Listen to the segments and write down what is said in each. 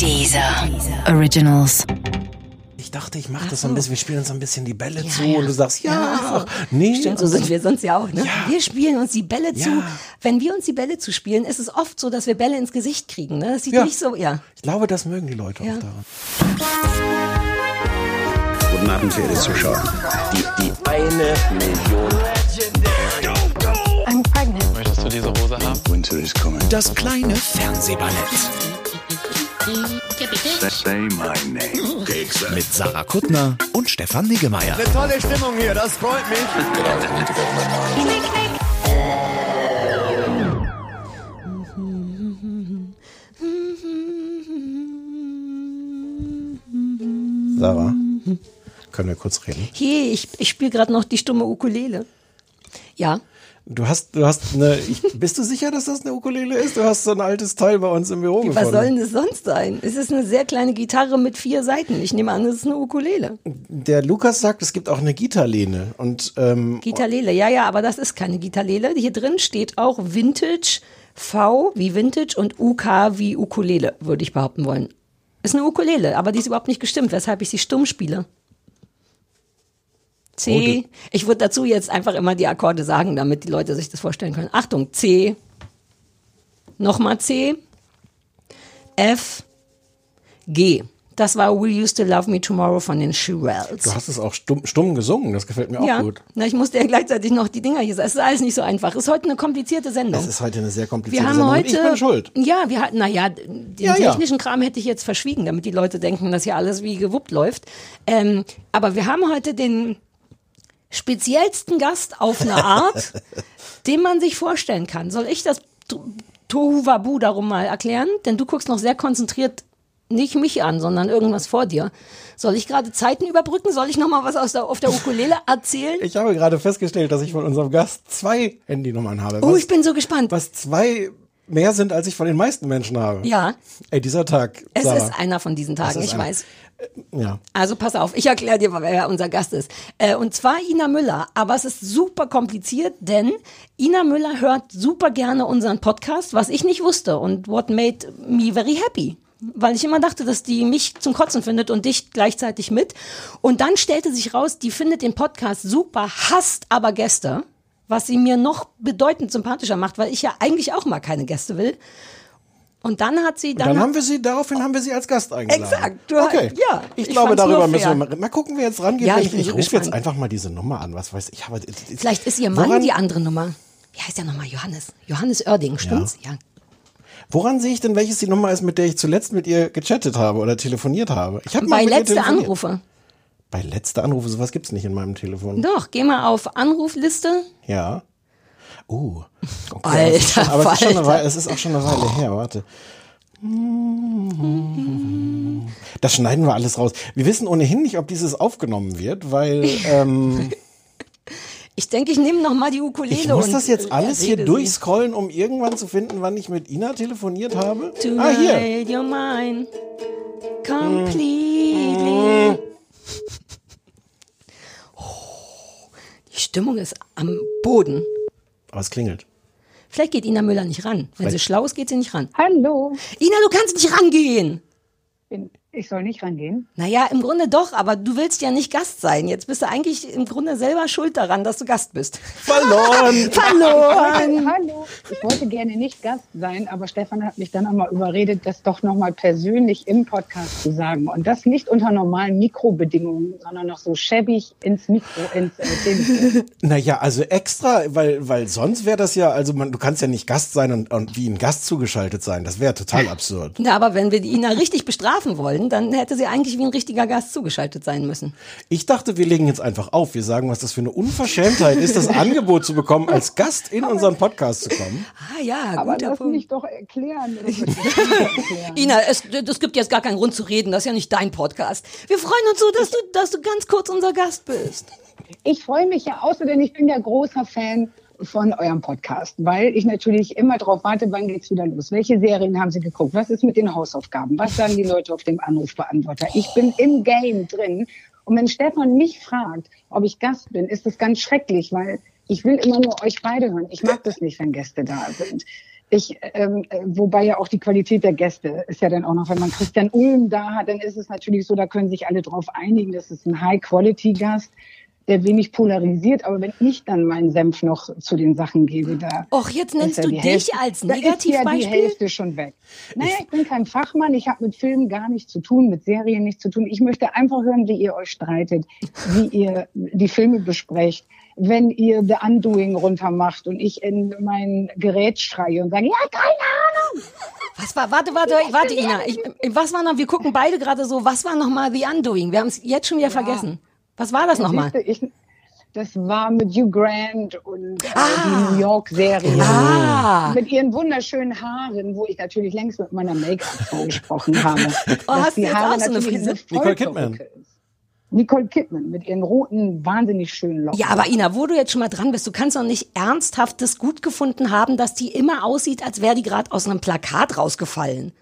Dieser Originals. Ich dachte, ich mache das so ein bisschen, wir spielen uns ein bisschen die Bälle Ja, zu ja. und du sagst, ja, Ja, nee. Stimmt, so sind wir sonst ja auch. Ne? Ja. Wir spielen uns die Bälle zu. Wenn wir uns die Bälle zuspielen, ist es oft so, dass wir Bälle ins Gesicht kriegen. Ne? Das sieht Ja. nicht so, ja. Ich glaube, das mögen die Leute Ja. auch daran. Guten Abend, verehrte Zuschauer. Die, die eine Million. I'm pregnant. Möchtest du diese Hose haben? Winter is coming. Das kleine Fernsehballett Say my name. mit Sarah Kuttner und Stefan Niggemeier. Tolle Stimmung hier, das freut mich. Sarah, können wir kurz reden? Hey, ich, ich spiele gerade noch die stumme Ukulele. Ja. Du hast, du hast eine, bist du sicher, dass das eine Ukulele ist? Du hast so ein altes Teil bei uns im Büro Was gefunden. soll denn das sonst sein? Es ist eine sehr kleine Gitarre mit vier Seiten. Ich nehme an, es ist eine Ukulele. Der Lukas sagt, es gibt auch eine Gitarlehne und ähm, Gitarlele, ja, ja, aber das ist keine Gitarlele. Hier drin steht auch Vintage, V wie Vintage und UK wie Ukulele, würde ich behaupten wollen. Ist eine Ukulele, aber die ist überhaupt nicht gestimmt, weshalb ich sie stumm spiele. C. Ich würde dazu jetzt einfach immer die Akkorde sagen, damit die Leute sich das vorstellen können. Achtung, C. Nochmal C. F. G. Das war We Used to Love Me Tomorrow von den Shirelles. du hast es auch stumm, stumm gesungen, das gefällt mir auch Ja, gut. na, ich musste ja gleichzeitig noch die Dinger hier sagen. Es ist alles nicht so einfach. Es ist heute eine komplizierte Sendung. Es ist heute eine sehr komplizierte wir haben Sendung heute. ich bin schuld. Ja, wir hatten, naja, den Ja, ja. technischen Kram hätte ich jetzt verschwiegen, damit die Leute denken, dass hier alles wie gewuppt läuft. Ähm, aber wir haben heute den speziellsten Gast auf eine Art, den man sich vorstellen kann. Soll ich das To- Tohu Wabu darum mal erklären? Denn du guckst noch sehr konzentriert nicht mich an, sondern irgendwas vor dir. Soll ich gerade Zeiten überbrücken? Soll ich noch mal was aus der, auf der Ukulele erzählen? Ich habe gerade festgestellt, dass ich von unserem Gast zwei Handynummern habe. oh, was- ich bin so gespannt. was zwei mehr sind, als ich von den meisten Menschen habe. Ja, Ey, dieser Tag. es Sarah. ist einer von diesen Tagen, ich einer. weiß. Ja. Also pass auf, ich erkläre dir, wer unser Gast ist. Äh, und zwar Ina Müller. Aber es ist super kompliziert, denn Ina Müller hört super gerne unseren Podcast, was ich nicht wusste und what made me very happy. Weil ich immer dachte, dass die mich zum Kotzen findet und dich gleichzeitig mit. Und dann stellte sich raus, die findet den Podcast super, hasst aber Gäste, was sie mir noch bedeutend sympathischer macht, weil ich ja eigentlich auch mal keine Gäste will. Und dann hat sie Und dann, dann haben wir sie, daraufhin haben wir sie als Gast eingeladen. Exakt, du- okay. ja, Ich, ich glaube, darüber müssen wir mal, mal gucken, wer jetzt rangeht. Ja, ich ich so rufe jetzt einfach mal diese Nummer an, was weiß ich. Aber, Vielleicht ist ihr Mann woran, die andere Nummer. Wie heißt der nochmal? Johannes. Johannes Oerding, stimmt's? Ja. Woran sehe ich denn, welches die Nummer ist, mit der ich zuletzt mit ihr gechattet habe oder telefoniert habe? Ich habe mal Bei letzte. Anrufe. Bei letzte Anrufe, sowas gibt's nicht in meinem Telefon. Doch, geh mal auf Anrufliste. Ja. Uh. Okay, Alter es ist schon- aber es ist, schon eine Falter. Weile, es ist auch schon eine Weile her, warte. Das schneiden wir alles raus. Wir wissen ohnehin nicht, ob dieses aufgenommen wird, weil ähm, Ich denke, ich nehme noch mal die Ukulele. ich muss das jetzt äh, alles hier durchscrollen, um irgendwann zu finden, wann ich mit Ina telefoniert habe. Ah, hier. You're mine. Completely. Oh, die Stimmung ist am Boden. Aber es klingelt. Vielleicht geht Ina Müller nicht ran. Wenn sie Vielleicht- schlau ist, geht sie nicht ran. Hallo. Ina, du kannst nicht rangehen. Bin- Ich soll nicht rangehen. Naja, im Grunde doch, aber du willst ja nicht Gast sein. Jetzt bist du eigentlich im Grunde selber schuld daran, dass du Gast bist. Verloren! Verloren! Hallo. Ich wollte gerne nicht Gast sein, aber Stefan hat mich dann einmal überredet, das doch nochmal persönlich im Podcast zu sagen. Und das nicht unter normalen Mikrobedingungen, sondern noch so schäbig ins Mikro, ins äh, Telefon. Naja, also extra, weil, weil sonst wäre das ja, also man, du kannst ja nicht Gast sein und, und wie ein Gast zugeschaltet sein. Das wäre total absurd. Na, aber wenn wir die Ina richtig bestrafen wollen, dann hätte sie eigentlich wie ein richtiger Gast zugeschaltet sein müssen. Ich dachte, wir legen jetzt einfach auf. Wir sagen, was das für eine Unverschämtheit ist, das Angebot zu bekommen, als Gast in unseren Podcast zu kommen. Ah ja, Aber guter lass Punkt. mich doch erklären. Das. Ina, es, es gibt jetzt gar keinen Grund zu reden. Das ist ja nicht dein Podcast. Wir freuen uns so, dass du, dass du ganz kurz unser Gast bist. Ich freue mich ja außerdem, ich bin ja großer Fan von eurem Podcast, weil ich natürlich immer darauf warte, wann geht's wieder los? Welche Serien haben Sie geguckt? Was ist mit den Hausaufgaben? Was sagen die Leute auf dem Anrufbeantworter? Ich bin im Game drin. Und wenn Stefan mich fragt, ob ich Gast bin, ist das ganz schrecklich, weil ich will immer nur euch beide hören. Ich mag das nicht, wenn Gäste da sind. Ich, ähm, äh, wobei ja auch die Qualität der Gäste ist ja dann auch noch, wenn man Christian Ulm da hat, dann ist es natürlich so, da können sich alle drauf einigen, das ist ein High-Quality-Gast, der wenig polarisiert, aber wenn ich dann meinen Senf noch zu den Sachen gebe, da Och, jetzt nennst ja du dich Hälfte- als da ist ja die Negativbeispiel? Hälfte schon weg. Naja, ich bin kein Fachmann, ich habe mit Filmen gar nichts zu tun, mit Serien nichts zu tun. Ich möchte einfach hören, wie ihr euch streitet, wie ihr die Filme besprecht, wenn ihr The Undoing runtermacht und ich in mein Gerät schreie und sage, ja, keine Ahnung. Was war, warte, warte, warte, Ina. Ich, was war noch, wir gucken beide gerade so, was war nochmal The Undoing? Wir haben es jetzt schon wieder vergessen. Was war das nochmal? Das war mit Hugh Grant und äh, Ah. die New York-Serie. Ah. Mit ihren wunderschönen Haaren, wo ich natürlich längst mit meiner Make-up-Frau gesprochen habe. Oh, hast du jetzt auch so eine Frise? Nicole Kidman. Ist. Nicole Kidman mit ihren roten, wahnsinnig schönen Locken. Ja, aber Ina, wo du jetzt schon mal dran bist, du kannst doch nicht ernsthaft das gut gefunden haben, dass die immer aussieht, als wäre die gerade aus einem Plakat rausgefallen.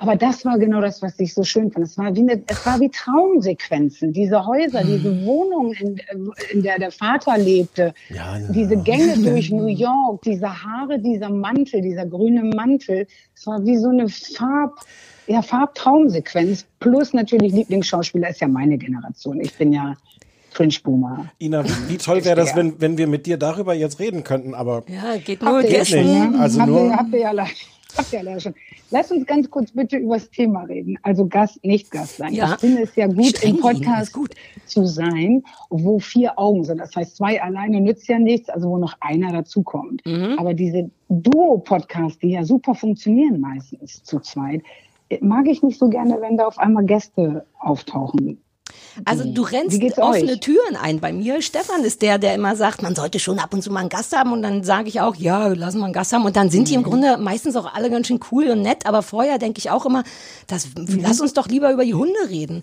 Aber das war genau das, was ich so schön fand. Es war wie, eine, es war wie Traumsequenzen. Diese Häuser, diese Wohnung, in, in der der Vater lebte, Ja, diese Gänge durch New York, diese Haare, dieser Mantel, dieser grüne Mantel. Es war wie so eine Farb, ja, Farbtraumsequenz. Plus natürlich Lieblingsschauspieler ist ja meine Generation. Ich bin ja Cringe-Boomer. Ina, wie, toll wäre das, wenn, wenn wir mit dir darüber jetzt reden könnten, aber Ja, geht nur Habt ihr Geht nicht. Ja, Also habt nur- Ihr, habt ihr ja leider. Habt ihr ja schon. Lass uns ganz kurz bitte über das Thema reden. Also Gast, nicht Gast sein. Ja. Ich finde es ja gut, Streng, im Podcast gut. zu sein, wo vier Augen sind. Das heißt, zwei alleine nützt ja nichts, also wo noch einer dazukommt. Mhm. Aber diese Duo-Podcasts, die ja super funktionieren meistens zu zweit, mag ich nicht so gerne, wenn da auf einmal Gäste auftauchen. Also du rennst offene euch? Türen ein. Bei mir, Stefan ist der, der immer sagt, man sollte schon ab und zu mal einen Gast haben. Und dann sage ich auch, ja, lassen wir einen Gast haben. Und dann sind die im Mhm. Grunde meistens auch alle ganz schön cool und nett. Aber vorher denke ich auch immer, das, lass uns doch lieber über die Hunde reden.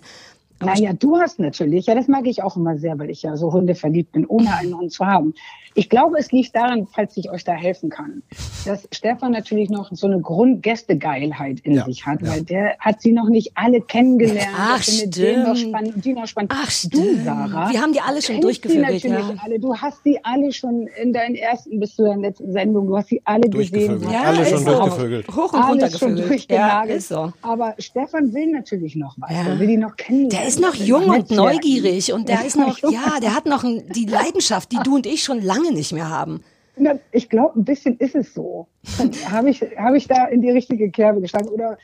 Naja, du hast natürlich, ja, das mag ich auch immer sehr, weil ich ja so hundeverliebt bin, ohne einen Hund zu haben. Ich glaube, es liegt daran, falls ich euch da helfen kann, dass Stefan natürlich noch so eine Grundgästegeilheit in Ja, sich hat, ja. weil der hat sie noch nicht alle kennengelernt. Ach, findet den noch stimmt. spannend und die noch spannend. Ach, Du, stimmt. Sarah. Wir haben die alle schon kennst die natürlich ja. alle. Du hast sie alle schon in deinen ersten bis zu deiner letzten Sendung, du hast sie alle gesehen. Ja, Alle ist schon so. durchgevögelt. Hoch und runter gevögelt. Ja, ist so. Aber Stefan will natürlich noch weiter, Ja. will die noch kennenlernen. Der ist noch jung und neugierig und der ist noch ja, der hat noch ein, die Leidenschaft, die du und ich schon lange nicht mehr haben. Na, ich glaube, ein bisschen ist es so. Habe ich, hab ich da in die richtige Kerbe geschlagen? Oder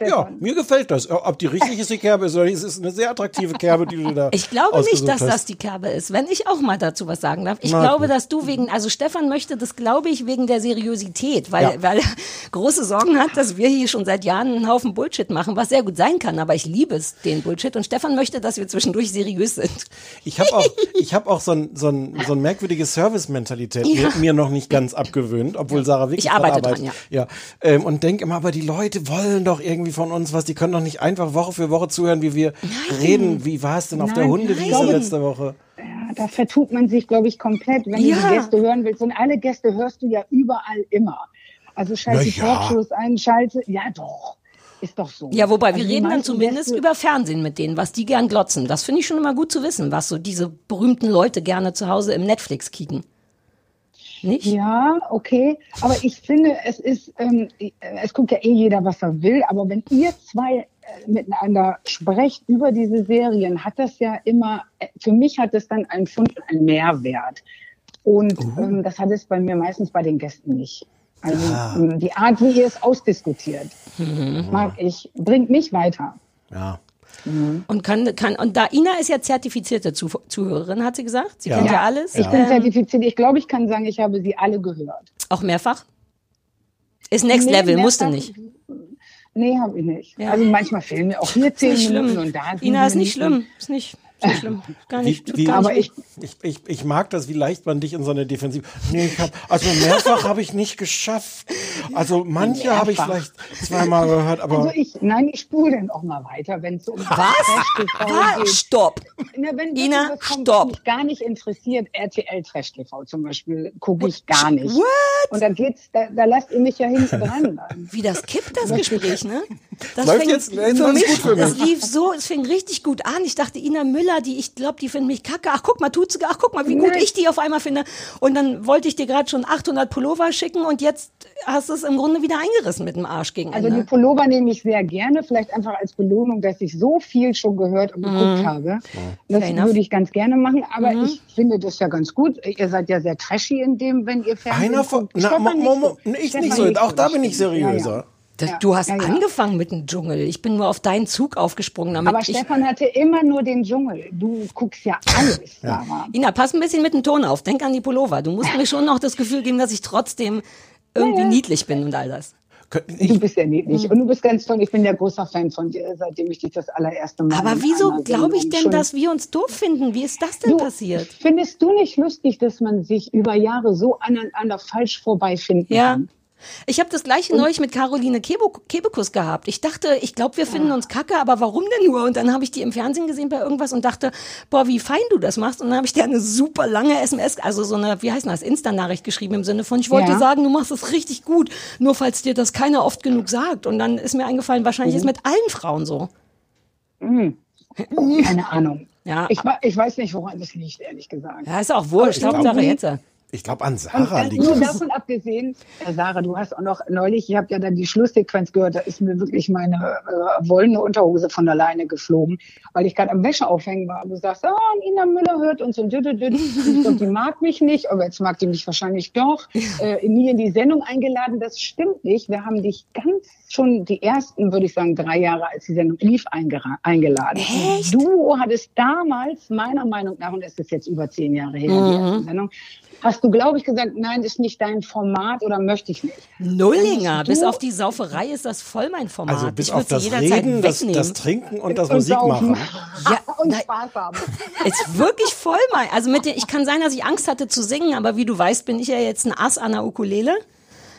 ja, Stefan? mir gefällt das. Ob die richtig ist, die Kerbe ist oder es ist eine sehr attraktive Kerbe, die du da Ich glaube nicht, dass das hast. die Kerbe ist. Wenn ich auch mal dazu was sagen darf. Ich Na glaube, dass du wegen, also Stefan möchte das, glaube ich, wegen der Seriosität, weil, Ja. weil er große Sorgen hat, dass wir hier schon seit Jahren einen Haufen Bullshit machen, was sehr gut sein kann, aber ich liebe es, den Bullshit. Und Stefan möchte, dass wir zwischendurch seriös sind. Ich habe auch, ich hab auch so ein, so ein, so ein merkwürdige Service-Mentalität Ja. mir, mir noch nicht ganz abgewöhnt, obwohl Sarah wirklich Ich arbeite dran arbeitet. ja. ähm, und denke immer, aber die Leute wollen doch irgendwie von uns was. Die können doch nicht einfach Woche für Woche zuhören, wie wir reden. Wie war es denn auf der Nein, Hundewiese nein. letzte Woche? Ja, da vertut man sich, glaube ich, komplett, wenn Ja. du die Gäste hören willst. Und alle Gäste hörst du ja überall immer. Also schalte die ja. Talkshows ein, schalte, ja doch, ist doch so. Ja, wobei wir Also die reden dann zumindest Gäste- über Fernsehen mit denen, was die gern glotzen. Das finde ich schon immer gut zu wissen, was so diese berühmten Leute gerne zu Hause im Netflix kicken. Nicht? Ja, okay. Aber ich finde, es ist, ähm, es guckt ja eh jeder, was er will. Aber wenn ihr zwei äh, miteinander sprecht über diese Serien, hat das ja immer, äh, für mich hat es dann einen Fund, einen Mehrwert. Und ähm, das hat es bei mir meistens bei den Gästen nicht. Also ähm, die Art, wie ihr es ausdiskutiert, mag ich, bringt mich weiter. Ja. Und kann, kann, und da Ina ist ja zertifizierte Zu Zuhörerin, hat sie gesagt. Sie Ja. kennt ja alles. Ich bin Ähm, zertifiziert. Ich glaube, ich kann sagen, ich habe sie alle gehört. auch mehrfach. Ist Next Nee, Level, musste nicht. Nee, habe ich nicht. Ja. Also manchmal fehlen mir auch hier zehn Minuten schlimm. und da Ina ist nicht schlimm. Ist nicht, nicht schlimm. Gar Wie, nicht. tut wie, gar Aber ich, ich, ich, ich mag das, wie leicht man dich in so eine Defensive. Nee, ich hab, also mehrfach habe ich nicht geschafft. Also manche habe ich vielleicht zweimal gehört, aber Also ich, nein, ich spule dann auch mal weiter, wenn es um Was? Trash-TV Was? geht. Stopp. Na, wenn Ina, kommt, stopp. mich gar nicht interessiert, RTL Trash TV zum Beispiel, gucke ich gar nicht. What? Und da geht's, da, da lasst ihr mich ja hinten dran. Dann. Wie das kippt, das Gespräch, ne? Das Läuft fing- jetzt- für mich, gut für mich. Das lief so, es fing richtig gut an. Ich dachte, Ina Müller Müller, die ich glaube, die finden mich kacke. Ach, guck mal, tut sie, ach, guck mal, wie gut ich die auf einmal finde. Und dann wollte ich dir gerade schon 800 Pullover schicken und jetzt hast du es im Grunde wieder eingerissen mit dem Arsch gegen Also die Ende. Pullover nehme ich sehr gerne, vielleicht einfach als Belohnung, dass ich so viel schon gehört und geguckt habe. Das Mhm. Enough. Mhm. würde ich ganz gerne machen, aber ich finde das ja ganz gut. Ihr seid ja sehr trashy in dem, wenn ihr Fernsehen Einer von, na, so. ich nicht so, auch da das bin ich seriöser. Ja, ja. Das, Ja, du hast ja, ja. angefangen mit dem Dschungel. Ich bin nur auf deinen Zug aufgesprungen. Damit Aber ich, Stefan hatte immer nur den Dschungel. Du guckst ja alles, Sarah. Ina, pass ein bisschen mit dem Ton auf. Denk an die Pullover. Du musst mir schon noch das Gefühl geben, dass ich trotzdem irgendwie niedlich bin und all das. Du bist ja niedlich und du bist ganz toll. Ich bin ja großer Fan von dir, seitdem ich dich das allererste Mal. Aber wieso glaube ich denn, dass wir uns doof finden? Wie ist das denn Du, passiert? Findest du nicht lustig, dass man sich über Jahre so aneinander falsch vorbeifinden Ja. kann? Ich habe das gleiche neulich mit Caroline Kebo Kebekus gehabt. Ich dachte, ich glaube, wir finden uns kacke, aber warum denn nur? Und dann habe ich die im Fernsehen gesehen bei irgendwas und dachte, boah, wie fein du das machst. Und dann habe ich dir eine super lange SMS, also so eine, wie heißt das, Insta-Nachricht geschrieben im Sinne von, ich wollte Ja. sagen, du machst es richtig gut, nur falls dir das keiner oft genug sagt. Und dann ist mir eingefallen, wahrscheinlich ist mit allen Frauen so. Keine Ahnung. Ja. Ich, ich weiß nicht, woran das liegt, ehrlich gesagt. Ja, ist auch wurscht, Hauptsache jetzt. Ich glaube, an Und, Sarah äh, liegt nur es. davon abgesehen, Sarah, du hast auch noch neulich, ihr habt ja dann die Schlusssequenz gehört, da ist mir wirklich meine äh, wollene Unterhose von alleine geflogen, weil ich gerade am Wäscheaufhängen war. Und du sagst, ah, Nina Müller hört uns und. Ich glaub, die mag mich nicht, aber jetzt mag die mich wahrscheinlich doch. Äh, nie in die Sendung eingeladen, das stimmt nicht. Wir haben dich ganz schon die ersten, würde ich sagen, drei Jahre, als die Sendung lief, eingeladen. Echt? Du hattest damals, meiner Meinung nach, und es ist jetzt über zehn Jahre her, Mhm. die erste Sendung, hast du, glaube ich, gesagt, nein, ist nicht dein Format oder möchte ich nicht. Nullinger, bis auf die Sauferei ist das voll mein Format. Also bis ich auf würde sie das jederzeit Reden, das, wegnehmen. das Trinken und das Und Musik saufen. machen. Ja, und nein. Spaß haben. Ist wirklich voll mein. Also mit den, ich kann sein, dass ich Angst hatte zu singen, aber wie du weißt, bin ich ja jetzt ein Ass an der Ukulele.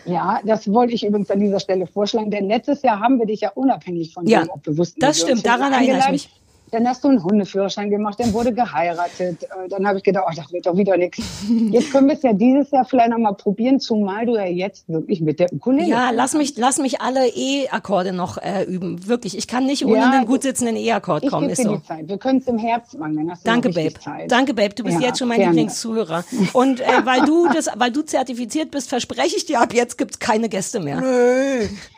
Ja, das wollte ich übrigens an dieser Stelle vorschlagen, denn letztes Jahr haben wir dich ja unabhängig von Ja, dem, ob wir wussten, das stimmt, daran erinnere ich eingeladen. mich. Dann hast du einen Hundeführerschein gemacht, dann wurde geheiratet. Äh, Dann habe ich gedacht, oh, das wird doch wieder nichts. Jetzt können wir es ja dieses Jahr vielleicht noch mal probieren, zumal du ja jetzt wirklich mit der Ukulele. Ja, lass mich, lass mich alle E-Akkorde noch äh, üben. Wirklich, ich kann nicht ohne Ja, einen gut sitzenden E-Akkord ich kommen. gebe Ist dir so. die Zeit. Wir können es im Herbst machen, dann hast du Danke, noch Babe. Zeit. Danke, Babe. Du bist Ja, jetzt schon mein gerne. Lieblingszuhörer. Und äh, weil du das, weil du zertifiziert bist, verspreche ich dir, ab jetzt gibt's keine Gäste mehr.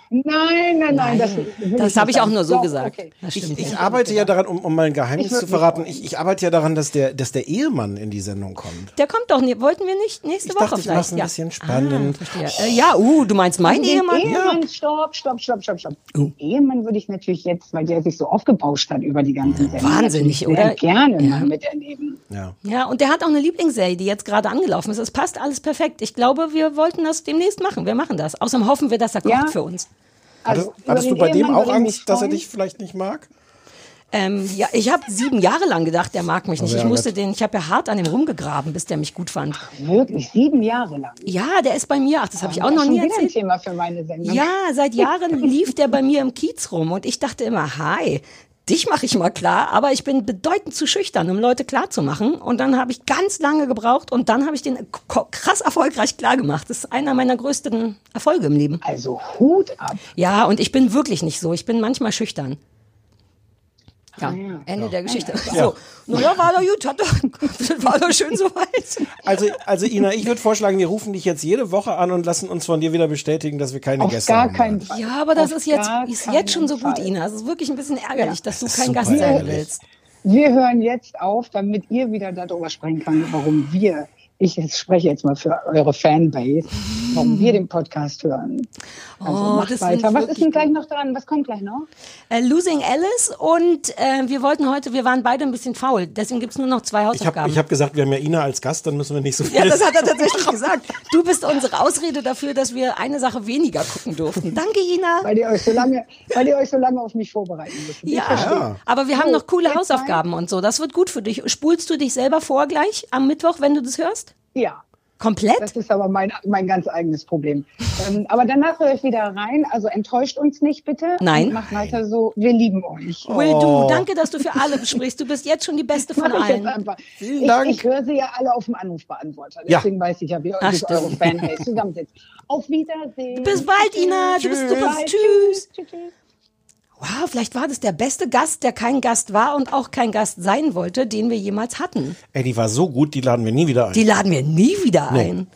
Nein, nein, nein. Das, Das habe ich auch nur so Doch, gesagt. okay. Das Ich, ich arbeite ja daran, um, um mal ein Geheimnis Ich zu verraten, ich, ich arbeite ja daran, dass der, dass der Ehemann in die Sendung kommt. Der kommt doch nicht. Wollten wir nicht nächste Ich Woche dachte, ich vielleicht? mach's ein ja. bisschen spannend. Ah. Äh, ja, uh, du meinst mein Den Ehemann? Ehemann, stopp, stopp, stopp, stopp, stopp. Den Ehemann würde ich natürlich jetzt, weil der sich so aufgebauscht hat über die ganzen Sendungen, Wahnsinnig, oder? gerne mal miterleben. Ja. Ja, und der hat auch eine Lieblingsserie, die jetzt gerade angelaufen ist. Es passt alles perfekt. Ich glaube, wir wollten das demnächst machen. Wir machen das. Außerdem hoffen wir, dass er kocht Ja. für uns. Also, Hattest, hattest du bei dem auch Angst, dass er dich vielleicht nicht mag? Ähm, ja, ich habe sieben Jahre lang gedacht, der mag mich nicht. ja, Ich musste den, ich habe ja hart an dem rumgegraben, bis der mich gut fand. Wirklich, sieben Jahre lang. Ja, der ist bei mir. Ach, das habe ich auch noch nie wieder ein erzählt. Thema für meine Sendung. Ja, seit Jahren lief der bei mir im Kiez rum und ich dachte immer, hi, dich mache ich mal klar, aber ich bin bedeutend zu schüchtern, um Leute klar zu machen. Und dann habe ich ganz lange gebraucht und dann habe ich den krass erfolgreich klar gemacht. Das ist einer meiner größten Erfolge im Leben. Also Hut ab. Ja, und ich bin wirklich nicht so. Ich bin manchmal schüchtern. Ja, ja. Ende der Geschichte. So, naja, war doch gut, hat doch, war doch schön soweit. Also, also Ina, ich würde vorschlagen, wir rufen dich jetzt jede Woche an und lassen uns von dir wieder bestätigen, dass wir keine Auf Gäste gar haben. keinen Fall. Ja, aber das Auf ist jetzt, ist jetzt schon so keinen gut, Fall. Ina. Es ist wirklich ein bisschen ärgerlich, dass du kein Gast sein willst. Wir hören jetzt auf, damit ihr wieder darüber sprechen könnt, warum wir, ich spreche jetzt mal für eure Fanbase, warum wir den Podcast hören. Also Oh, macht das weiter. Was ist denn gleich noch dran? Was kommt gleich noch? Äh, Losing Alice und äh, wir wollten heute, wir waren beide ein bisschen faul, deswegen gibt's nur noch zwei Ich habe Hausaufgaben. ich hab gesagt, wir haben ja Ina als Gast, dann müssen wir nicht so viel. ja, das hat er tatsächlich gesagt. Du bist unsere Ausrede dafür, dass wir eine Sache weniger gucken durften. Danke, Ina. Weil ihr euch so lange, weil ihr euch so lange auf mich vorbereiten müsst. Ja, verstehe. aber wir haben noch coole Hausaufgaben und so. Das wird gut für dich. Spulst du dich selber vor gleich am Mittwoch, wenn du das hörst? Ja. Komplett? Das ist aber mein, mein ganz eigenes Problem. ähm, aber danach höre ich wieder rein. Also enttäuscht uns nicht bitte. Nein. Macht weiter so. Wir lieben euch. Will du, danke, dass du für alle sprichst. Du bist jetzt schon die Beste von ich allen. ich, Dank. Ich höre sie ja alle auf dem Anrufbeantworter. Ja. Deswegen weiß ich ja, wie Ach, eure Fanbase zusammensetzt. Auf Wiedersehen. Bis bald, Ina. Du bist Bis super. Tschüss. Tschüss. tschüss. Wow, vielleicht war das der beste Gast, der kein Gast war und auch kein Gast sein wollte, den wir jemals hatten. Ey, die war so gut, die laden wir nie wieder ein. Die laden wir nie wieder ein.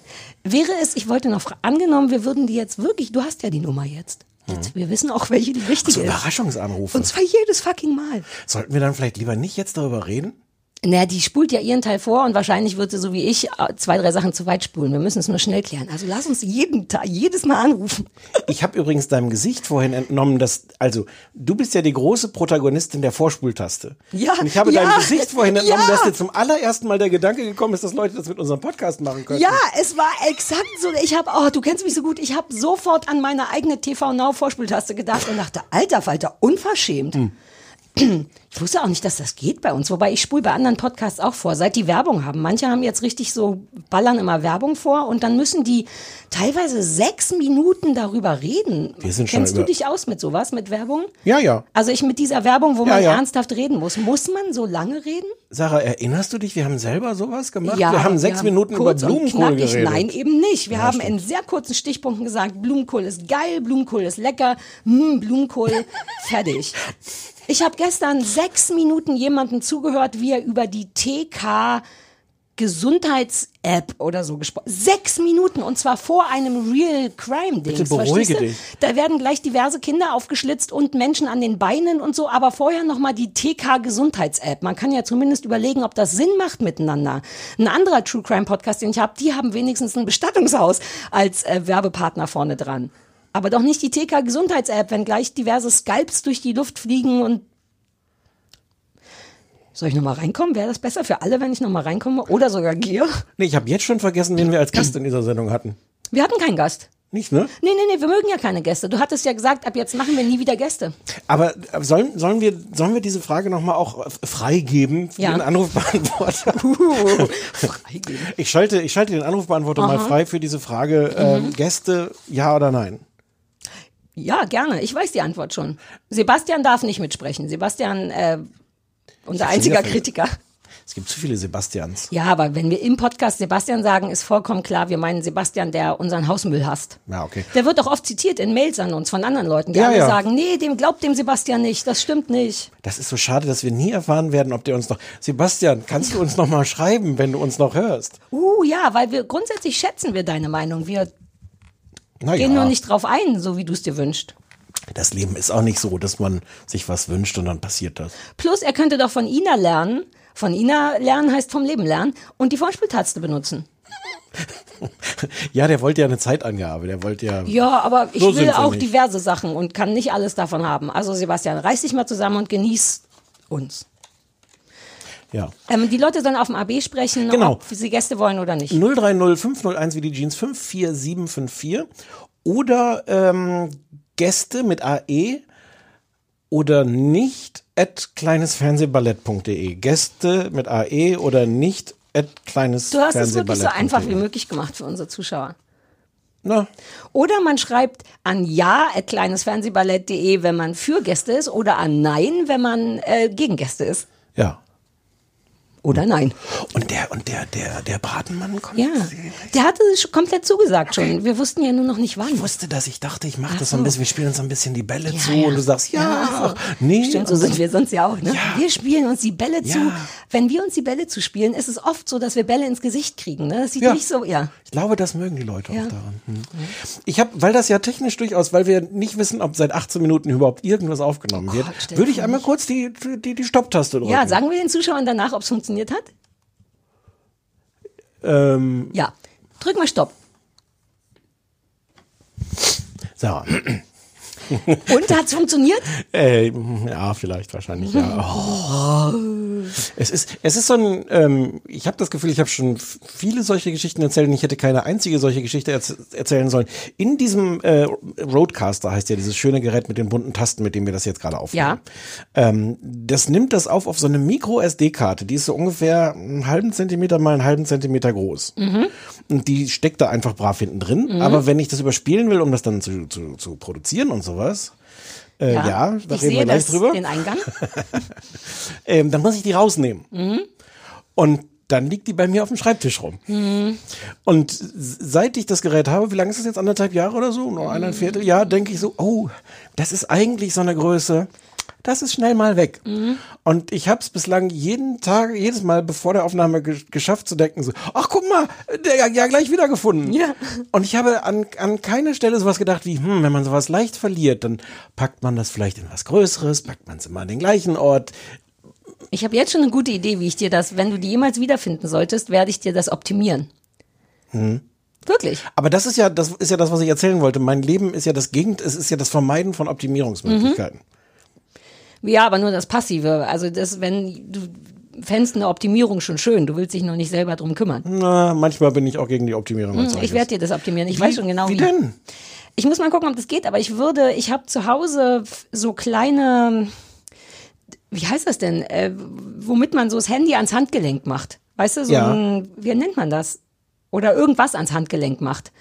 Wäre es, ich wollte noch angenommen, wir würden die jetzt wirklich, du hast ja die Nummer jetzt. jetzt wir wissen auch, welche die wichtige so ist. Überraschungsanrufe. Und zwar jedes fucking Mal. Sollten wir dann vielleicht lieber nicht jetzt darüber reden? Naja, die spult ja ihren Teil vor und wahrscheinlich wird sie so wie ich äh, zwei, drei Sachen zu weit spulen. Wir müssen es nur schnell klären. Also lass uns jeden Tag, jedes Mal anrufen. Ich habe übrigens deinem Gesicht vorhin entnommen, dass, also, du bist ja die große Protagonistin der Vorspultaste. Ja, Und ich habe ja, deinem Gesicht vorhin entnommen, ja. dass dir zum allerersten Mal der Gedanke gekommen ist, dass Leute das mit unserem Podcast machen können. Ja, es war exakt so. Ich habe, oh, du kennst mich so gut. Ich habe sofort an meine eigene TV Now Vorspultaste gedacht und dachte, alter Falter, unverschämt. Ich wusste auch nicht, dass das geht bei uns. Wobei ich spule bei anderen Podcasts auch vor, seit die Werbung haben. Manche haben jetzt richtig so, ballern immer Werbung vor und dann müssen die teilweise sechs Minuten darüber reden. Wir sind schon Kennst du über- dich aus mit sowas, mit Werbung? Ja, ja. Also ich mit dieser Werbung, wo Ja, man ja. ernsthaft reden muss. Muss man so lange reden? Sarah, erinnerst du dich, wir haben selber sowas gemacht? wir haben sechs Minuten über Blumenkohl geredet. Nein, eben nicht. Wir Ja, haben stimmt. in sehr kurzen Stichpunkten gesagt, Blumenkohl ist geil, Blumenkohl ist lecker, hm, Blumenkohl, fertig. Ich habe gestern sechs Minuten jemandem zugehört, wie er über die TK Gesundheits-App oder so gesprochen. Sechs Minuten und zwar vor einem Real Crime Ding. Bitte beruhige dich. Da werden gleich diverse Kinder aufgeschlitzt und Menschen an den Beinen und so, aber vorher nochmal die TK Gesundheits-App. Man kann ja zumindest überlegen, ob das Sinn macht miteinander. Ein anderer True Crime Podcast, den ich habe, die haben wenigstens ein Bestattungshaus als äh, Werbepartner vorne dran. Aber doch nicht die TK Gesundheits-App, wenn gleich diverse Skalps durch die Luft fliegen und soll ich nochmal reinkommen? Wäre das besser für alle, wenn ich nochmal reinkomme? Oder sogar Gier? Nee, ich habe jetzt schon vergessen, wen wir als Gast in dieser Sendung hatten. Wir hatten keinen Gast. Nicht, ne? Nee, nee, nee, wir mögen ja keine Gäste. Du hattest ja gesagt, ab jetzt machen wir nie wieder Gäste. Aber äh, sollen, sollen, wir, sollen wir diese Frage nochmal auch äh, freigeben für Ja. den Anrufbeantworter? Freigeben. Ich schalte, ich schalte den Anrufbeantworter mal frei für diese Frage. Mhm. Ähm, Gäste, ja oder nein? Ja, gerne. Ich weiß die Antwort schon. Sebastian darf nicht mitsprechen. Sebastian, äh, unser einziger Kritiker. Es gibt zu viele Sebastians. Ja, aber wenn wir im Podcast Sebastian sagen, ist vollkommen klar, wir meinen Sebastian, der unseren Hausmüll hasst. Ja, okay. Der wird doch oft zitiert in Mails an uns von anderen Leuten, die Ja, alle ja. sagen, nee, dem glaubt dem Sebastian nicht, das stimmt nicht. Das ist so schade, dass wir nie erfahren werden, ob der uns noch. Sebastian, kannst du uns noch mal schreiben, wenn du uns noch hörst? Uh, ja, weil wir grundsätzlich schätzen wir deine Meinung. Wir Na gehen ja. nur nicht drauf ein, so wie du es dir wünschst. Das Leben ist auch nicht so, dass man sich was wünscht und dann passiert das. Plus, er könnte doch von Ina lernen. Von Ina lernen heißt vom Leben lernen und die Vorspieltaste benutzen. Ja, der wollte ja eine Zeitangabe. Der wollte ja. Ja, aber ich So will auch nicht. diverse Sachen und kann nicht alles davon haben. Also Sebastian, reiß dich mal zusammen und genieß uns. Ja. Ähm, die Leute sollen auf dem AB sprechen, Genau. ob sie Gäste wollen oder nicht. 030 501 wie die Jeans 54754 oder ähm, Gäste mit AE oder nicht at kleinesfernsehballett.de. Gäste mit AE oder nicht at kleines Du hast es wirklich so einfach wie möglich gemacht für unsere Zuschauer. Na, Oder man schreibt an ja at kleinesfernsehballett.de, wenn man für Gäste ist, oder an nein, wenn man äh, gegen Gäste ist. ja. Oder nein. Und der, und der, der, der Bratenmann kommt. Ja, der hatte komplett zugesagt schon. Wir wussten ja nur noch nicht wann. Ich wusste das, ich dachte, ich mache Ach das so ein bisschen, wir spielen uns ein bisschen die Bälle Ja, zu ja. und du sagst, ja, Ja, nee. Stimmt, so sind wir sonst ja auch. Ne? Wir spielen uns die Bälle zu. Wenn wir uns die Bälle zu spielen, ist es oft so, dass wir Bälle ins Gesicht kriegen. Ne? Das sieht nicht so, ja. Ich glaube, das mögen die Leute auch daran. Hm. Ich habe, weil das ja technisch durchaus, weil wir nicht wissen, ob seit 18 Minuten überhaupt irgendwas aufgenommen wird, Gott, stell würde ich einmal kurz die, die, die Stopptaste drücken. Ja, sagen wir den Zuschauern danach, ob es funktioniert hat? ähm, Ja. Drück mal Stopp. Sarah. Und hat es funktioniert? Äh, ja, vielleicht, wahrscheinlich, ja. Oh. Es ist, es ist so ein, ähm, ich habe das Gefühl, ich habe schon viele solche Geschichten erzählt und ich hätte keine einzige solche Geschichte erz erzählen sollen. In diesem äh, Roadcaster heißt ja dieses schöne Gerät mit den bunten Tasten, mit dem wir das jetzt gerade aufnehmen. Ähm, das nimmt das auf auf so eine Micro-SD-Karte, die ist so ungefähr einen halben Zentimeter mal einen halben Zentimeter groß. Und die steckt da einfach brav hinten drin. Aber wenn ich das überspielen will, um das dann zu, zu, zu produzieren und sowas, äh, ja, da ich reden wir gleich das, drüber den Eingang. ähm, dann muss ich die rausnehmen. Und dann liegt die bei mir auf dem Schreibtisch rum. Und seit ich das Gerät habe, wie lange ist das jetzt? Anderthalb Jahre oder so? Noch eineinhalb Vierteljahr, denke ich so, oh, das ist eigentlich so eine Größe. Das ist schnell mal weg. Und ich habe es bislang jeden Tag, jedes Mal bevor der Aufnahme ge geschafft zu denken, so, ach guck mal, der ja gleich wiedergefunden. Ja. Und ich habe an, an keiner Stelle sowas gedacht wie, hm, wenn man sowas leicht verliert, dann packt man das vielleicht in was Größeres, packt man es immer an den gleichen Ort. Ich habe jetzt schon eine gute Idee, wie ich dir das, wenn du die jemals wiederfinden solltest, werde ich dir das optimieren. Wirklich. Aber das ist ja, das ist ja das, was ich erzählen wollte. Mein Leben ist ja das Gegend, es ist ja das Vermeiden von Optimierungsmöglichkeiten. Ja, aber nur das Passive. Also das, wenn du fändest eine Optimierung schon schön, du willst dich noch nicht selber drum kümmern. Na, manchmal bin ich auch gegen die Optimierung. Hm, Ich werde dir das optimieren. Ich weiß schon genau Wie denn? Ich muss mal gucken, ob das geht, aber ich würde, ich habe zu Hause so kleine, wie heißt das denn, äh, womit man so das Handy ans Handgelenk macht. Weißt du, so Ja. ein, wie nennt man das? Oder irgendwas ans Handgelenk macht.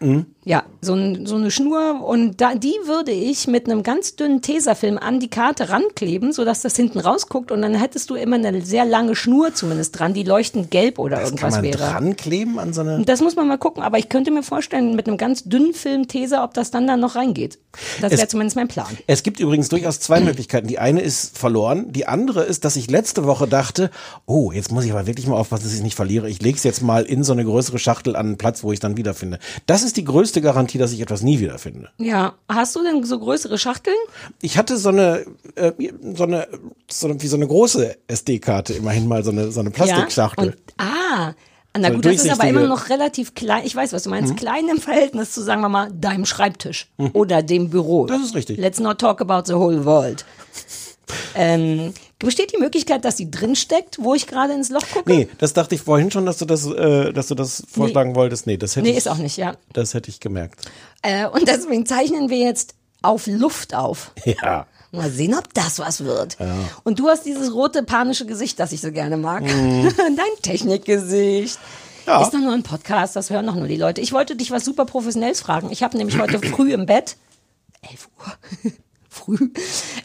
Mhm. Ja, so, ein, so eine Schnur und da, die würde ich mit einem ganz dünnen Tesafilm an die Karte rankleben, sodass das hinten rausguckt und dann hättest du immer eine sehr lange Schnur zumindest dran, die leuchtend gelb oder Das kann irgendwas man wäre. dran kleben an so eine. Das muss man mal gucken, aber ich könnte mir vorstellen, mit einem ganz dünnen Film Teser, ob das dann da noch reingeht. Das wäre zumindest mein Plan. Es gibt übrigens durchaus zwei Möglichkeiten. Die eine ist verloren. Die andere ist, dass ich letzte Woche dachte, oh, jetzt muss ich aber wirklich mal aufpassen, dass ich es nicht verliere. Ich lege es jetzt mal in so eine größere Schachtel an einen Platz, wo ich es dann wiederfinde. Das ist die größte Garantie, dass ich etwas nie wiederfinde. Ja, hast du denn so größere Schachteln? Ich hatte so eine, äh, so eine, so eine, wie so eine große SD-Karte, immerhin mal so eine, so eine Plastikschachtel. Ja? Und, ah, na So gut, das ist aber immer noch relativ klein. Ich weiß, was du meinst. Klein im Verhältnis zu, sagen wir mal, deinem Schreibtisch oder dem Büro. Das ist richtig. Let's not talk about the whole world. ähm, besteht die Möglichkeit, dass sie drin steckt, wo ich gerade ins Loch gucke? Nee, das dachte ich vorhin schon, dass du das, äh, dass du das vorschlagen wolltest. Nee, das hätte Nee, ich, ist auch nicht, ja. das hätte ich gemerkt. Äh, und deswegen zeichnen wir jetzt auf Luft auf. Ja. Mal sehen, ob das was wird. Und du hast dieses rote panische Gesicht, das ich so gerne mag. Mhm. Dein Technikgesicht. Ja. Ist doch nur ein Podcast, das hören doch nur die Leute. Ich wollte dich was super Professionelles fragen. Ich habe nämlich heute früh im Bett, 11 Uhr, früh,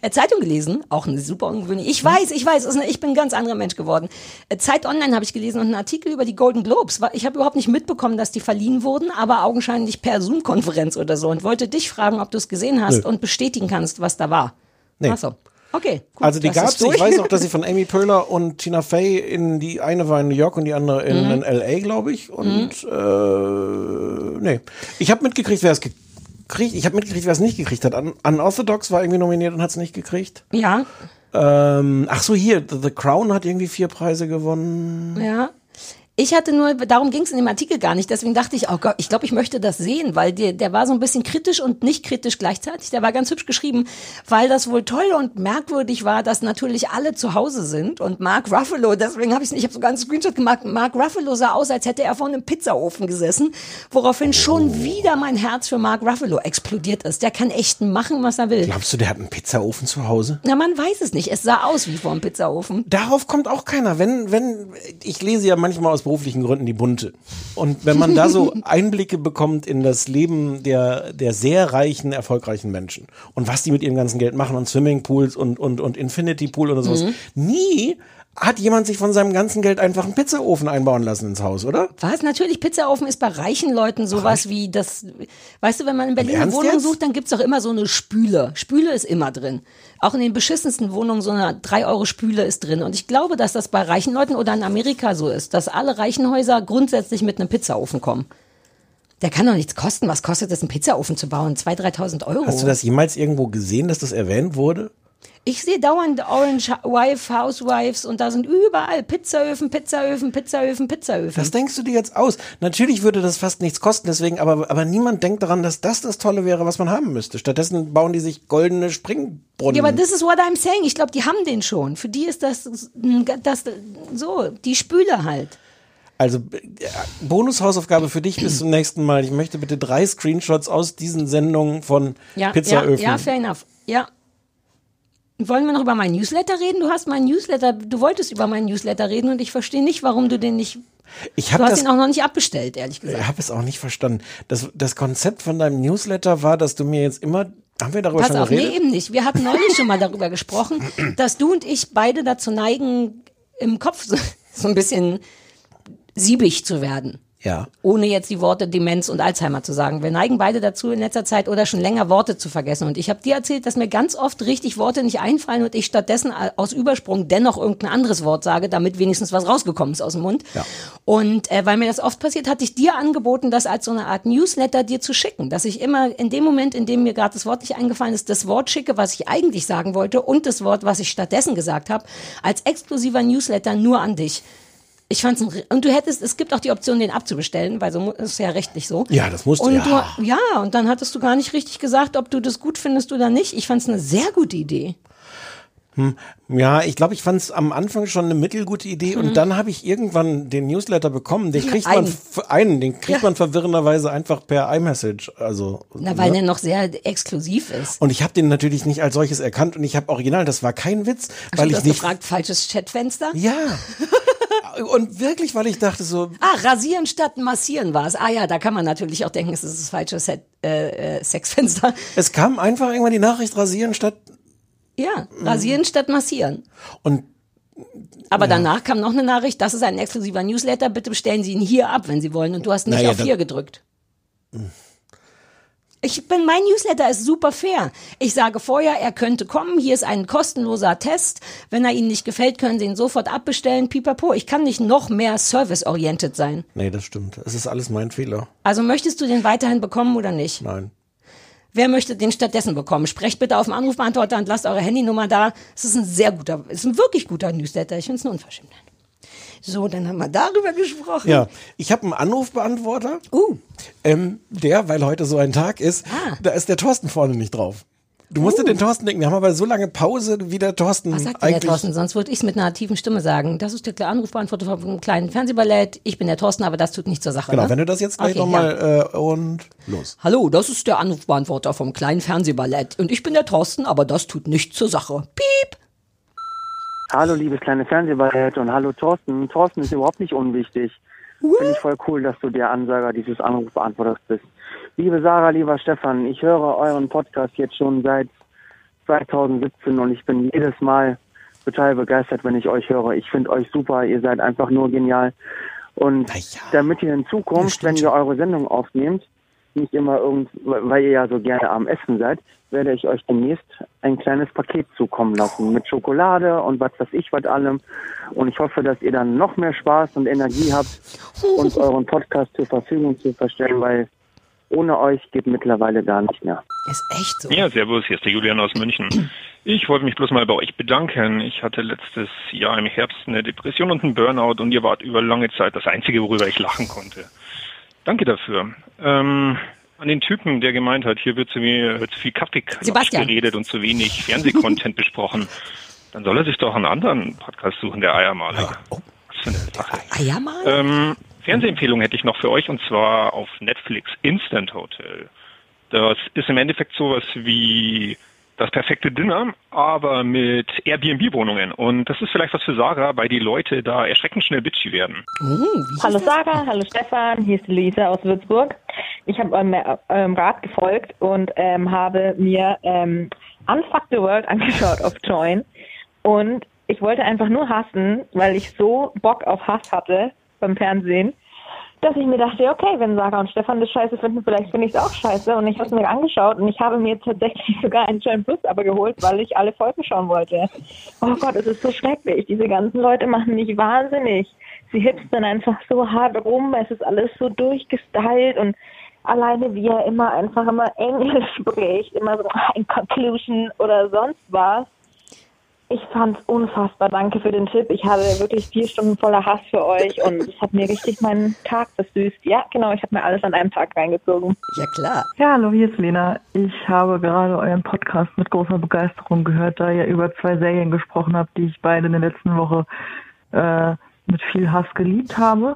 äh, Zeitung gelesen. Auch eine super ungewöhnliche. Ich weiß, ich weiß, ich bin ein ganz anderer Mensch geworden. Äh, Zeit Online habe ich gelesen und einen Artikel über die Golden Globes. Ich habe überhaupt nicht mitbekommen, dass die verliehen wurden, aber augenscheinlich per Zoom-Konferenz oder so. Und wollte dich fragen, ob du es gesehen hast Nö. und bestätigen kannst, was da war. Nee. Ach so. Okay. Gut, Also die ist durch. Ich weiß auch, dass sie von Amy Poehler und Tina Fey in die eine war in New York und die andere in, Mhm. in L.A. glaube ich. Und äh, nee, ich habe mitgekriegt, wer es gekriegt. Ich habe mitgekriegt, wer es nicht gekriegt hat. Un Unorthodox war irgendwie nominiert und hat es nicht gekriegt. Ja, Ähm, ach so hier, The, The Crown hat irgendwie vier Preise gewonnen. ja. Ich hatte nur, darum ging es in dem Artikel gar nicht, deswegen dachte ich, oh Gott, ich glaube, ich möchte das sehen, weil der, der war so ein bisschen kritisch und nicht kritisch gleichzeitig. Der war ganz hübsch geschrieben, weil das wohl toll und merkwürdig war, dass natürlich alle zu Hause sind und Mark Ruffalo, deswegen habe ich ich habe sogar einen Screenshot gemacht, Mark Ruffalo sah aus, als hätte er vor einem Pizzaofen gesessen, woraufhin schon wieder mein Herz für Mark Ruffalo explodiert ist. Der kann echt machen, was er will. Glaubst du, der hat einen Pizzaofen zu Hause? Na, man weiß es nicht. Es sah aus wie vor einem Pizzaofen. Darauf kommt auch keiner. Wenn, wenn, ich lese ja manchmal aus beruflichen Gründen die Bunte. Und wenn man da so Einblicke bekommt in das Leben der, der sehr reichen, erfolgreichen Menschen und was die mit ihrem ganzen Geld machen und Swimmingpools und, und, und Infinity Pool oder sowas. Nie hat jemand sich von seinem ganzen Geld einfach einen Pizzaofen einbauen lassen ins Haus, oder? Was? Natürlich, Pizzaofen ist bei reichen Leuten sowas wie das, weißt du, wenn man in Berlin eine Wohnung jetzt? sucht, dann gibt's doch immer so eine Spüle. Spüle ist immer drin. Auch in den beschissensten Wohnungen so eine 3-Euro-Spüle ist drin. Und ich glaube, dass das bei reichen Leuten oder in Amerika so ist, dass alle reichen Häuser grundsätzlich mit einem Pizzaofen kommen. Der kann doch nichts kosten. Was kostet es, einen Pizzaofen zu bauen? 2.000, 3.000 Euro. Hast du das jemals irgendwo gesehen, dass das erwähnt wurde? Ich sehe dauernd Orange Wife, Housewives und da sind überall Pizzaöfen, Pizzaöfen, Pizzaöfen, Pizzaöfen. Was denkst du dir jetzt aus? Natürlich würde das fast nichts kosten, deswegen, aber, aber niemand denkt daran, dass das das Tolle wäre, was man haben müsste. Stattdessen bauen die sich goldene Springbrunnen. Ja, aber this is what I'm saying. Ich glaube, die haben den schon. Für die ist das, das so, die Spüle halt. Also äh, Bonushausaufgabe für dich bis zum nächsten Mal. Ich möchte bitte drei Screenshots aus diesen Sendungen von Ja, Pizzaöfen. ja, ja, fair enough. Ja. Wollen wir noch über meinen Newsletter reden? Du hast meinen Newsletter, du wolltest über meinen Newsletter reden und ich verstehe nicht, warum du den nicht, ich du habe hast das, ihn auch noch nicht abbestellt, ehrlich gesagt. ich habe es auch nicht verstanden. Das, das Konzept von deinem Newsletter war, dass du mir jetzt immer, haben wir darüber Pass schon auf, nee, geredet? eben nicht. Wir hatten neulich schon mal darüber gesprochen, dass du und ich beide dazu neigen, im Kopf so, so ein bisschen siebig zu werden. Ja. Ohne jetzt die Worte Demenz und Alzheimer zu sagen. Wir neigen beide dazu in letzter Zeit oder schon länger Worte zu vergessen. Und ich habe dir erzählt, dass mir ganz oft richtig Worte nicht einfallen und ich stattdessen aus Übersprung dennoch irgendein anderes Wort sage, damit wenigstens was rausgekommen ist aus dem Mund. Ja. Und äh, weil mir das oft passiert, hatte ich dir angeboten, das als so eine Art Newsletter dir zu schicken. Dass ich immer in dem Moment, in dem mir gerade das Wort nicht eingefallen ist, das Wort schicke, was ich eigentlich sagen wollte und das Wort, was ich stattdessen gesagt habe, als exklusiver Newsletter nur an dich. Ich fand's ein, und du hättest, es gibt auch die Option, den abzubestellen, weil so ist ja rechtlich so. Ja, das musst du, und ja. Du, ja, und dann hattest du gar nicht richtig gesagt, ob du das gut findest oder nicht. Ich fand's eine sehr gute Idee. Ja, ich glaube, ich fand es am Anfang schon eine mittelgute Idee und dann habe ich irgendwann den Newsletter bekommen. Den kriegt man einen. f- einen, den kriegt Ja. man verwirrenderweise einfach per iMessage. Also Na, weil ne? der noch sehr exklusiv ist. und ich habe den natürlich nicht als solches erkannt und ich habe original, das war kein Witz, weil du ich hast nicht gefragt, falsches Chatfenster? Ja. und wirklich, weil ich dachte so, Ah, rasieren statt massieren war es. Ah ja, da kann man natürlich auch denken, es ist das falsche Set, äh, äh, Sexfenster. es kam einfach irgendwann die Nachricht rasieren statt Ja, rasieren statt massieren. und Aber danach kam noch eine Nachricht, das ist ein exklusiver Newsletter, bitte bestellen Sie ihn hier ab, wenn Sie wollen. Und du hast nicht Naja, auf hier gedrückt. Ich bin, mein Newsletter ist super fair. Ich sage vorher, er könnte kommen. Hier ist ein kostenloser Test. Wenn er Ihnen nicht gefällt, können Sie ihn sofort abbestellen. Pipapo. Ich kann nicht noch mehr service-oriented sein. nee, das stimmt. Es ist alles mein Fehler. Also möchtest du den weiterhin bekommen oder nicht? Nein. Wer möchte den stattdessen bekommen? Sprecht bitte auf dem Anrufbeantworter und lasst eure Handynummer da. Es ist ein sehr guter, es ist ein wirklich guter Newsletter. Ich finde es eine Unverschämtheit. So, dann haben wir darüber gesprochen. Ja, ich habe einen Anrufbeantworter. Uh, Ähm, der, weil heute so ein Tag ist, Ah. da ist der Thorsten vorne nicht drauf. Du musst dir den Thorsten denken. Wir haben aber so lange Pause, wie der Thorsten was sagt denn der eigentlich. Thorsten? Sonst würde ich es mit einer tiefen Stimme sagen. Das ist der Anrufbeantworter vom kleinen Fernsehballett. Ich bin der Thorsten, aber das tut nicht zur Sache. Genau, ne? wenn du das jetzt gleich Okay, nochmal äh, und los. Hallo, das ist der Anrufbeantworter vom kleinen Fernsehballett. Und ich bin der Thorsten, aber das tut nichts zur Sache. Piep! Hallo, liebes kleine Fernsehballett und hallo Thorsten. Thorsten ist überhaupt nicht unwichtig. Finde ich voll cool, dass du der Ansager dieses Anrufbeantworters bist. Liebe Sarah, lieber Stefan, ich höre euren Podcast jetzt schon seit 2017 und ich bin jedes Mal total begeistert, wenn ich euch höre. Ich finde euch super, ihr seid einfach nur genial. Und ja, damit ihr in Zukunft, wenn ihr eure Sendung aufnehmt, nicht immer irgend, weil ihr ja so gerne am Essen seid, werde ich euch demnächst ein kleines Paket zukommen lassen mit Schokolade und was weiß ich was allem. Und ich hoffe, dass ihr dann noch mehr Spaß und Energie habt, uns euren Podcast zur Verfügung zu verstellen, weil ohne euch geht mittlerweile gar nicht mehr. Ist echt so. Ja, servus, hier ist der Julian aus München. Ich wollte mich bloß mal bei euch bedanken. Ich hatte letztes Jahr im Herbst eine Depression und einen Burnout und ihr wart über lange Zeit das Einzige, worüber ich lachen konnte. Danke dafür. Ähm, an den Typen, der gemeint hat, hier wird zu, mir, zu viel Kaffee geredet und zu wenig Fernsehcontent besprochen, dann soll er sich doch einen anderen Podcast suchen, der Eiermaler. Was für eine Sache. Ah ja, mal. Ähm, Fernsehempfehlung hätte ich noch für euch und zwar auf Netflix Instant Hotel. Das ist im Endeffekt sowas wie das perfekte Dinner, aber mit Airbnb-Wohnungen. Und das ist vielleicht was für Sarah, weil die Leute da erschreckend schnell bitchy werden. Oh, Hallo? Sarah, hallo Stefan, hier ist Luisa aus Würzburg. Ich habe eurem ähm, Rat gefolgt und ähm, habe mir ähm, Unfuck the World angeschaut auf Join. Und ich wollte einfach nur hassen, weil ich so Bock auf Hass hatte beim Fernsehen, dass ich mir dachte, okay, wenn Sarah und Stefan das scheiße finden, vielleicht finde ich es auch scheiße. Und ich habe es mir angeschaut und ich habe mir tatsächlich sogar ein Join Plus aber geholt, weil ich alle Folgen schauen wollte. Oh Gott, es ist so schrecklich. Diese ganzen Leute machen mich wahnsinnig. Sie hipstern einfach so hart rum. Es ist alles so durchgestylt und alleine wie er immer einfach immer Englisch spricht, immer so ein Conclusion oder sonst was. Ich fand's unfassbar. Danke für den Tipp. Ich hatte wirklich vier Stunden voller Hass für euch und es hat mir richtig meinen Tag versüßt. Ja, genau, ich habe mir alles an einem Tag reingezogen. Ja, klar. Ja, hallo, hier ist Lena. Ich habe gerade euren Podcast mit großer Begeisterung gehört, da ihr über zwei Serien gesprochen habt, die ich beide in der letzten Woche äh, mit viel Hass geliebt habe.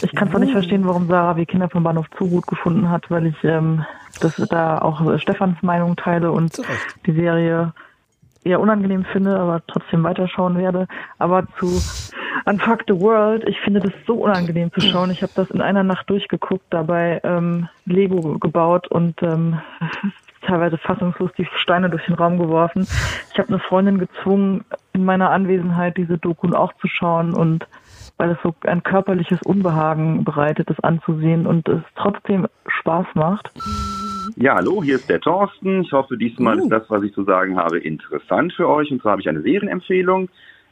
Ich kann zwar nicht verstehen, warum Sarah wie Kinder vom Bahnhof zu gut gefunden hat, weil ich ähm, das da auch Stefans Meinung teile und die Serie eher unangenehm finde, aber trotzdem weiterschauen werde. Aber zu Unfuck the World, ich finde das so unangenehm zu schauen. Ich habe das in einer Nacht durchgeguckt, dabei ähm, Lego gebaut und ähm, teilweise fassungslos die Steine durch den Raum geworfen. Ich habe eine Freundin gezwungen, in meiner Anwesenheit diese Doku auch zu schauen und weil es so ein körperliches Unbehagen bereitet, das anzusehen und es trotzdem Spaß macht. Ja, hallo, hier ist der Thorsten. Ich hoffe, diesmal ist das, was ich zu sagen habe, interessant für euch. Und zwar habe ich eine Serienempfehlung.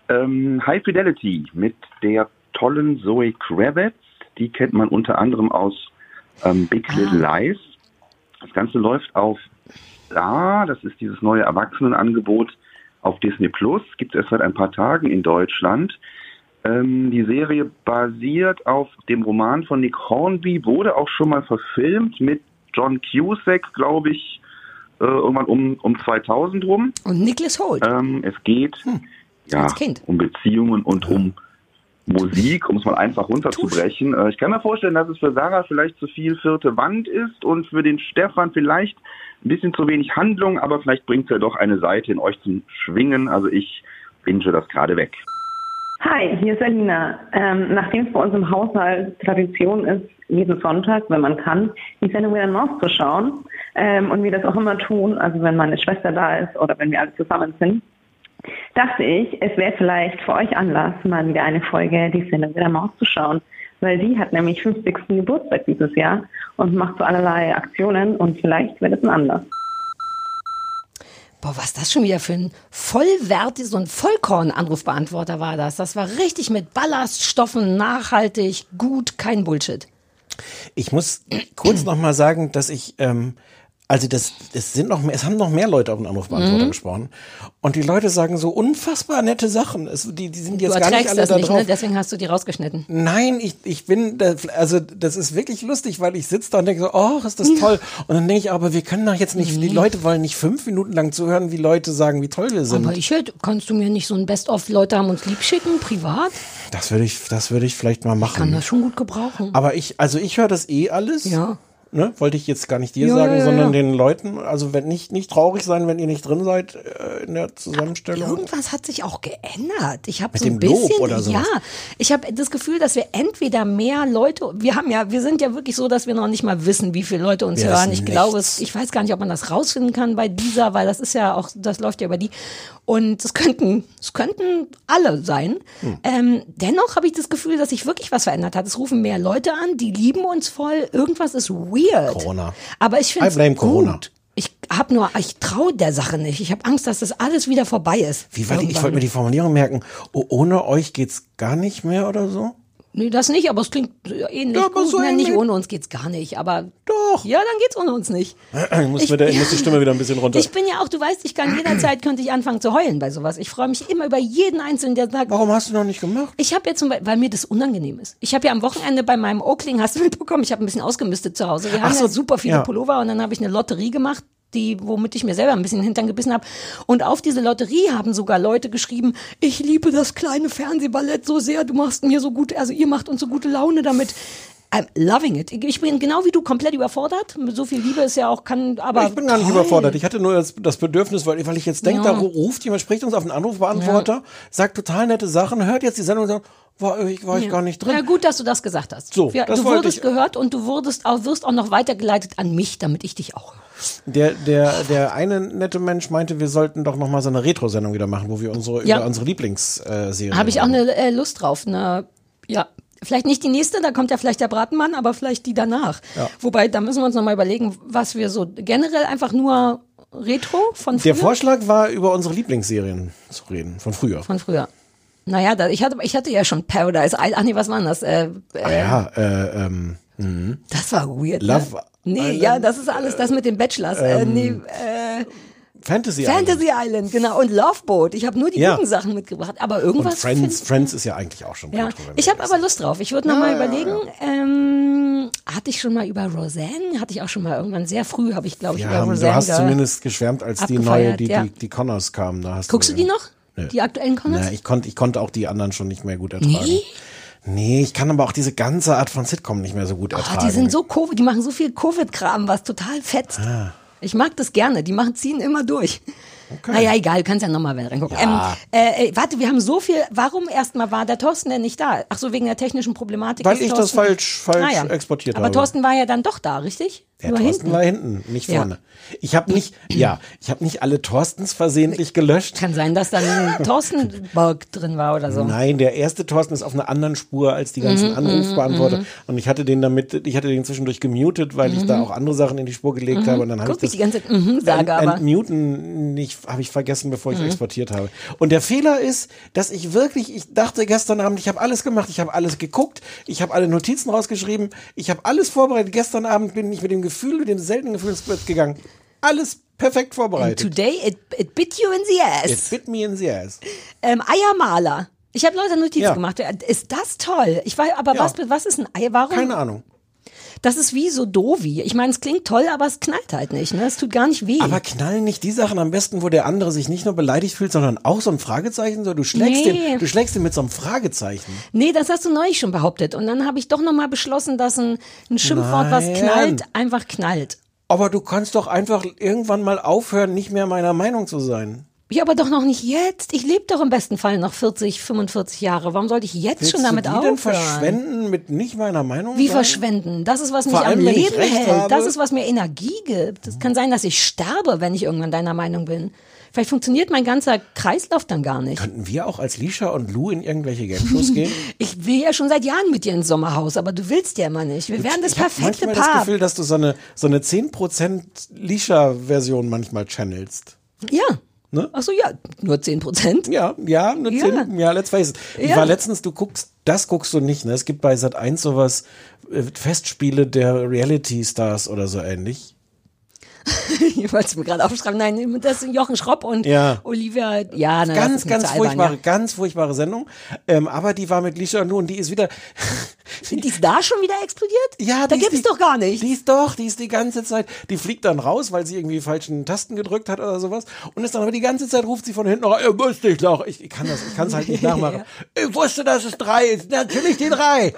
Ähm, High Fidelity mit der tollen Zoe Kravitz. Die kennt man unter anderem aus ähm, Big Little Lies. Das Ganze läuft auf Star. Das ist dieses neue Erwachsenenangebot auf Disney Plus. Gibt es erst seit ein paar Tagen in Deutschland. Ähm, die Serie basiert auf dem Roman von Nick Hornby, wurde auch schon mal verfilmt mit John Cusack, glaube ich, äh, irgendwann um, um 2000 rum. Und Nicholas Holt. Ähm, es geht ja, als Kind. um Beziehungen und um Musik, um es mal einfach runterzubrechen. Äh, ich kann mir vorstellen, dass es für Sarah vielleicht zu viel vierte Wand ist und für den Stefan vielleicht ein bisschen zu wenig Handlung, aber vielleicht bringt es ja doch eine Seite in euch zum Schwingen. Also ich binge das gerade weg. Hi, hier ist Alina. Ähm, nachdem es bei uns im Haushalt Tradition ist, jeden Sonntag, wenn man kann, die Sendung wieder Maus zu schauen ähm, und wir das auch immer tun, also wenn meine Schwester da ist oder wenn wir alle zusammen sind, dachte ich, es wäre vielleicht für euch Anlass, mal wieder eine Folge die Sendung wieder Maus zu schauen, weil die hat nämlich 50. Geburtstag dieses Jahr und macht so allerlei Aktionen und vielleicht wird es ein Anlass. Boah, was das schon wieder für ein vollwertig, so ein Vollkorn-Anrufbeantworter war das. Das war richtig mit Ballaststoffen, nachhaltig, gut, kein Bullshit. Ich muss kurz noch mal sagen, dass ich, ähm, also das, es sind noch mehr, es haben noch mehr Leute auf den Anrufbeantworter Mhm. gesprochen. Und die Leute sagen so unfassbar nette Sachen. Es, die, die sind Du jetzt gar nicht alle das da nicht, drauf. ne? deswegen hast du die rausgeschnitten. Nein, ich, ich bin, da, also das ist wirklich lustig, weil ich sitze da und denke so, oh, ist das toll. Und dann denke ich, aber wir können doch jetzt nicht, die Leute wollen nicht fünf Minuten lang zuhören, wie Leute sagen, wie toll wir sind. Aber ich hätte, kannst du mir nicht so ein Best-of Leute haben uns lieb schicken, privat? Das würde ich, das würde ich vielleicht mal machen. Kann das schon gut gebrauchen. Aber ich, also ich höre das eh alles. Ja. Ne, wollte ich jetzt gar nicht dir Ja, sagen, ja, sondern ja. den Leuten. Also wenn nicht, nicht traurig sein, wenn ihr nicht drin seid äh, in der Zusammenstellung. Irgendwas hat sich auch geändert. Ich habe so ein bisschen, ja, ich habe das Gefühl, dass wir entweder mehr Leute, wir haben ja, wir sind ja wirklich so, dass wir noch nicht mal wissen, wie viele Leute uns Wir hören. Ich glaube, es, ich weiß gar nicht, ob man das rausfinden kann bei dieser, weil das ist ja auch, das läuft ja über die. Und es könnten, es könnten alle sein. Hm. Ähm, dennoch habe ich das Gefühl, dass sich wirklich was verändert hat. Es rufen mehr Leute an, die lieben uns voll. Irgendwas ist weird. Corona. Aber ich finde es Corona. gut. Ich habe nur, ich traue der Sache nicht. Ich habe Angst, dass das alles wieder vorbei ist. Wie war die, ich wollte mir die Formulierung merken. Oh, ohne euch geht's gar nicht mehr oder so? Nee, das nicht, aber es klingt ähnlich Ja, gut. so Na, nicht ohne uns geht's gar nicht, aber Doch. ja, dann geht's ohne uns nicht. Ich muss, Ich- der, ich muss die Stimme wieder ein bisschen runter. Ich bin ja auch, du weißt, ich kann jederzeit könnte ich anfangen zu heulen bei sowas. Ich freue mich immer über jeden einzelnen, der sagt, Warum hast du noch nicht gemacht? ich habe ja zum Beispiel, weil mir das unangenehm ist. Ich habe ja am Wochenende bei meinem Oakling, hast du mitbekommen, ich habe ein bisschen ausgemistet zu Hause. Wir haben Ach so, ja super viele ja. Pullover und dann habe ich eine Lotterie gemacht. Die, womit ich mir selber ein bisschen Hintern gebissen habe. Und auf diese Lotterie haben sogar Leute geschrieben, ich liebe das kleine Fernsehballett so sehr, du machst mir so gut, also ihr macht uns so gute Laune damit. I'm loving it. Ich bin genau wie du komplett überfordert. So viel Liebe ist ja auch, kann, aber. ich bin gar nicht toll. überfordert. Ich hatte nur das, das Bedürfnis, weil, weil ich jetzt denke, Ja. da ruft jemand, spricht uns auf den Anrufbeantworter, sagt total nette Sachen, hört jetzt die Sendung und sagt, war ich, war ich Ja. gar nicht drin. Ja, gut, dass du das gesagt hast. So, ja, das du wurdest ich- gehört und du wurdest auch, wirst auch noch weitergeleitet an mich, damit ich dich auch höre. Der, der, der eine nette Mensch meinte, wir sollten doch noch mal so eine Retro-Sendung wieder machen, wo wir unsere, Ja. über unsere Lieblingsserien Habe ich auch eine äh, Lust drauf. Eine, ja, vielleicht nicht die nächste, da kommt ja vielleicht der Bratenmann, aber vielleicht die danach. Ja. Wobei, da müssen wir uns nochmal überlegen, was wir so generell einfach nur Retro von früher. Der Vorschlag war, über unsere Lieblingsserien zu reden, von früher. von früher. Naja, da, ich, hatte, ich hatte ja schon Paradise Island. Ach nee, was war denn das? Äh, Ah äh, ja, äh, ähm, mhm. Das war weird. Love ne? Nee, Island, ja, das ist alles das mit den Bachelors. äh, ähm, nee, äh, Fantasy, Fantasy Island. genau. Und Loveboat. Ich habe nur die Ja. guten Sachen mitgebracht. Aber Island. Und irgendwas. Friends, Friends ist ja eigentlich auch schon ja, ich habe aber Lust drauf. Ich würde noch Ja, mal ja, überlegen. Ähm, hatte ich schon mal über Roseanne? Hatte ich auch schon mal irgendwann sehr früh, habe ich glaube ich über haben, Roseanne. du hast zumindest geschwärmt, als die neue, die, ja. die, die Connors kamen. Da hast Guckst du die noch? Nö. Die aktuellen Connors? Na, ich konnte, ich konnte auch die anderen schon nicht mehr gut ertragen. Nee? Nee, ich kann aber auch diese ganze Art von Sitcom nicht mehr so gut Oh, ertragen. die sind so Covid, die machen so viel Covid-Kram, was total fetzt. Ah. Ich mag das gerne. Die machen ziehen immer durch. Naja, egal, du kannst ja nochmal reingucken. Ja. Ähm, äh, äh, warte, wir haben so viel. Warum erstmal war der Thorsten denn nicht da? Ach so, wegen der technischen Problematik. Weil ich das Thorsten- falsch, falsch Ah, ja. exportiert Aber habe. Thorsten war ja dann doch da, richtig? Der Nur Thorsten hinten. war hinten, nicht Ja. vorne. Ich habe nicht, ja, ich habe nicht alle Thorstens versehentlich gelöscht. Kann sein, dass dann ein Thorstenberg drin war oder so. Nein, der erste Thorsten ist auf einer anderen Spur als die ganzen Mhm, Anrufbeantworter. mhm, mhm. Und ich hatte den damit, ich hatte den zwischendurch gemutet, weil ich Mhm. da auch andere Sachen in die Spur gelegt Mhm. habe. Und dann habe ich das ich die ganze Zeit mhm sage, aber. Entmuten nicht, habe ich vergessen, bevor ich Mhm. exportiert habe. Und der Fehler ist, dass ich wirklich, ich dachte gestern Abend, ich habe alles gemacht, ich habe alles geguckt, ich habe alle Notizen rausgeschrieben, ich habe alles vorbereitet. Gestern Abend bin ich mit dem Gefühl, mit dem seltenen Gefühl ins Bett gegangen. Alles perfekt And vorbereitet. today it, it bit you in the ass. It bit me in the ass. Ähm, Eiermaler. Ich habe Leute Notizen Ja. gemacht. Ist das toll? Ich weiß, aber Ja. was, was ist ein Ei? Warum? Keine Ahnung. Das ist wie so Dovi. Ich meine, es klingt toll, aber es knallt halt nicht. Ne? Es tut gar nicht weh. Aber knallen nicht die Sachen am besten, wo der andere sich nicht nur beleidigt fühlt, sondern auch so ein Fragezeichen? So, du schlägst Nee. den, du schlägst den mit so einem Fragezeichen. Nee, das hast du neulich schon behauptet. Und dann habe ich doch nochmal beschlossen, dass ein, ein Schimpfwort, was Nein. knallt, einfach knallt. Aber du kannst doch einfach irgendwann mal aufhören, nicht mehr meiner Meinung zu sein. Ja, aber doch noch nicht jetzt. Ich lebe doch im besten Fall noch 40, 45 Jahre. Warum sollte ich jetzt Willst schon damit du die denn aufhören? verschwenden mit nicht meiner Meinung Wie sein? verschwenden? Das ist, was mich allem, am ich Leben hält. habe. Das ist, was mir Energie gibt. Es kann sein, dass ich sterbe, wenn ich irgendwann deiner Meinung bin. Vielleicht funktioniert mein ganzer Kreislauf dann gar nicht. Könnten wir auch als Lisha und Lou in irgendwelche Game-Shows gehen? Ich will ja schon seit Jahren mit dir ins Sommerhaus, aber du willst ja immer nicht. Wir wären das ich habe perfekte manchmal das Paar. Gefühl, dass du so eine, so eine 10% Lisha-Version manchmal channelst. ja. Ne? Ach so, ja, nur 10 Prozent. Ja, ja, nur Ja. 10, ja, let's face it. Ich Ja. war letztens, du guckst, das guckst du nicht, ne? Es gibt bei Sat 1 sowas, äh, Festspiele der Reality Stars oder so ähnlich. ich wollte es mir gerade aufschreiben. Nein, das sind Jochen Schropp und Ja. Olivia. Ja, na, das ganz, ganz albern, furchtbare, ja. ganz furchtbare Sendung. Ähm, aber die war mit Lisha und die ist wieder, Die ist da schon wieder explodiert? Ja, da gibt's die- doch gar nicht. Die ist doch, die ist die ganze Zeit, die fliegt dann raus, weil sie irgendwie falschen Tasten gedrückt hat oder sowas und ist dann aber die ganze Zeit ruft sie von hinten noch, ihr wusste ich doch, ich, ich kann das, ich kann es halt nicht nachmachen. Ich wusste, dass es drei ist, natürlich die drei.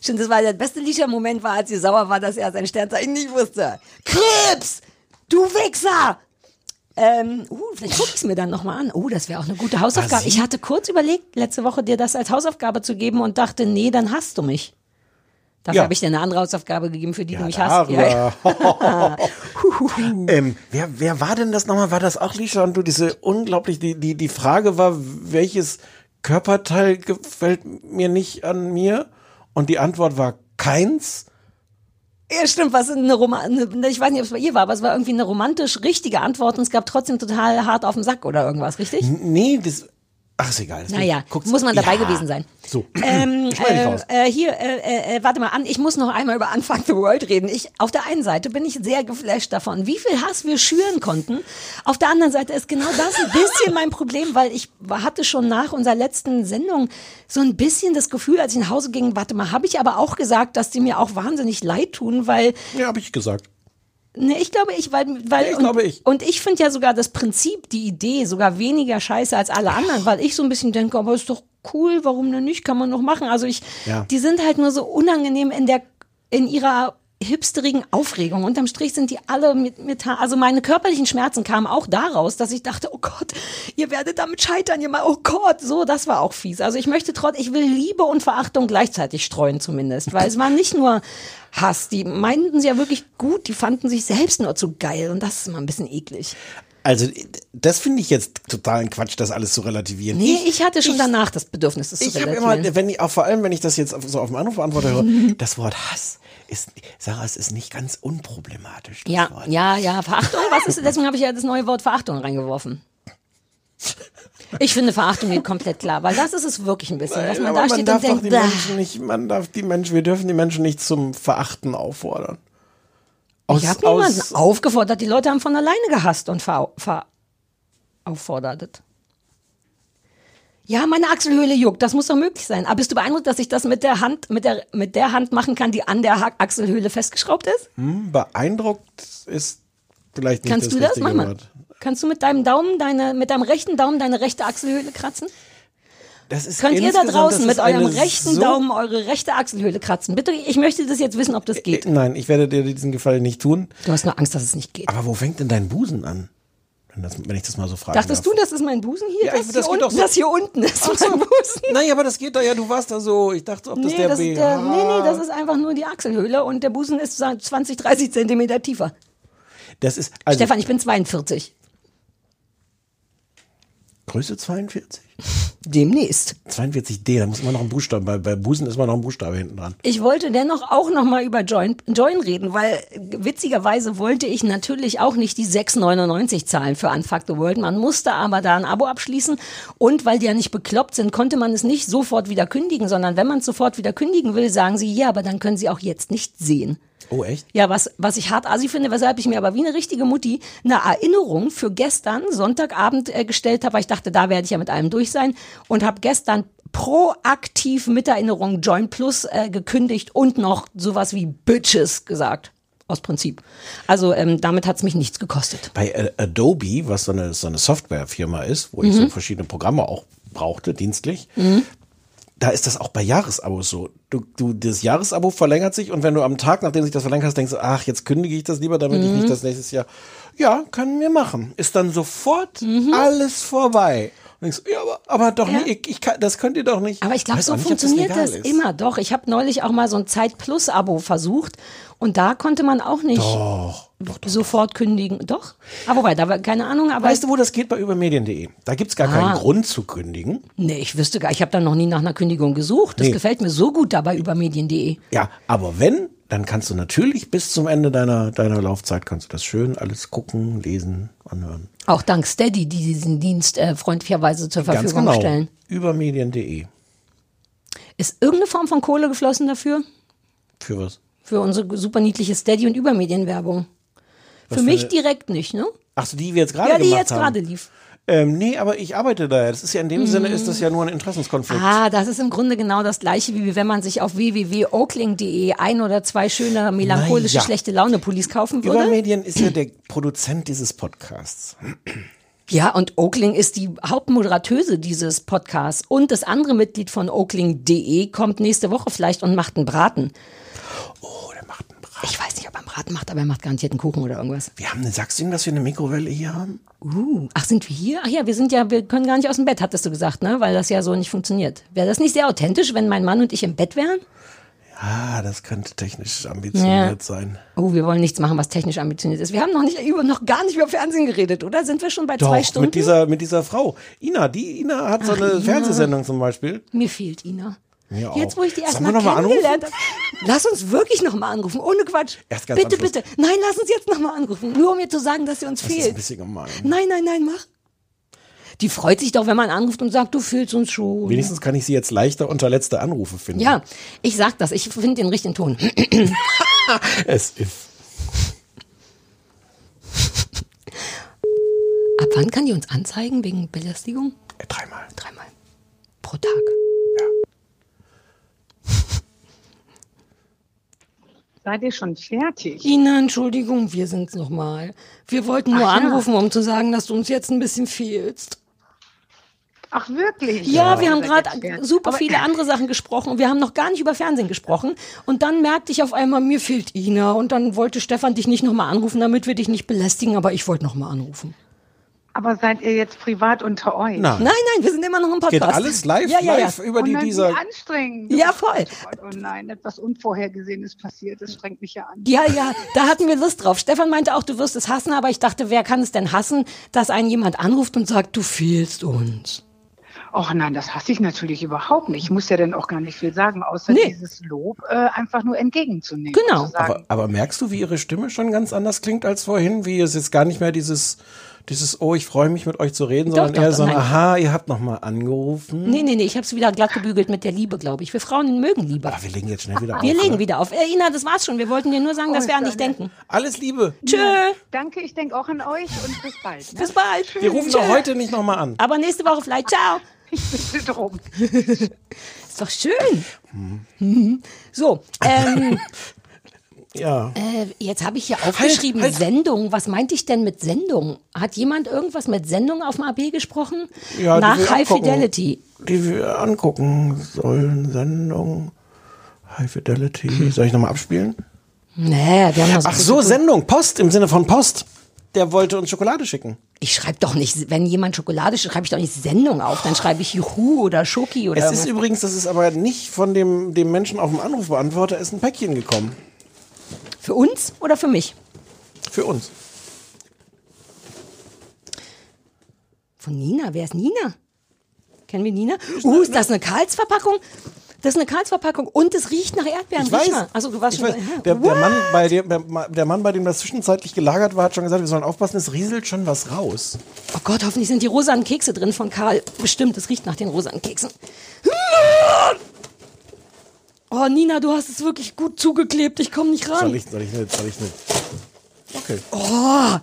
Stimmt, das war der beste Lisha-Moment, war, als sie sauer war, dass er sein Sternzeichen nicht wusste. Krebs! Du Wichser! Ähm, uh, vielleicht gucke ich es mir dann nochmal an. Oh, das wäre auch eine gute Hausaufgabe. sie- Ich hatte kurz überlegt, letzte Woche dir das als Hausaufgabe zu geben und dachte, nee, dann hasst du mich. Dafür Ja. habe ich dir eine andere Hausaufgabe gegeben, für die du mich Ja, hast. Ja. ähm, wer, wer war denn das nochmal? War das auch Lisha und du? Diese unglaublich, die, die, die Frage war, welches Körperteil gefällt mir nicht an mir? Und die Antwort war keins. Ja, stimmt, was eine Roma eine, ich weiß nicht, ob es bei ihr war, aber es war irgendwie eine romantisch richtige Antwort und es gab trotzdem total hart auf den Sack oder irgendwas, richtig? Nee, das, ach, ist egal. Naja, muss man dabei ja. gewesen sein. So, Ähm, äh, äh, hier, äh, äh, äh, warte mal an, ich muss noch einmal über Unfuck the World reden. Ich, auf der einen Seite bin ich sehr geflasht davon, wie viel Hass wir schüren konnten. Auf der anderen Seite ist genau das ein bisschen mein Problem, weil ich hatte schon nach unserer letzten Sendung so ein bisschen das Gefühl, als ich nach Hause ging, warte mal, habe ich aber auch gesagt, dass die mir auch wahnsinnig leid tun, weil Ja, habe ich gesagt. Ne, ich glaube ich, weil, weil ich und, glaube ich. und ich finde ja sogar das Prinzip, die Idee sogar weniger scheiße als alle anderen, weil ich so ein bisschen denke, aber ist doch cool, warum denn nicht, kann man noch machen. Also ich, Ja. die sind halt nur so unangenehm in der, in ihrer hipsterigen Aufregung. Unterm Strich sind die alle mit, mit, also meine körperlichen Schmerzen kamen auch daraus, dass ich dachte, oh Gott, ihr werdet damit scheitern, ihr mal, oh Gott, so, das war auch fies. Also ich möchte trotz, ich will Liebe und Verachtung gleichzeitig streuen zumindest, weil es war nicht nur Hass, die meinten sie ja wirklich gut, die fanden sich selbst nur zu geil und das ist immer ein bisschen eklig. Also, das finde ich jetzt totalen Quatsch, das alles zu relativieren. Nee, ich, hatte schon danach das Bedürfnis, das zu Ich habe relativieren. immer, wenn ich, auch vor allem, wenn ich das jetzt auf- so auf dem Anrufbeantworter höre, das Wort Hass ist, Sarah, es ist nicht ganz unproblematisch. Das Ja, Wort. ja, ja, Verachtung, was ist, deswegen habe ich ja das neue Wort Verachtung reingeworfen. Ich finde, Verachtung geht komplett klar, weil das ist es wirklich ein bisschen, dass man da steht und denkt, die "Bah." Menschen nicht, man darf die Menschen, wir dürfen die Menschen nicht zum Verachten auffordern. ich habe niemanden aufgefordert, die Leute haben von alleine gehasst und ver, ver auffordert. Ja, meine Achselhöhle juckt, das muss doch möglich sein. Aber bist du beeindruckt, dass ich das mit der Hand, mit der, mit der Hand machen kann, die an der ha Achselhöhle festgeschraubt ist? Hm, beeindruckt ist vielleicht nicht Kannst das du das? Mach mal. Kannst du mit deinem Daumen, deine, mit deinem rechten Daumen deine rechte Achselhöhle kratzen? Das ist Könnt ihr da draußen mit eurem rechten so- Daumen eure rechte Achselhöhle kratzen? Bitte, ich möchte das jetzt wissen, ob das geht. Nein, ich werde dir diesen Gefallen nicht tun. Du hast nur Angst, dass es nicht geht. Aber wo fängt denn dein Busen an? wenn, das, wenn ich das mal so frage. Dachtest du, das ist mein Busen hier? Ja, das, hier das geht unten, so- das hier unten ist Ach so. mein Busen. Nein, aber das geht doch ja, du warst da so. Ich dachte, ob das Nee, der das BH. ist der, nee, nee, das ist einfach nur die Achselhöhle und der Busen ist so 20, 30 Zentimeter tiefer. Das ist also Stefan, ich bin 42. Größe 42? Demnächst. 42D, da muss immer noch ein Buchstabe, bei, bei Busen ist immer noch ein Buchstabe hinten dran. Ich wollte dennoch auch noch mal über Join, Join reden, weil witzigerweise wollte ich natürlich auch nicht die 6,99 zahlen für Unfuck the World. Man musste aber da ein Abo abschließen und weil die ja nicht bekloppt sind, konnte man es nicht sofort wieder kündigen, sondern wenn man es sofort wieder kündigen will, sagen sie, ja, aber dann können sie auch jetzt nicht sehen. Oh, echt? Ja, was, was ich hart assi finde, weshalb ich mir aber wie eine richtige Mutti eine Erinnerung für gestern, Sonntagabend, äh, gestellt habe, weil ich dachte, da werde ich ja mit allem durch sein und habe gestern proaktiv mit Erinnerung Join Plus äh, gekündigt und noch sowas wie Bitches gesagt. Aus Prinzip. Also ähm, damit hat's mich nichts gekostet. Bei äh, Adobe, was so eine, so eine Softwarefirma ist, wo ich Mhm. so verschiedene Programme auch brauchte, dienstlich, da ist das auch bei Jahresabos so. Du, du, das Jahresabo verlängert sich und wenn du am Tag, nachdem sich das verlängert hast, denkst, du, ach, jetzt kündige ich das lieber, damit ich Mhm. nicht das nächstes Jahr. Ja, können wir machen. Ist dann sofort Mhm. alles vorbei. Und denkst, ja, aber, aber doch nicht, ich, ich kann, das könnt ihr doch nicht. Aber ich glaube, so nicht, funktioniert das, ist. immer. Doch, ich habe neulich auch mal so ein Zeit Plus Abo versucht und da konnte man auch nicht Doch, sofort kündigen. Doch. Aber wobei, da war keine Ahnung, aber Weißt du, wo das geht? Bei übermedien.de. Da gibt's gar keinen Ah. Grund zu kündigen. Nee, ich wüsste gar, ich habe da noch nie nach einer Kündigung gesucht. Das Nee. gefällt mir so gut dabei über medien.de. Ja, aber wenn, dann kannst du natürlich bis zum Ende deiner, deiner Laufzeit kannst du das schön alles gucken, lesen, anhören. Auch dank Steady, die diesen Dienst äh, freundlicherweise zur Ganz Verfügung genau. stellen. Übermedien.de. Ist irgendeine Form von Kohle geflossen dafür? Für was? Für unsere super niedliche Steady- und Übermedienwerbung? Für für mich eine- direkt nicht, ne? Ach so, die wir jetzt gerade Ja, die jetzt gerade lief. Ähm, nee, aber ich arbeite da. Das ist ja in dem Mhm. Sinne ist das ja nur ein Interessenskonflikt. Ah, das ist im Grunde genau das gleiche, wie wenn man sich auf www.oakling.de ein oder zwei schöne melancholische Na ja. schlechte Laune Pullis kaufen würde. Übermedien ist ja der Produzent dieses Podcasts. Ja, und Oakling ist die Hauptmoderatöse dieses Podcasts. Und das andere Mitglied von Oakling.de kommt nächste Woche vielleicht und macht einen Braten. Oh, der macht einen Braten. Ich weiß nicht, ob er einen Braten macht, aber er macht garantiert einen Kuchen oder irgendwas. Wir haben eine, sagst du ihm, dass wir eine Mikrowelle hier haben? Uh, ach, sind wir hier? Ach ja, wir sind ja, wir können gar nicht aus dem Bett, hattest du gesagt, ne? Weil das ja so nicht funktioniert. Wäre das nicht sehr authentisch, wenn mein Mann und ich im Bett wären? Ah, das könnte technisch ambitioniert sein. Oh, wir wollen nichts machen, was technisch ambitioniert ist. Wir haben noch nicht über, noch gar nicht über Fernsehen geredet, oder? Sind wir schon bei zwei Doch, Stunden? mit dieser, mit dieser Frau. Ina, die Ina hat so Ach, eine Ina. Fernsehsendung zum Beispiel. Mir fehlt Ina. Mir. Jetzt, wo ich die erstmal kennengelernt habe. Lass uns wirklich noch mal anrufen, ohne Quatsch. Erst ganz bitte, bitte. Nein, lass uns jetzt noch mal anrufen. Nur um mir zu sagen, dass sie uns Das ist ein fehlt. bisschen gemein. Nein, nein, nein, mach. Die freut sich doch, wenn man anruft und sagt, du fehlst uns schon. Wenigstens kann ich sie jetzt leichter unter letzte Anrufe finden. Ja, ich sag das. Ich finde den richtigen Ton. Es ist. Ab wann kann die uns anzeigen wegen Belästigung? Dreimal. Dreimal. Pro Tag. Seid ihr schon fertig? Ina, Entschuldigung, wir sind's nochmal. Wir wollten nur Ach ja. anrufen, um zu sagen, dass du uns jetzt ein bisschen fehlst. Ach, wirklich? Ja, wir haben gerade super Aber- viele andere Sachen gesprochen und wir haben noch gar nicht über Fernsehen gesprochen. Und dann merkte ich auf einmal, mir fehlt Ina. Und dann wollte Stefan dich nicht nochmal anrufen, damit wir dich nicht belästigen, aber ich wollte nochmal anrufen. Aber seid ihr jetzt privat unter euch? Nein. Nein, nein, wir sind immer noch im Podcast. Geht alles live, ja, ja, live ja. über oh die dieser. Wie anstrengend. Ja, voll. Oh, oh nein, etwas Unvorhergesehenes passiert. Das strengt mich ja an. Ja, ja, da hatten wir Lust drauf. Stefan meinte auch, du wirst es hassen, aber ich dachte, wer kann es denn hassen, dass einen jemand anruft und sagt, du fehlst uns. Och nein, das hasse ich natürlich überhaupt nicht. Ich muss ja dann auch gar nicht viel sagen, außer Nee. dieses Lob äh, einfach nur entgegenzunehmen. Genau. Sagen, Aber, aber merkst du, wie ihre Stimme schon ganz anders klingt als vorhin? Wie es jetzt gar nicht mehr dieses, dieses, oh, ich freue mich mit euch zu reden, sondern doch, eher doch, so ein, aha, ihr habt nochmal angerufen. Nee, nee, nee, ich habe es wieder glatt gebügelt mit der Liebe, glaube ich. Wir Frauen mögen Liebe. Aber wir legen jetzt schnell wieder auf. Wir legen wieder auf. Äh, Ina, das war's schon. Wir wollten dir nur sagen, Oh, dass wir an dich denken. Alles Liebe. Tschö. danke, ich denke auch an euch und bis bald. Ne? Bis bald. Wir rufen doch heute nicht nochmal an. Aber nächste Woche vielleicht. Ciao. Ich bitte drum. Ist doch schön. Mhm. So, ähm, Ja. äh, jetzt habe ich hier aufgeschrieben, halt. Sendung. Was meinte ich denn mit Sendung? Hat jemand irgendwas mit Sendung auf dem AB gesprochen? Ja, Nach High angucken. Fidelity. Die wir angucken sollen. Sendung. High Fidelity. Soll ich nochmal abspielen? Nee, wir haben noch Ach so, Sendung. Post im Sinne von Post. Der wollte uns Schokolade schicken. Ich schreibe doch nicht, wenn jemand Schokolade schreibt, schreibe ich doch nicht Sendung auf. Dann schreibe ich Juhu oder Schoki oder Es ist übrigens, das ist aber nicht von dem, dem Menschen auf dem Anrufbeantworter, ist ein Päckchen gekommen. Für uns oder für mich? Für uns. Von Nina. Wer ist Nina? Kennen wir Nina? Uh, ist das eine Karlsverpackung? Das ist eine Karlsverpackung und es riecht nach Erdbeeren. Ich weiß. Also du warst schon. weiß. Der, der? Mann, bei dem, der, der Mann, bei dem das zwischenzeitlich gelagert war, hat schon gesagt, wir sollen aufpassen, es rieselt schon was raus. Oh Gott, hoffentlich sind die rosanen Kekse drin von Karl. Bestimmt, es riecht nach den rosanen Keksen. Oh, Nina, du hast es wirklich gut zugeklebt. Ich komme nicht ran. Soll ich, soll ich nicht, soll ich nicht. Okay. Oh.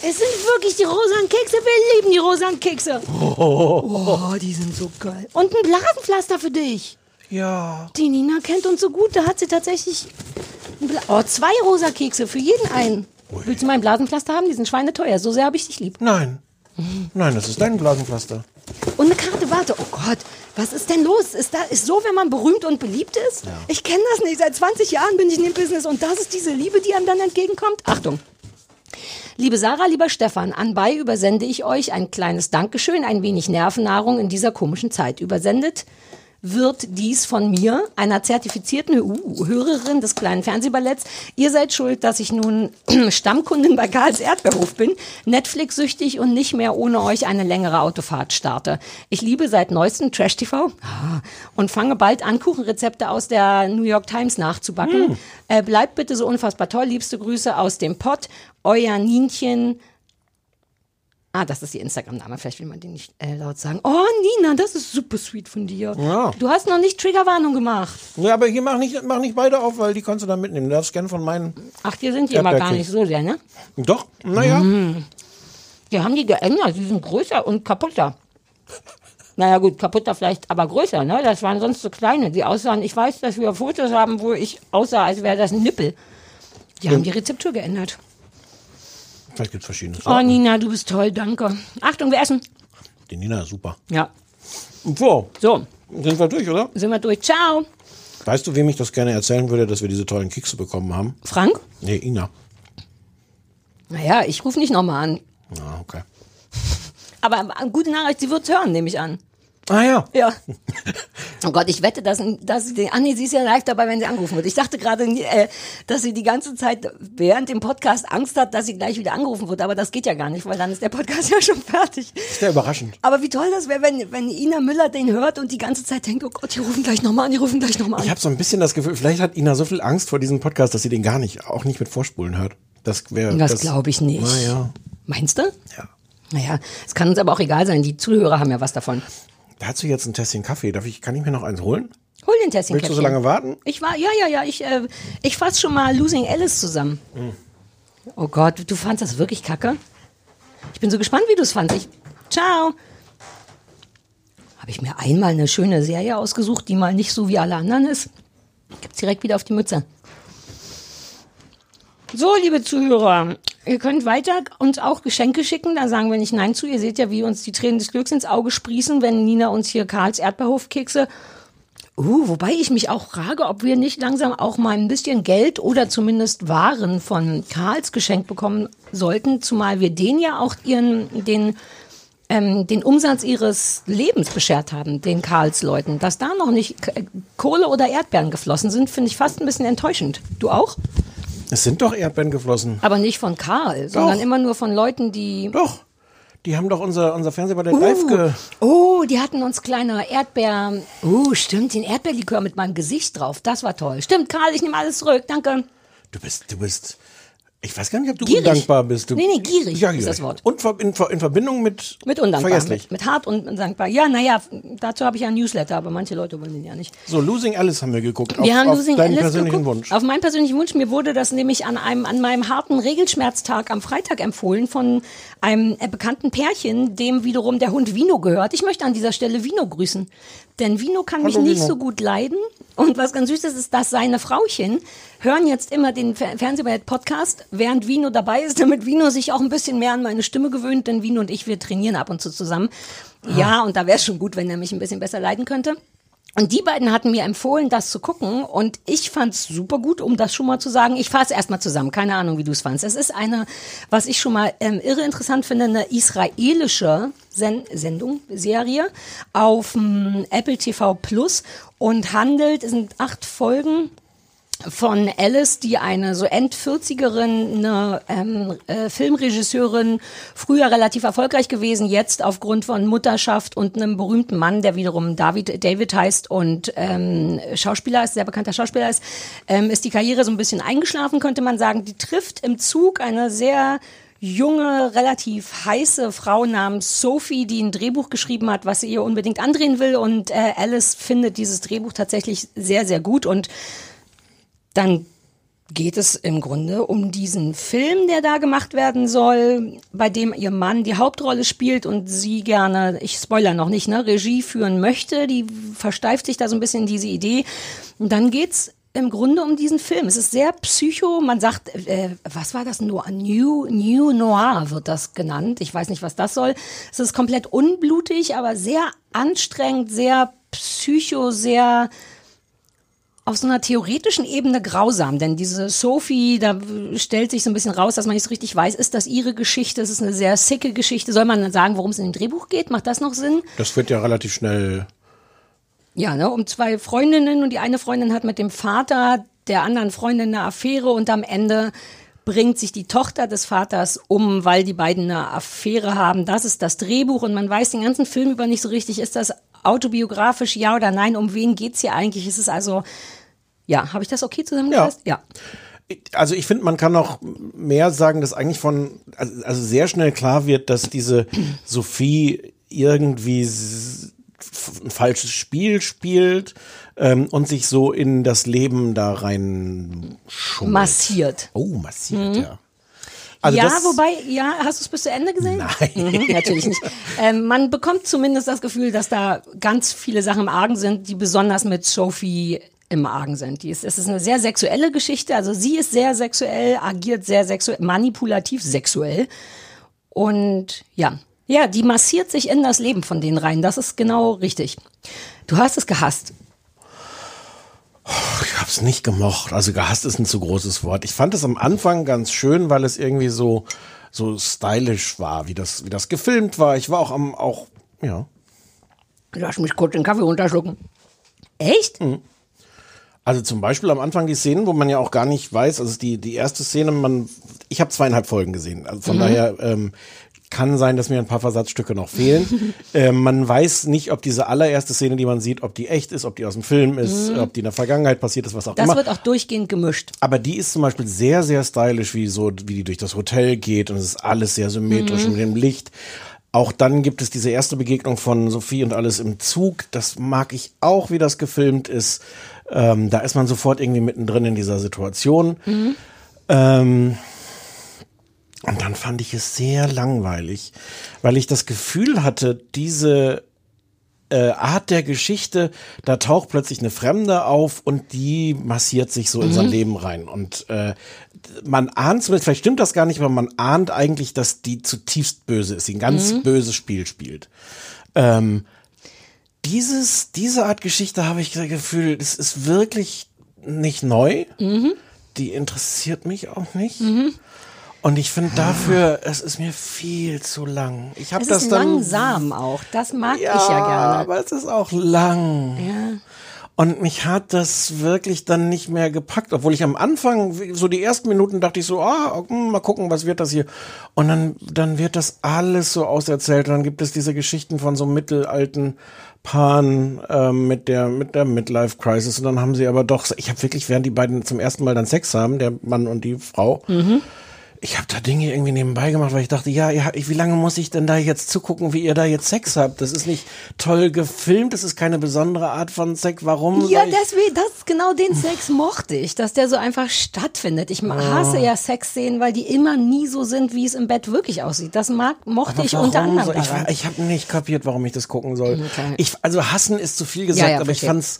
Es sind wirklich die rosanen Kekse. Wir lieben die rosanen Kekse. Oh, die sind so geil. Und ein Blasenpflaster für dich. Ja. Die Nina kennt uns so gut. Da hat sie tatsächlich ein Bla oh, zwei rosa Kekse für jeden einen. Willst du mein Blasenpflaster haben? Die sind schweineteuer. So sehr habe ich dich lieb. Nein. Nein, das ist dein Blasenpflaster. Und eine Karte, warte. Oh Gott, was ist denn los? Ist, da, ist so, wenn man berühmt und beliebt ist? Ich kenne das nicht. Seit 20 Jahren bin ich in dem Business und das ist diese Liebe, die einem dann entgegenkommt. Achtung. Liebe Sarah, lieber Stefan, anbei übersende ich euch ein kleines Dankeschön, ein wenig Nervennahrung in dieser komischen Zeit. Übersendet wird dies von mir, einer zertifizierten uh, Hörerin des kleinen Fernsehballetts. Ihr seid schuld, dass ich nun Stammkundin bei Karls Erdbeerhof bin, Netflix-süchtig und nicht mehr ohne euch eine längere Autofahrt starte. Ich liebe seit neuestem Trash-TV ah, und fange bald an, Kuchenrezepte aus der New York Times nachzubacken. Äh, bleibt bitte so unfassbar toll. Liebste Grüße aus dem Pott. Euer Nienchen. Ah, das ist ihr Instagram-Name. Vielleicht will man den nicht äh, laut sagen. Oh, Nina, das ist super sweet von dir. Ja. Du hast noch nicht Triggerwarnung gemacht. Ja, aber hier mach nicht, mach nicht beide auf, weil die kannst du dann mitnehmen. Du darfst gerne von meinen. Ach, die sind die immer gar nicht so sehr, ne? Doch, naja. Mm. Die haben die geändert. Die sind größer und kaputter. Naja, gut, kaputter vielleicht, aber größer, ne? Das waren sonst so kleine, die aussahen. Ich weiß, dass wir Fotos haben, wo ich aussah, als wäre das ein Nippel. Die haben die Rezeptur geändert. Vielleicht gibt es verschiedene Oh, Sorten. Nina, du bist toll, danke. Achtung, wir essen. Die Nina ist super. Ja. So, So, sind wir durch, oder? sind wir durch. Ciao. Weißt du, wem ich das gerne erzählen würde, dass wir diese tollen Kekse bekommen haben? Frank? Nee, Ina. Naja, ich rufe nicht nochmal an. Ah, okay. Aber äh, gute Nachricht, sie wird's hören, nehme ich an. Ah ja. Ja. Oh Gott, ich wette, dass, dass sie den, ah nee, sie ist ja live dabei, wenn sie angerufen wird. Ich dachte gerade, äh, dass sie die ganze Zeit während dem Podcast Angst hat, dass sie gleich wieder angerufen wird. Aber das geht ja gar nicht, weil dann ist der Podcast ja schon fertig. Ist ja überraschend. Aber wie toll das wäre, wenn, wenn Ina Müller den hört und die ganze Zeit denkt, oh Gott, die rufen gleich nochmal an, die rufen gleich nochmal an. Ich habe so ein bisschen das Gefühl, vielleicht hat Ina so viel Angst vor diesem Podcast, dass sie den gar nicht, auch nicht mit Vorspulen hört. Das wäre. Das glaube ich nicht. Naja. Meinst du? Ja. Naja, es kann uns aber auch egal sein. Die Zuhörer haben ja was davon. Dazu jetzt ein Tässchen Kaffee. Darf ich, kann ich mir noch eins holen? Hol den Tässchen Willst du so lange warten? Ich war, ja, ja, ja, ich, äh, ich fasse schon mal Losing Alice zusammen. Oh Gott, du fandst das wirklich kacke? Ich bin so gespannt, wie du es fandst. Ich, ciao. Habe ich mir einmal eine schöne Serie ausgesucht, die mal nicht so wie alle anderen ist. Gibt's direkt wieder auf die Mütze. So, liebe Zuhörer, ihr könnt weiter uns auch Geschenke schicken, da sagen wir nicht Nein zu. Ihr seht ja, wie uns die Tränen des Glücks ins Auge sprießen, wenn Nina uns hier Karls Erdbeerhofkekse Uh, wobei ich mich auch frage, ob wir nicht langsam auch mal ein bisschen Geld oder zumindest Waren von Karls geschenkt bekommen sollten, zumal wir den ja auch ihren, den, ähm, den Umsatz ihres Lebens beschert haben, den Karls-Leuten. Dass da noch nicht Kohle oder Erdbeeren geflossen sind, finde ich fast ein bisschen enttäuschend. Du auch? Es sind doch Erdbeeren geflossen. Aber nicht von Karl, sondern immer nur von Leuten, die. Doch. Die haben doch unser, unser Fernsehballett live ge. Oh, die hatten uns kleine Erdbeer. Oh, stimmt, den Erdbeerlikör mit meinem Gesicht drauf. Das war toll. Stimmt, Karl, ich nehme alles zurück. Danke. Du bist, du bist. Ich weiß gar nicht, ob du Gierig. undankbar bist. Du, Nee, nee, gierig ja, ist gierig. das Wort. Und in, in Verbindung mit. Mit undankbar. Vergesslich. Mit, mit hart und dankbar. Ja, naja, dazu habe ich ja ein Newsletter, aber manche Leute wollen den ja nicht. So, Losing Alice haben wir geguckt. Wir auf, haben auf Losing deinen Alice persönlichen geguckt. Wunsch. Auf meinen persönlichen Wunsch. Mir wurde das nämlich an einem an meinem harten Regelschmerztag am Freitag empfohlen von einem äh, bekannten Pärchen, dem wiederum der Hund Vino gehört. Ich möchte an dieser Stelle Vino grüßen, denn Vino kann mich Hallo, nicht Vino. so gut leiden. Und was ganz süß ist, ist, dass seine Frauchen hören jetzt immer den Fer Fernsehballett-Podcast, während Vino dabei ist, damit Vino sich auch ein bisschen mehr an meine Stimme gewöhnt, denn Vino und ich, wir trainieren ab und zu zusammen. Ja, und da wäre es schon gut, wenn er mich ein bisschen besser leiden könnte. Und die beiden hatten mir empfohlen, das zu gucken. Und ich fand's super gut, um das schon mal zu sagen. Ich fasse erstmal zusammen. Keine Ahnung, wie du es fandst. Es ist eine, was ich schon mal ähm, irre interessant finde, eine israelische Sen Sendung, Serie auf ähm, Apple TV Plus und handelt, es sind acht Folgen von Alice, die eine so End-40erin, eine ähm, äh, Filmregisseurin, früher relativ erfolgreich gewesen, jetzt aufgrund von Mutterschaft und einem berühmten Mann, der wiederum David, David heißt und ähm, Schauspieler ist, sehr bekannter Schauspieler ist, ähm, ist die Karriere so ein bisschen eingeschlafen, könnte man sagen. Die trifft im Zug eine sehr junge, relativ heiße Frau namens Sophie, die ein Drehbuch geschrieben hat, was sie ihr unbedingt andrehen will. Und äh, Alice findet dieses Drehbuch tatsächlich sehr, sehr gut und dann geht es im Grunde um diesen Film, der da gemacht werden soll, bei dem ihr Mann die Hauptrolle spielt und sie gerne, ich spoiler noch nicht, ne, Regie führen möchte. Die versteift sich da so ein bisschen diese Idee. Und dann geht's im Grunde um diesen Film. Es ist sehr psycho. Man sagt, äh, was war das? New, New Noir wird das genannt. Ich weiß nicht, was das soll. Es ist komplett unblutig, aber sehr anstrengend, sehr psycho, sehr auf so einer theoretischen Ebene grausam, denn diese Sophie, da stellt sich so ein bisschen raus, dass man nicht so richtig weiß, ist das ihre Geschichte? Es ist eine sehr sicke Geschichte. Soll man dann sagen, worum es in dem Drehbuch geht? Macht das noch Sinn? Das wird ja relativ schnell. Ja, ne, um zwei Freundinnen und die eine Freundin hat mit dem Vater der anderen Freundin eine Affäre und am Ende bringt sich die Tochter des Vaters um, weil die beiden eine Affäre haben. Das ist das Drehbuch und man weiß den ganzen Film über nicht so richtig, ist das autobiografisch, ja oder nein, um wen geht's hier eigentlich? Ist es also, ja, habe ich das okay zusammengefasst? Ja. ja. Also ich finde, man kann noch mehr sagen, dass eigentlich von, also sehr schnell klar wird, dass diese Sophie irgendwie ein falsches Spiel spielt ähm, und sich so in das Leben da rein schummelt. Massiert. Oh, massiert, Mhm. ja. Also ja, wobei, ja, hast du es bis zu Ende gesehen? Nein. Mhm, natürlich nicht. Ähm, man bekommt zumindest das Gefühl, dass da ganz viele Sachen im Argen sind, die besonders mit Sophie im Argen sind. Die ist, es ist eine sehr sexuelle Geschichte. Also sie ist sehr sexuell, agiert sehr sexuell, manipulativ sexuell. Und ja, ja, die massiert sich in das Leben von denen rein. Das ist genau richtig. Du hast es gehasst. Ich hab's nicht gemocht. Also gehasst ist ein zu großes Wort. Ich fand es am Anfang ganz schön, weil es irgendwie so so stylisch war, wie das wie das gefilmt war. Ich war auch am auch ja. Lass mich kurz den Kaffee runterschlucken. Echt? Also zum Beispiel am Anfang die Szenen, wo man ja auch gar nicht weiß, also die die erste Szene, man ich habe zweieinhalb Folgen gesehen. Also von Mhm. daher ähm, kann sein, dass mir ein paar Versatzstücke noch fehlen. ähm, man weiß nicht, ob diese allererste Szene, die man sieht, ob die echt ist, ob die aus dem Film ist, Mhm. ob die in der Vergangenheit passiert ist, was auch Das immer. wird auch durchgehend gemischt. Aber die ist zum Beispiel sehr, sehr stylisch, wie so, wie die durch das Hotel geht und es ist alles sehr symmetrisch Mhm. mit dem Licht. Auch dann gibt es diese erste Begegnung von Sophie und alles im Zug. Das mag ich auch, wie das gefilmt ist. Ähm, da ist man sofort irgendwie mittendrin in dieser Situation. Mhm. Ähm, und dann fand ich es sehr langweilig, weil ich das Gefühl hatte, diese äh, Art der Geschichte, da taucht plötzlich eine Fremde auf und die massiert sich so in sein Mhm. Leben rein. Und äh, man ahnt zumindest, vielleicht stimmt das gar nicht, aber man ahnt eigentlich, dass die zutiefst böse ist, die ein ganz Mhm. böses Spiel spielt. Ähm, dieses, diese Art Geschichte habe ich das Gefühl, das ist wirklich nicht neu. Mhm. Die interessiert mich auch nicht. Und ich finde dafür, es ist mir viel zu lang. Ich habe Es das ist dann langsam auch. Das mag ja, ich ja gerne. aber es ist auch lang. Ja. Und mich hat das wirklich dann nicht mehr gepackt, obwohl ich am Anfang, so die ersten Minuten dachte ich so, ah, hm, mal gucken, was wird das hier. Und dann, dann wird das alles so auserzählt. Und dann gibt es diese Geschichten von so mittelalten Paaren ähm, mit der mit der Midlife Crisis. Und dann haben sie aber doch, ich habe wirklich, während die beiden zum ersten Mal dann Sex haben, der Mann und die Frau, Mhm. Ich habe da Dinge irgendwie nebenbei gemacht, weil ich dachte, ja, ja, ich- wie lange muss ich denn da jetzt zugucken, wie ihr da jetzt Sex habt? Das ist nicht toll gefilmt, das ist keine besondere Art von Sex. Warum? Ja, ich- deswegen, das, genau den Sex mochte ich, dass der so einfach stattfindet. Ich Ah. hasse ja Sexszenen, weil die immer nie so sind, wie es im Bett wirklich aussieht. Das mag, mochte ich unter anderem soll- ich, daran. ich habe nicht kapiert, warum ich das gucken soll. Okay. Ich, also hassen ist zu viel gesagt, Ja, ja, aber ich verstehe. fand's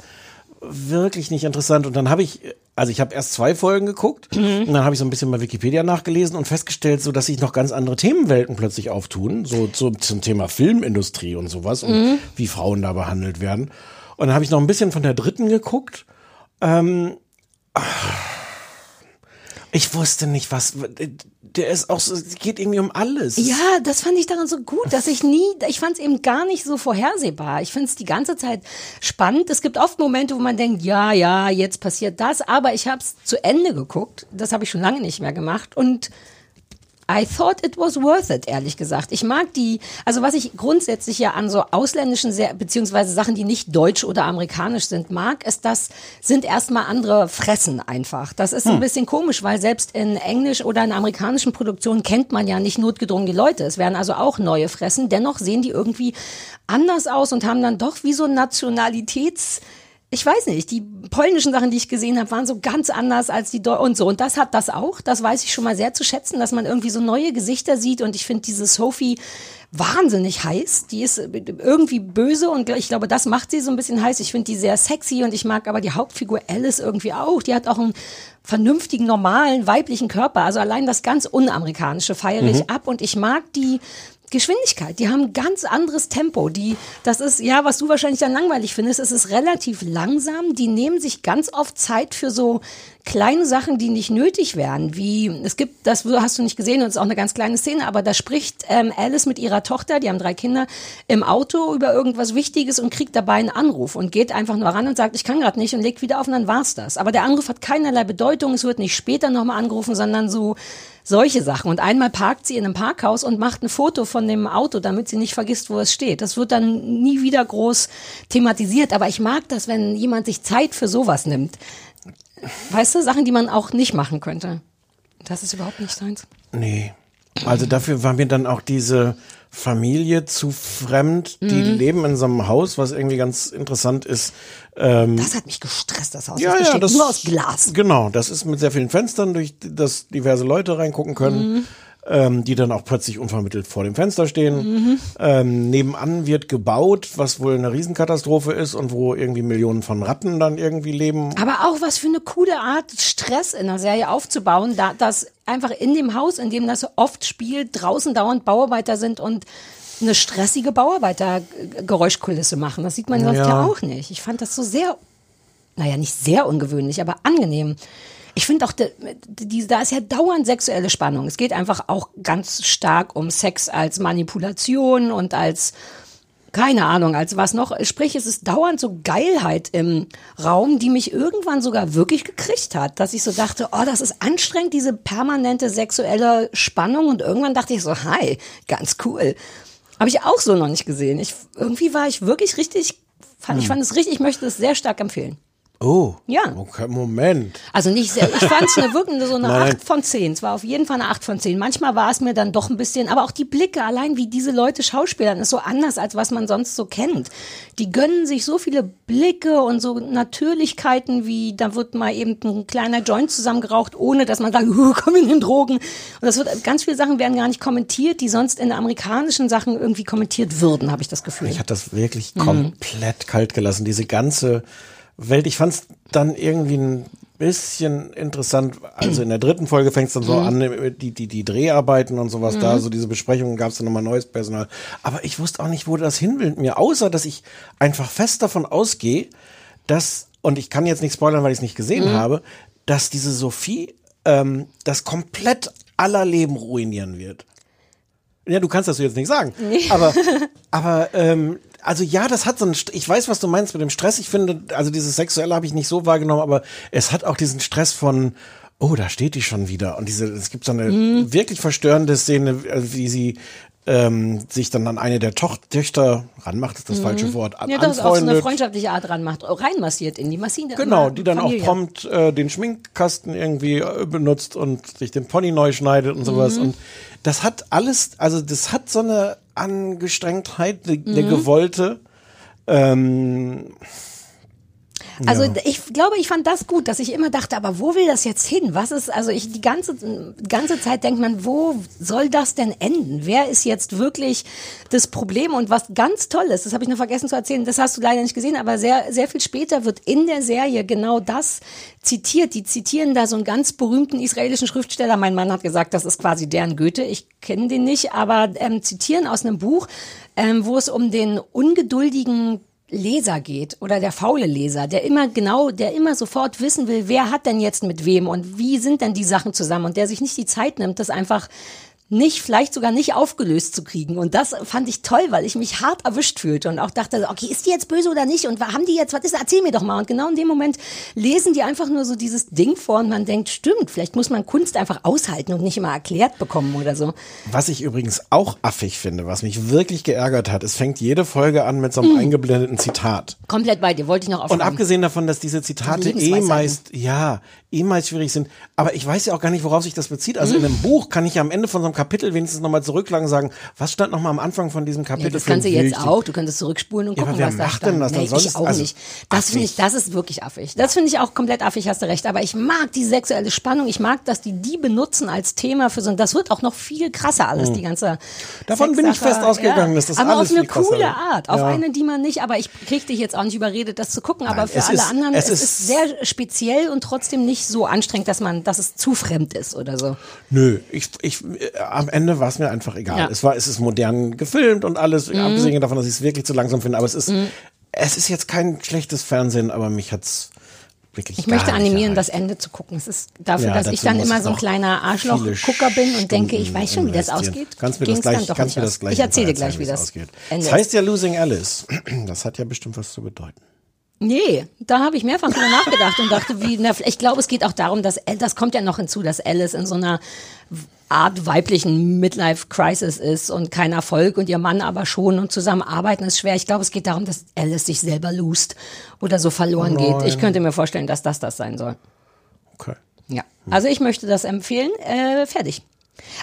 wirklich nicht interessant. Und dann habe ich, also ich habe erst zwei Folgen geguckt Mhm. und dann habe ich so ein bisschen bei Wikipedia nachgelesen und festgestellt, so dass sich noch ganz andere Themenwelten plötzlich auftun, so, so zum Thema Filmindustrie und sowas und Mhm. wie Frauen da behandelt werden. Und dann habe ich noch ein bisschen von der dritten geguckt. Ähm, ich wusste nicht, was. Der ist auch so, es geht irgendwie um alles. Ja, das fand ich daran so gut, dass ich nie, ich fand es eben gar nicht so vorhersehbar. Ich finde es die ganze Zeit spannend. Es gibt oft Momente, wo man denkt, ja, ja, jetzt passiert das, aber ich habe es zu Ende geguckt. Das habe ich schon lange nicht mehr gemacht und I thought it was worth it, ehrlich gesagt. Ich mag die, also was ich grundsätzlich ja an so ausländischen, Ser beziehungsweise Sachen, die nicht deutsch oder amerikanisch sind, mag, ist das, sind erstmal andere Fressen einfach. Das ist hm. ein bisschen komisch, weil selbst in englisch oder in amerikanischen Produktionen kennt man ja nicht notgedrungen die Leute. Es werden also auch neue Fressen. Dennoch sehen die irgendwie anders aus und haben dann doch wie so Nationalitäts- ich weiß nicht, die polnischen Sachen, die ich gesehen habe, waren so ganz anders als die Deu und so. Und das hat das auch. Das weiß ich schon mal sehr zu schätzen, dass man irgendwie so neue Gesichter sieht. Und ich finde diese Sophie wahnsinnig heiß. Die ist irgendwie böse und ich glaube, das macht sie so ein bisschen heiß. Ich finde die sehr sexy und ich mag aber die Hauptfigur Alice irgendwie auch. Die hat auch einen vernünftigen, normalen, weiblichen Körper. Also allein das ganz Unamerikanische feiere ich mhm. ab und ich mag die Geschwindigkeit. Die haben ganz anderes Tempo. Die, das ist ja, was du wahrscheinlich dann langweilig findest. Es ist relativ langsam. Die nehmen sich ganz oft Zeit für so kleine Sachen, die nicht nötig wären. Wie es gibt, das hast du nicht gesehen und es ist auch eine ganz kleine Szene, aber da spricht ähm, Alice mit ihrer Tochter, die haben drei Kinder, im Auto über irgendwas Wichtiges und kriegt dabei einen Anruf und geht einfach nur ran und sagt, ich kann gerade nicht und legt wieder auf und dann war's das. Aber der Anruf hat keinerlei Bedeutung. Es wird nicht später nochmal angerufen, sondern so solche Sachen. Und einmal parkt sie in einem Parkhaus und macht ein Foto von dem Auto, damit sie nicht vergisst, wo es steht. Das wird dann nie wieder groß thematisiert. Aber ich mag das, wenn jemand sich Zeit für sowas nimmt. Weißt du, Sachen, die man auch nicht machen könnte. Das ist überhaupt nicht seins. Nee. Also dafür war mir dann auch diese Familie zu fremd. Die mhm. leben in so einem Haus, was irgendwie ganz interessant ist. Ähm, das hat mich gestresst, das Haus. Ja, das ja, das, nur aus Glas. Genau, das ist mit sehr vielen Fenstern, durch das diverse Leute reingucken können. Mhm ähm, die dann auch plötzlich unvermittelt vor dem Fenster stehen. Mhm. Ähm, nebenan wird gebaut, was wohl eine Riesenkatastrophe ist und wo irgendwie Millionen von Ratten dann irgendwie leben. Aber auch was für eine coole Art, Stress in der Serie aufzubauen, da das einfach in dem Haus, in dem das oft spielt, draußen dauernd Bauarbeiter sind und eine stressige Bauarbeiter-Geräuschkulisse machen. Das sieht man sonst ja. ja auch nicht. Ich fand das so sehr, naja, nicht sehr ungewöhnlich, aber angenehm. Ich finde auch, die, da ist ja dauernd sexuelle Spannung. Es geht einfach auch ganz stark um Sex als Manipulation und als keine Ahnung, als was noch. Sprich, es ist dauernd so Geilheit im Raum, die mich irgendwann sogar wirklich gekriegt hat, dass ich so dachte, oh, das ist anstrengend, diese permanente sexuelle Spannung. Und irgendwann dachte ich so, hi, ganz cool. Habe ich auch so noch nicht gesehen. Ich, irgendwie war ich wirklich richtig, fand, ich hm. fand es richtig, ich möchte es sehr stark empfehlen. Oh. Ja. Okay, Moment. Also nicht sehr, ich fand es eine wirklich so eine Nein. 8 von 10. Es war auf jeden Fall eine 8 von 10. Manchmal war es mir dann doch ein bisschen, aber auch die Blicke, allein wie diese Leute schauspielern, ist so anders, als was man sonst so kennt. Die gönnen sich so viele Blicke und so Natürlichkeiten, wie da wird mal eben ein kleiner Joint zusammengeraucht, ohne dass man sagt, uh, komm in den Drogen. Und das wird, ganz viele Sachen werden gar nicht kommentiert, die sonst in amerikanischen Sachen irgendwie kommentiert würden, habe ich das Gefühl. Ich hatte das wirklich mhm. komplett kalt gelassen. Diese ganze Welt. Ich fand es dann irgendwie ein bisschen interessant. Also in der dritten Folge fängt es dann so mhm. an, die, die, die Dreharbeiten und sowas mhm. da, so diese Besprechungen gab es dann nochmal neues Personal. Aber ich wusste auch nicht, wo das hin will mit mir, außer dass ich einfach fest davon ausgehe, dass, und ich kann jetzt nicht spoilern, weil ich es nicht gesehen mhm. habe, dass diese Sophie ähm, das komplett aller Leben ruinieren wird. Ja, du kannst das jetzt nicht sagen. Nee. Aber, aber ähm, also ja, das hat so einen, ich weiß, was du meinst mit dem Stress. Ich finde, also dieses Sexuelle habe ich nicht so wahrgenommen, aber es hat auch diesen Stress von, oh, da steht die schon wieder. Und diese, es gibt so eine mhm. wirklich verstörende Szene, wie sie ähm, sich dann an eine der Toch Töchter ranmacht, ist das mhm. falsche Wort, an, ja, das auch so eine freundschaftliche Art ranmacht, reinmassiert in die Maschine. Genau, die dann Familie. auch prompt äh, den Schminkkasten irgendwie äh, benutzt und sich den Pony neu schneidet und sowas. Mhm. Und das hat alles, also das hat so eine Angestrengtheit, eine, mhm. gewollte. Ähm, also ja. ich glaube, ich fand das gut, dass ich immer dachte, aber wo will das jetzt hin? Was ist, also ich die ganze, ganze Zeit denkt man, wo soll das denn enden? Wer ist jetzt wirklich das Problem? Und was ganz toll ist, das habe ich noch vergessen zu erzählen, das hast du leider nicht gesehen, aber sehr, sehr viel später wird in der Serie genau das zitiert. Die zitieren da so einen ganz berühmten israelischen Schriftsteller. Mein Mann hat gesagt, das ist quasi deren Goethe. Ich kenne den nicht, aber ähm, zitieren aus einem Buch, ähm, wo es um den ungeduldigen Leser geht oder der faule Leser, der immer genau, der immer sofort wissen will, wer hat denn jetzt mit wem und wie sind denn die Sachen zusammen und der sich nicht die Zeit nimmt, das einfach nicht, vielleicht sogar nicht aufgelöst zu kriegen. Und das fand ich toll, weil ich mich hart erwischt fühlte und auch dachte, okay, ist die jetzt böse oder nicht? Und haben die jetzt, was ist, erzähl mir doch mal. Und genau in dem Moment lesen die einfach nur so dieses Ding vor und man denkt, stimmt, vielleicht muss man Kunst einfach aushalten und nicht immer erklärt bekommen oder so. Was ich übrigens auch affig finde, was mich wirklich geärgert hat, es fängt jede Folge an mit so einem eingeblendeten Zitat. Komplett bei dir, wollte ich noch Und aufschreiben. abgesehen davon, dass diese Zitate eh meist, ja, eh meist schwierig sind, aber ich weiß ja auch gar nicht, worauf sich das bezieht. Also in einem Buch kann ich ja am Ende von so einem Kapitel wenigstens nochmal zurücklangen und sagen, was stand nochmal am Anfang von diesem Kapitel? Ja, das kannst du jetzt auch. Du könntest zurückspulen und Ja, gucken, aber wer was da macht stand. denn das nee, sonst? Ich auch Also, nicht. Das finde ich, das ist wirklich affig. Das finde ich auch komplett affig, hast du recht. Aber ich mag die sexuelle Spannung. Ich mag, dass die die benutzen als Thema für so ein, das wird auch noch viel krasser alles, Mhm. die ganze Davon bin ich fest ausgegangen, dass das Aber alles auf eine coole. Art. Auf eine, die man nicht, aber ich krieg dich jetzt auch nicht überredet, das zu gucken. Aber Nein, für alle ist- anderen, es es, ist- ist sehr speziell und trotzdem nicht so anstrengend, dass man, dass es zu fremd ist oder so. Nö, ich, ich, am Ende war es mir einfach egal. Ja. Es war, es ist modern gefilmt und alles, Mhm. abgesehen davon, dass ich es wirklich zu langsam finde. Aber es ist, es ist jetzt kein schlechtes Fernsehen, aber mich hat's wirklich Ich möchte animieren, das Ende zu gucken. Es ist dafür, Ja, dass ich dann immer so ein kleiner Arschloch-Gucker bin und denke, ich weiß schon, wie das ausgeht. Kannst mir das gleich, kannst mir das gleich Ich erzähle dir gleich, wie das ausgeht. Ende Das heißt ja Losing Alice. Das hat ja bestimmt was zu bedeuten. Nee, da habe ich mehrfach drüber nachgedacht und dachte, wie, na, ich glaube, es geht auch darum, dass, das kommt ja noch hinzu, dass Alice in so einer Art weiblichen Midlife-Crisis ist und kein Erfolg und ihr Mann aber schon und zusammenarbeiten ist schwer. Ich glaube, es geht darum, dass Alice sich selber lust oder so verloren Oh geht. nein. Ich könnte mir vorstellen, dass das das sein soll. Okay. Ja, also ich möchte das empfehlen. Äh, fertig.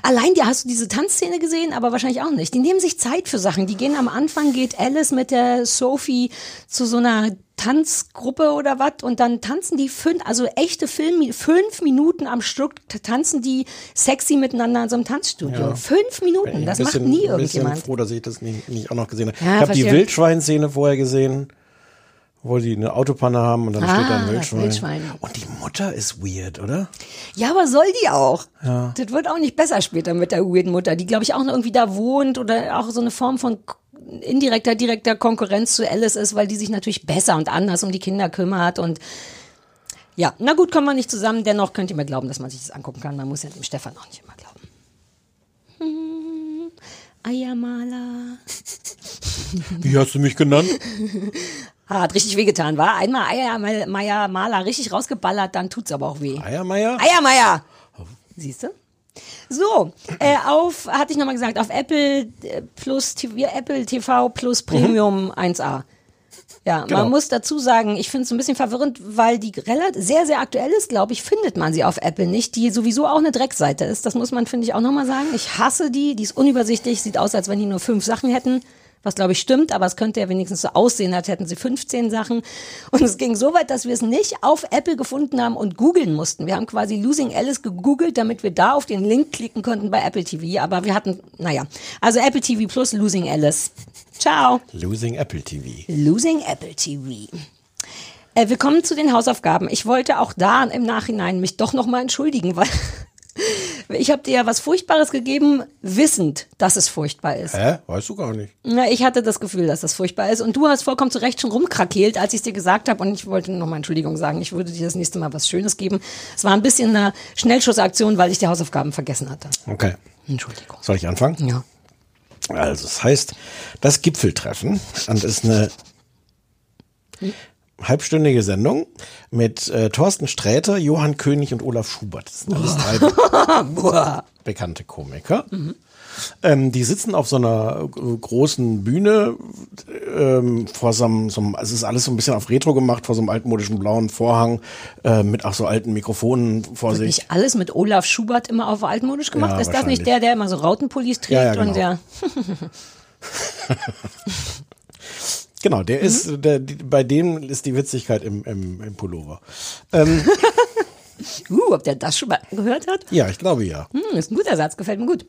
Allein, ja, hast du diese Tanzszene gesehen, aber wahrscheinlich auch nicht. Die nehmen sich Zeit für Sachen. Die gehen am Anfang, geht Alice mit der Sophie zu so einer Tanzgruppe oder was und dann tanzen die fünf, also echte Film, fünf Minuten am Stück tanzen die sexy miteinander in so einem Tanzstudio. Ja. Fünf Minuten, Bin das ein macht bisschen- nie ein bisschen irgendjemand. froh, dass ich das nicht, nicht auch noch gesehen habe. Ja, ich habe die. Wildschweinszene vorher gesehen, wo die eine Autopanne haben und dann steht da Ah, ein das Wildschwein. Wildschwein. Und die Mutter ist weird, oder? Ja, aber soll die auch? Ja. Das wird auch nicht besser später mit der weirden Mutter, die, glaube ich, auch noch irgendwie da wohnt oder auch so eine Form von indirekter, direkter Konkurrenz zu Alice ist, weil die sich natürlich besser und anders um die Kinder kümmert und ja, na gut, kommen wir nicht zusammen. Dennoch könnt ihr mir glauben, dass man sich das angucken kann. Man muss ja dem Stefan auch nicht immer glauben. Hm, Eiermaler. Wie hast du mich genannt? Ah, hat richtig wehgetan, war Einmal Eiermeier Maler richtig rausgeballert, dann tut's aber auch weh. Eiermeier? Eiermeier. Siehst du? So, äh, auf, hatte ich nochmal gesagt, auf Apple äh, Plus, TV, Apple TV Plus Premium 1A. Ja, Genau. man muss dazu sagen, ich finde es ein bisschen verwirrend, weil die relativ sehr, sehr aktuell ist, glaube ich, findet man sie auf Apple nicht, die sowieso auch eine Dreckseite ist. Das muss man, finde ich, auch nochmal sagen. Ich hasse die, die ist unübersichtlich, sieht aus, als wenn die nur fünf Sachen hätten. Was glaube ich stimmt, aber es könnte ja wenigstens so aussehen, als hätten sie 15 Sachen. Und es ging so weit, dass wir es nicht auf Apple gefunden haben und googeln mussten. Wir haben quasi Losing Alice gegoogelt, damit wir da auf den Link klicken konnten bei Apple TV. Aber wir hatten, naja, also Apple TV plus Losing Alice. Ciao. Losing Apple TV. Losing Apple TV. Äh, wir kommen zu den Hausaufgaben. Ich wollte auch da im Nachhinein mich doch nochmal entschuldigen, weil ich habe dir ja was Furchtbares gegeben, wissend, dass es furchtbar ist. Hä? Weißt du gar nicht. Na, ich hatte das Gefühl, dass das furchtbar ist. Und du hast vollkommen zu Recht schon rumkrakeelt, als ich es dir gesagt habe. Und ich wollte nochmal Entschuldigung sagen. Ich würde dir das nächste Mal was Schönes geben. Es war ein bisschen eine Schnellschussaktion, weil ich die Hausaufgaben vergessen hatte. Okay. Entschuldigung. Soll ich anfangen? Ja. Also, es heißt das Gipfeltreffen und ist eine halbstündige Sendung mit äh, Thorsten Sträter, Johann König und Olaf Schubert. Das sind alles drei Boah. bekannte Komiker. Ähm, die sitzen auf so einer großen Bühne ähm, vor so einem, so einem, es ist alles so ein bisschen auf Retro gemacht, vor so einem altmodischen blauen Vorhang äh, mit auch so alten Mikrofonen vor Wird sich. nicht alles mit Olaf Schubert immer auf altmodisch gemacht? Ja, ist das nicht der, der immer so Rautenpullis trägt Ja, ja, und genau. der Genau, der Mhm. ist, der, die, bei dem ist die Witzigkeit im, im, im Pullover. Ähm, Uh, ob der das schon mal gehört hat? ja, ich glaube ja. Hm, ist ein guter Satz, gefällt mir gut.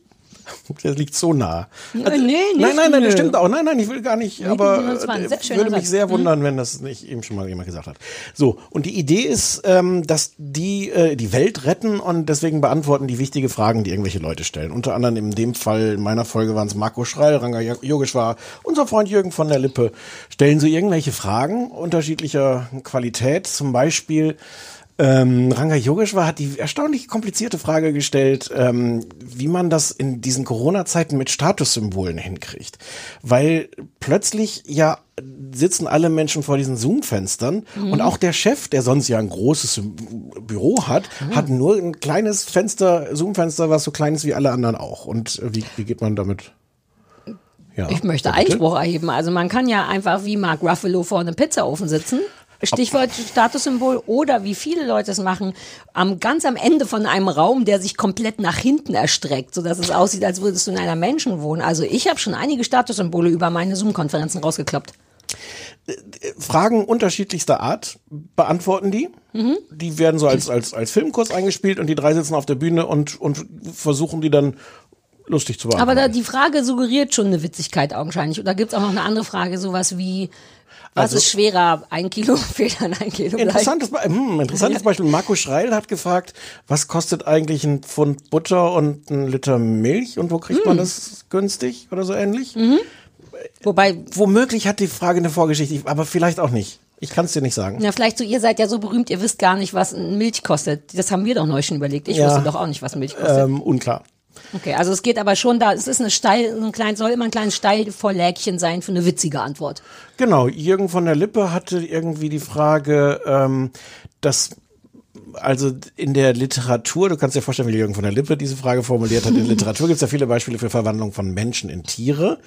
Der liegt so nah. Also- nee, nicht, nein, nein, nein, das stimmt auch. Nein, nein, ich will gar nicht, aber das ein äh, würde mich sehr Mhm. wundern, wenn das nicht eben schon mal jemand gesagt hat. So, und die Idee ist, ähm, dass die äh, die Welt retten und deswegen beantworten die wichtige Fragen, die irgendwelche Leute stellen. Unter anderem in dem Fall in meiner Folge waren es Marco Schreil, Ranga Yogeshwar, unser Freund Jürgen von der Lippe. Stellen so irgendwelche Fragen unterschiedlicher Qualität, zum Beispiel ähm, Ranga Yogeshwar hat die erstaunlich komplizierte Frage gestellt, ähm, wie man das in diesen Corona-Zeiten mit Statussymbolen hinkriegt. Weil plötzlich ja sitzen alle Menschen vor diesen Zoom-Fenstern Mhm. und auch der Chef, der sonst ja ein großes Büro hat, hat nur ein kleines Fenster, Zoom-Fenster, was so klein ist wie alle anderen auch. Und äh, wie, wie geht man damit? Ja, Ich möchte bitte? Einspruch erheben. Also man kann ja einfach wie Mark Ruffalo vor einem Pizzaofen sitzen. Stichwort Statussymbol oder wie viele Leute es machen, am ganz am Ende von einem Raum, der sich komplett nach hinten erstreckt, sodass es aussieht, als würdest du in einer Menschen wohnen. Also ich habe schon einige Statussymbole über meine Zoom-Konferenzen rausgekloppt. Fragen unterschiedlichster Art beantworten die. Mhm. Die werden so als, als, als Filmkurs eingespielt und die drei sitzen auf der Bühne und, und versuchen die dann lustig zu beantworten. Aber da die Frage suggeriert schon eine Witzigkeit augenscheinlich. Oder gibt es auch noch eine andere Frage, sowas wie, was Also- ist schwerer, ein Kilo Federn, ein Kilo? Interessantes, Be- hm, interessantes Beispiel. Marco Schreil hat gefragt, was kostet eigentlich ein Pfund Butter und ein Liter Milch und wo kriegt man das günstig oder so ähnlich? Wobei, Womöglich hat die Frage eine Vorgeschichte, aber vielleicht auch nicht. Ich kann es dir nicht sagen. Ja, vielleicht so, ihr seid ja so berühmt, ihr wisst gar nicht, was Milch kostet. Das haben wir doch neu schon überlegt. Ich Ja. wusste doch auch nicht, was Milch kostet. Ähm, unklar. Okay, also es geht aber schon da, es ist eine steil, ein klein, soll immer ein kleines Steilvorlägchen sein für eine witzige Antwort. Genau, Jürgen von der Lippe hatte irgendwie die Frage, ähm, dass also in der Literatur, du kannst dir vorstellen, wie Jürgen von der Lippe diese Frage formuliert hat, in Literatur gibt es ja viele Beispiele für Verwandlung von Menschen in Tiere,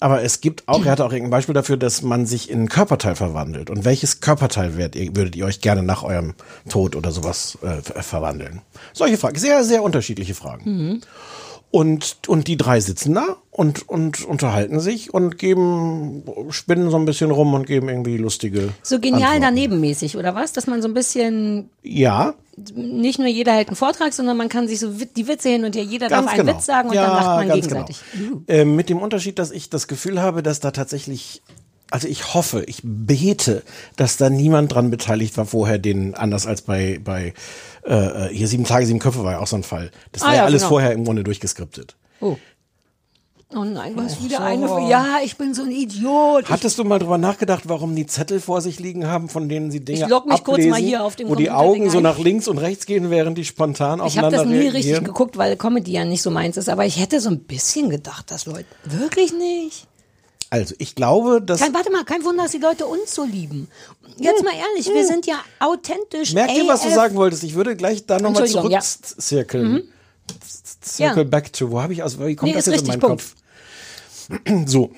aber es gibt auch, er hatte auch irgendein Beispiel dafür, dass man sich in ein Körperteil verwandelt. Und welches Körperteil ihr, würdet ihr euch gerne nach eurem Tod oder sowas äh, ver- verwandeln? Solche Fragen, sehr, sehr unterschiedliche Fragen. Und, und die drei sitzen da und, und unterhalten sich und geben, spinnen so ein bisschen rum und geben irgendwie lustige. So genial Antworten. daneben mäßig, oder was? Dass man so ein bisschen, Ja, nicht nur jeder hält einen Vortrag, sondern man kann sich so die Witze hin und her, jeder ganz darf einen genau. Witz sagen und ja, dann lacht man ganz gegenseitig. Genau. Äh, mit dem Unterschied, dass ich das Gefühl habe, dass da tatsächlich, also ich hoffe, ich bete, dass da niemand dran beteiligt war vorher, den anders als bei, bei äh, hier sieben Tage, sieben Köpfe war ja auch so ein Fall. Das Ah, war ja, ja, alles genau. vorher im Grunde durchgeskriptet. Oh. Oh nein, du hast wieder so. eine. Ja, ich bin so ein Idiot. Hattest du mal drüber nachgedacht, warum die Zettel vor sich liegen haben, von denen sie Dinge Ich log mich kurz ablesen, mal hier auf dem wo die Augen so nach links und rechts gehen, während die spontan Ich habe aufeinander das nie richtig reagieren? geguckt, weil Comedy ja nicht so meins ist, aber ich hätte so ein bisschen gedacht, dass Leute wirklich nicht. Also ich glaube, dass Kein, warte mal, kein Wunder, dass die Leute uns so lieben. Jetzt mal ehrlich, wir sind ja authentisch. Merk dir, was du sagen wolltest. Ich würde gleich da nochmal Entschuldigung, zurück ja. Mhm. Circle Ja. back to. Wo habe ich aus? Wie kommt Nee, das jetzt in meinen Punkt. Kopf? So.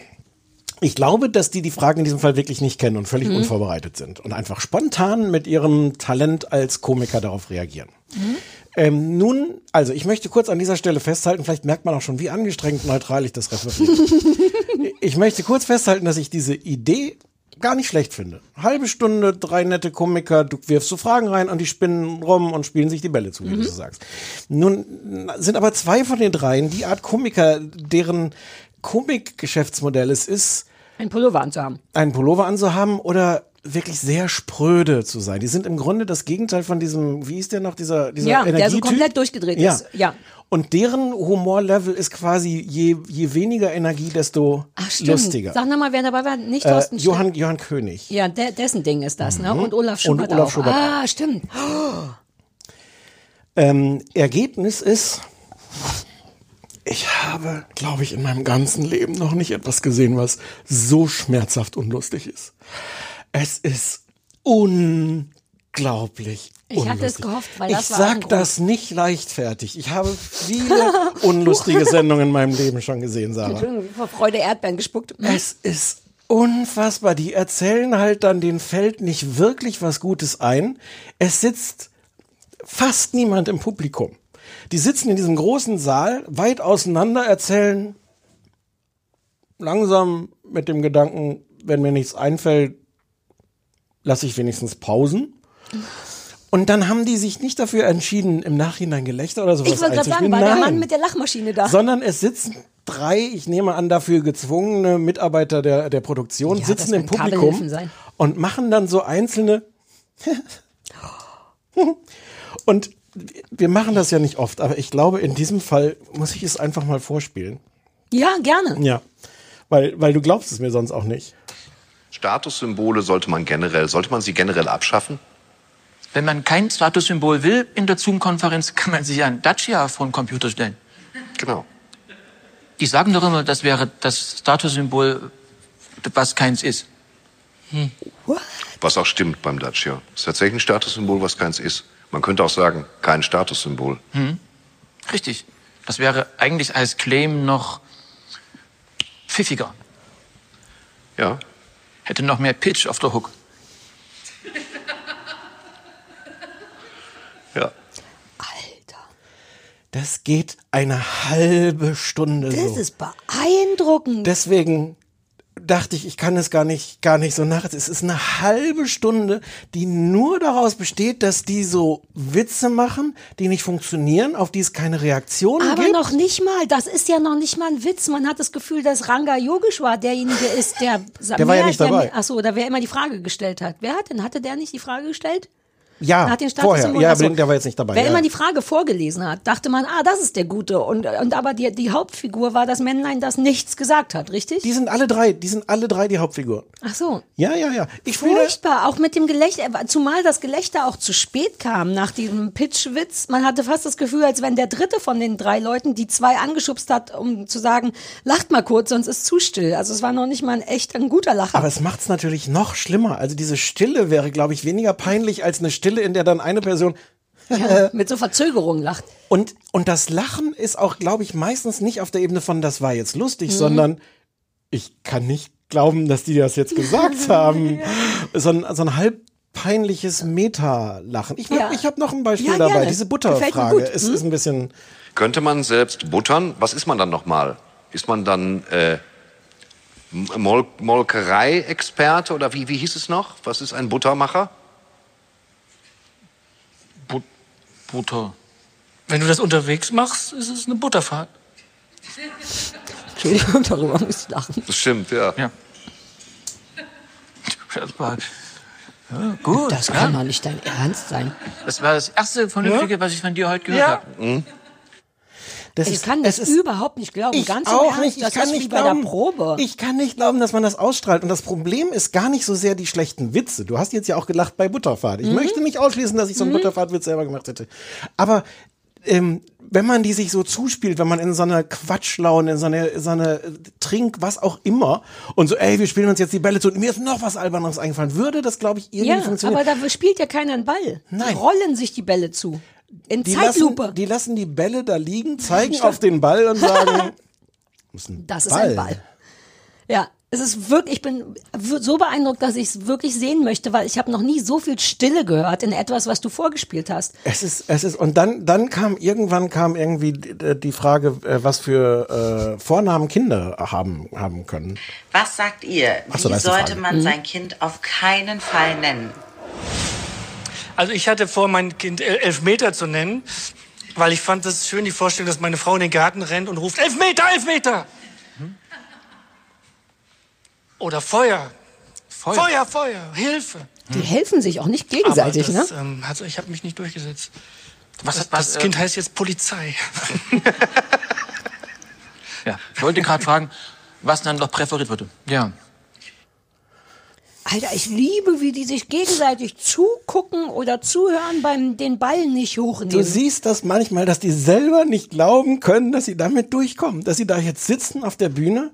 Ich glaube, dass die die Fragen in diesem Fall wirklich nicht kennen und völlig Mhm. unvorbereitet sind und einfach spontan mit ihrem Talent als Komiker darauf reagieren. Mhm. Ähm, nun, also ich möchte kurz an dieser Stelle festhalten, vielleicht merkt man auch schon, wie angestrengt neutral ich das referiere. ich möchte kurz festhalten, dass ich diese Idee gar nicht schlecht finde. Halbe Stunde, drei nette Komiker, du wirfst so Fragen rein und die spinnen rum und spielen sich die Bälle zu, wie du so sagst. Nun sind aber zwei von den dreien die Art Komiker, deren Komikgeschäftsmodell es ist, Ein Pullover anzuhaben. einen Pullover anzuhaben oder wirklich sehr spröde zu sein. Die sind im Grunde das Gegenteil von diesem, wie ist der noch, dieser, dieser Ja, der so komplett durchgedreht ja. ist. Ja. Und deren Humorlevel ist quasi je, je weniger Energie, desto Ach, stimmt. lustiger. Sag nochmal, wer dabei war. Nicht Äh, Thorsten Sträter. Johann, Johann König. Ja, der, dessen Ding ist das, ne? Mhm. Und Olaf Und Schubert Olaf auch. Schubert ah, stimmt. Ähm, Ergebnis ist, ich habe, glaube ich, in meinem ganzen Leben noch nicht etwas gesehen, was so schmerzhaft unlustig ist. Es ist unglaublich. Ich hatte es unlustig. gehofft, weil das ich war sag das nicht leichtfertig. Ich habe viele unlustige Sendungen in meinem Leben schon gesehen, Sarah. Entschuldigung, vor Freude Erdbeeren gespuckt. Es ist unfassbar. Die erzählen halt dann den Feld nicht wirklich was Gutes ein. Es sitzt fast niemand im Publikum. Die sitzen in diesem großen Saal, weit auseinander, erzählen langsam mit dem Gedanken, wenn mir nichts einfällt, lasse ich wenigstens Pausen. Und dann haben die sich nicht dafür entschieden, im Nachhinein Gelächter oder sowas Ich wollte gerade sagen, war der Nein Mann mit der Lachmaschine da. sondern es sitzen drei, ich nehme an, dafür gezwungene Mitarbeiter der, der Produktion Ja, sitzen im Publikum Kabelhilfen sein. und machen dann so einzelne. und wir machen das ja nicht oft, aber ich glaube, in diesem Fall muss ich es einfach mal vorspielen. Ja, gerne. Ja. Weil, weil du glaubst es mir sonst auch nicht. Statussymbole sollte man generell, sollte man sie generell abschaffen? Wenn man kein Statussymbol will in der Zoom-Konferenz, kann man sich ein Dacia vor den Computer stellen. Genau. Die sagen doch immer, das wäre das Statussymbol, was keins ist. Hm. Was auch stimmt beim Dacia. Ist tatsächlich ein Statussymbol, was keins ist. Man könnte auch sagen, kein Statussymbol. Hm. Richtig. Das wäre eigentlich als Claim noch pfiffiger. Ja. Hätte noch mehr Pitch auf der Hook. Ja. Das geht eine halbe Stunde Das so. ist beeindruckend. Deswegen dachte ich, ich kann es gar nicht, gar nicht so nach. Es ist eine halbe Stunde, die nur daraus besteht, dass die so Witze machen, die nicht funktionieren, auf die es keine Reaktion Aber gibt. noch nicht mal, das ist ja noch nicht mal ein Witz. Man hat das Gefühl, dass Ranga Yogeshwar derjenige ist, der. Der war ja nicht dabei. Ach so, da wer immer die Frage gestellt hat. Wer hat denn? Hatte der nicht die Frage gestellt? Ja, hat den vorher. Ja, Ach so. aber der war jetzt nicht dabei. Wer ja. immer die Frage vorgelesen hat, dachte man, ah, das ist der Gute. Und, und aber die, die Hauptfigur war das Männlein, das nichts gesagt hat, richtig? Die sind alle drei, die sind alle drei die Hauptfiguren. Ach so. Ja, ja, ja. Ich Furchtbar, auch mit dem Gelächter, zumal das Gelächter auch zu spät kam nach diesem Pitchwitz. Man hatte fast das Gefühl, als wenn der dritte von den drei Leuten die zwei angeschubst hat, um zu sagen, lacht mal kurz, sonst ist zu still. Also es war noch nicht mal ein echt ein guter Lacher. aber es macht's natürlich noch schlimmer. Also diese Stille wäre, glaube ich, weniger peinlich als eine Stille, in der dann eine Person ja, mit so Verzögerung lacht. Und, und das Lachen ist auch, glaube ich, meistens nicht auf der Ebene von, das war jetzt lustig, Mhm. sondern ich kann nicht glauben, dass die das jetzt gesagt haben. So ein, so ein halb peinliches Meta-Lachen. Ich, Ja. ich habe noch ein Beispiel Ja, dabei. gerne. Diese Butterfrage gut. ist, Hm? ist ein bisschen. Könnte man selbst buttern? Was ist man dann nochmal? Ist man dann äh, Mol Molkerei-Experte oder wie, wie hieß es noch? Was ist ein Buttermacher? Butter. Wenn du das unterwegs machst, ist es eine Butterfahrt. Entschuldigung, darüber muss ich lachen. Das stimmt, ja. Ja. Das war ja, gut. Das ja. kann doch nicht dein Ernst sein. Das war das erste Vernünftige, was ich von dir heute gehört Ja. habe. Mhm. Das ich ist- kann das ist- überhaupt nicht glauben. Ich Ganz auch Ernst, nicht. Ich kann nicht glauben. der Probe. Ich kann nicht glauben, dass man das ausstrahlt. Und das Problem ist gar nicht so sehr die schlechten Witze. Du hast jetzt ja auch gelacht bei Butterfahrt. Ich Mhm. möchte nicht ausschließen, dass ich so einen Mhm. Butterfahrtwitz selber gemacht hätte. Aber ähm, wenn man die sich so zuspielt, wenn man in so einer Quatschlaune, in so einer, so einer äh, Trink, was auch immer, und so, ey, wir spielen uns jetzt die Bälle zu, und mir ist noch was Albernes eingefallen, würde das, glaube ich, irgendwie Ja, funktionieren. aber da spielt ja keiner einen Ball. Nein. Die rollen sich die Bälle zu. In die, Zeitlupe. lassen, die lassen die Bälle da liegen, zeigen auf den Ball und sagen, das ist ein Das ist ein Ball. Ja, es ist wirklich, ich bin so beeindruckt, dass ich es wirklich sehen möchte, weil ich habe noch nie so viel Stille gehört in etwas, was du vorgespielt hast. Es ist, es ist, und dann, dann kam irgendwann kam irgendwie die, Frage, äh, was für äh, Vornamen Kinder haben, haben können. Was sagt ihr? Ach so, Wie die sollte man Mhm. sein Kind auf keinen Fall nennen? Also ich hatte vor, mein Kind El- Elfmeter zu nennen, weil ich fand es schön, die Vorstellung, dass meine Frau in den Garten rennt und ruft, Elfmeter, Elfmeter! Oder Feuer. Feuer. Feuer, Feuer, Hilfe. Die helfen sich auch nicht gegenseitig, Aber das, ne? Ähm, also ich habe mich nicht durchgesetzt. Was das, was, das äh, Kind heißt jetzt Polizei. Ja, ich wollte gerade fragen, was dann noch präferiert würde. Ja. Alter, ich liebe, wie die sich gegenseitig zugucken oder zuhören beim den Ball nicht hochnehmen. Du siehst das manchmal, dass die selber nicht glauben können, dass sie damit durchkommen, dass sie da jetzt sitzen auf der Bühne,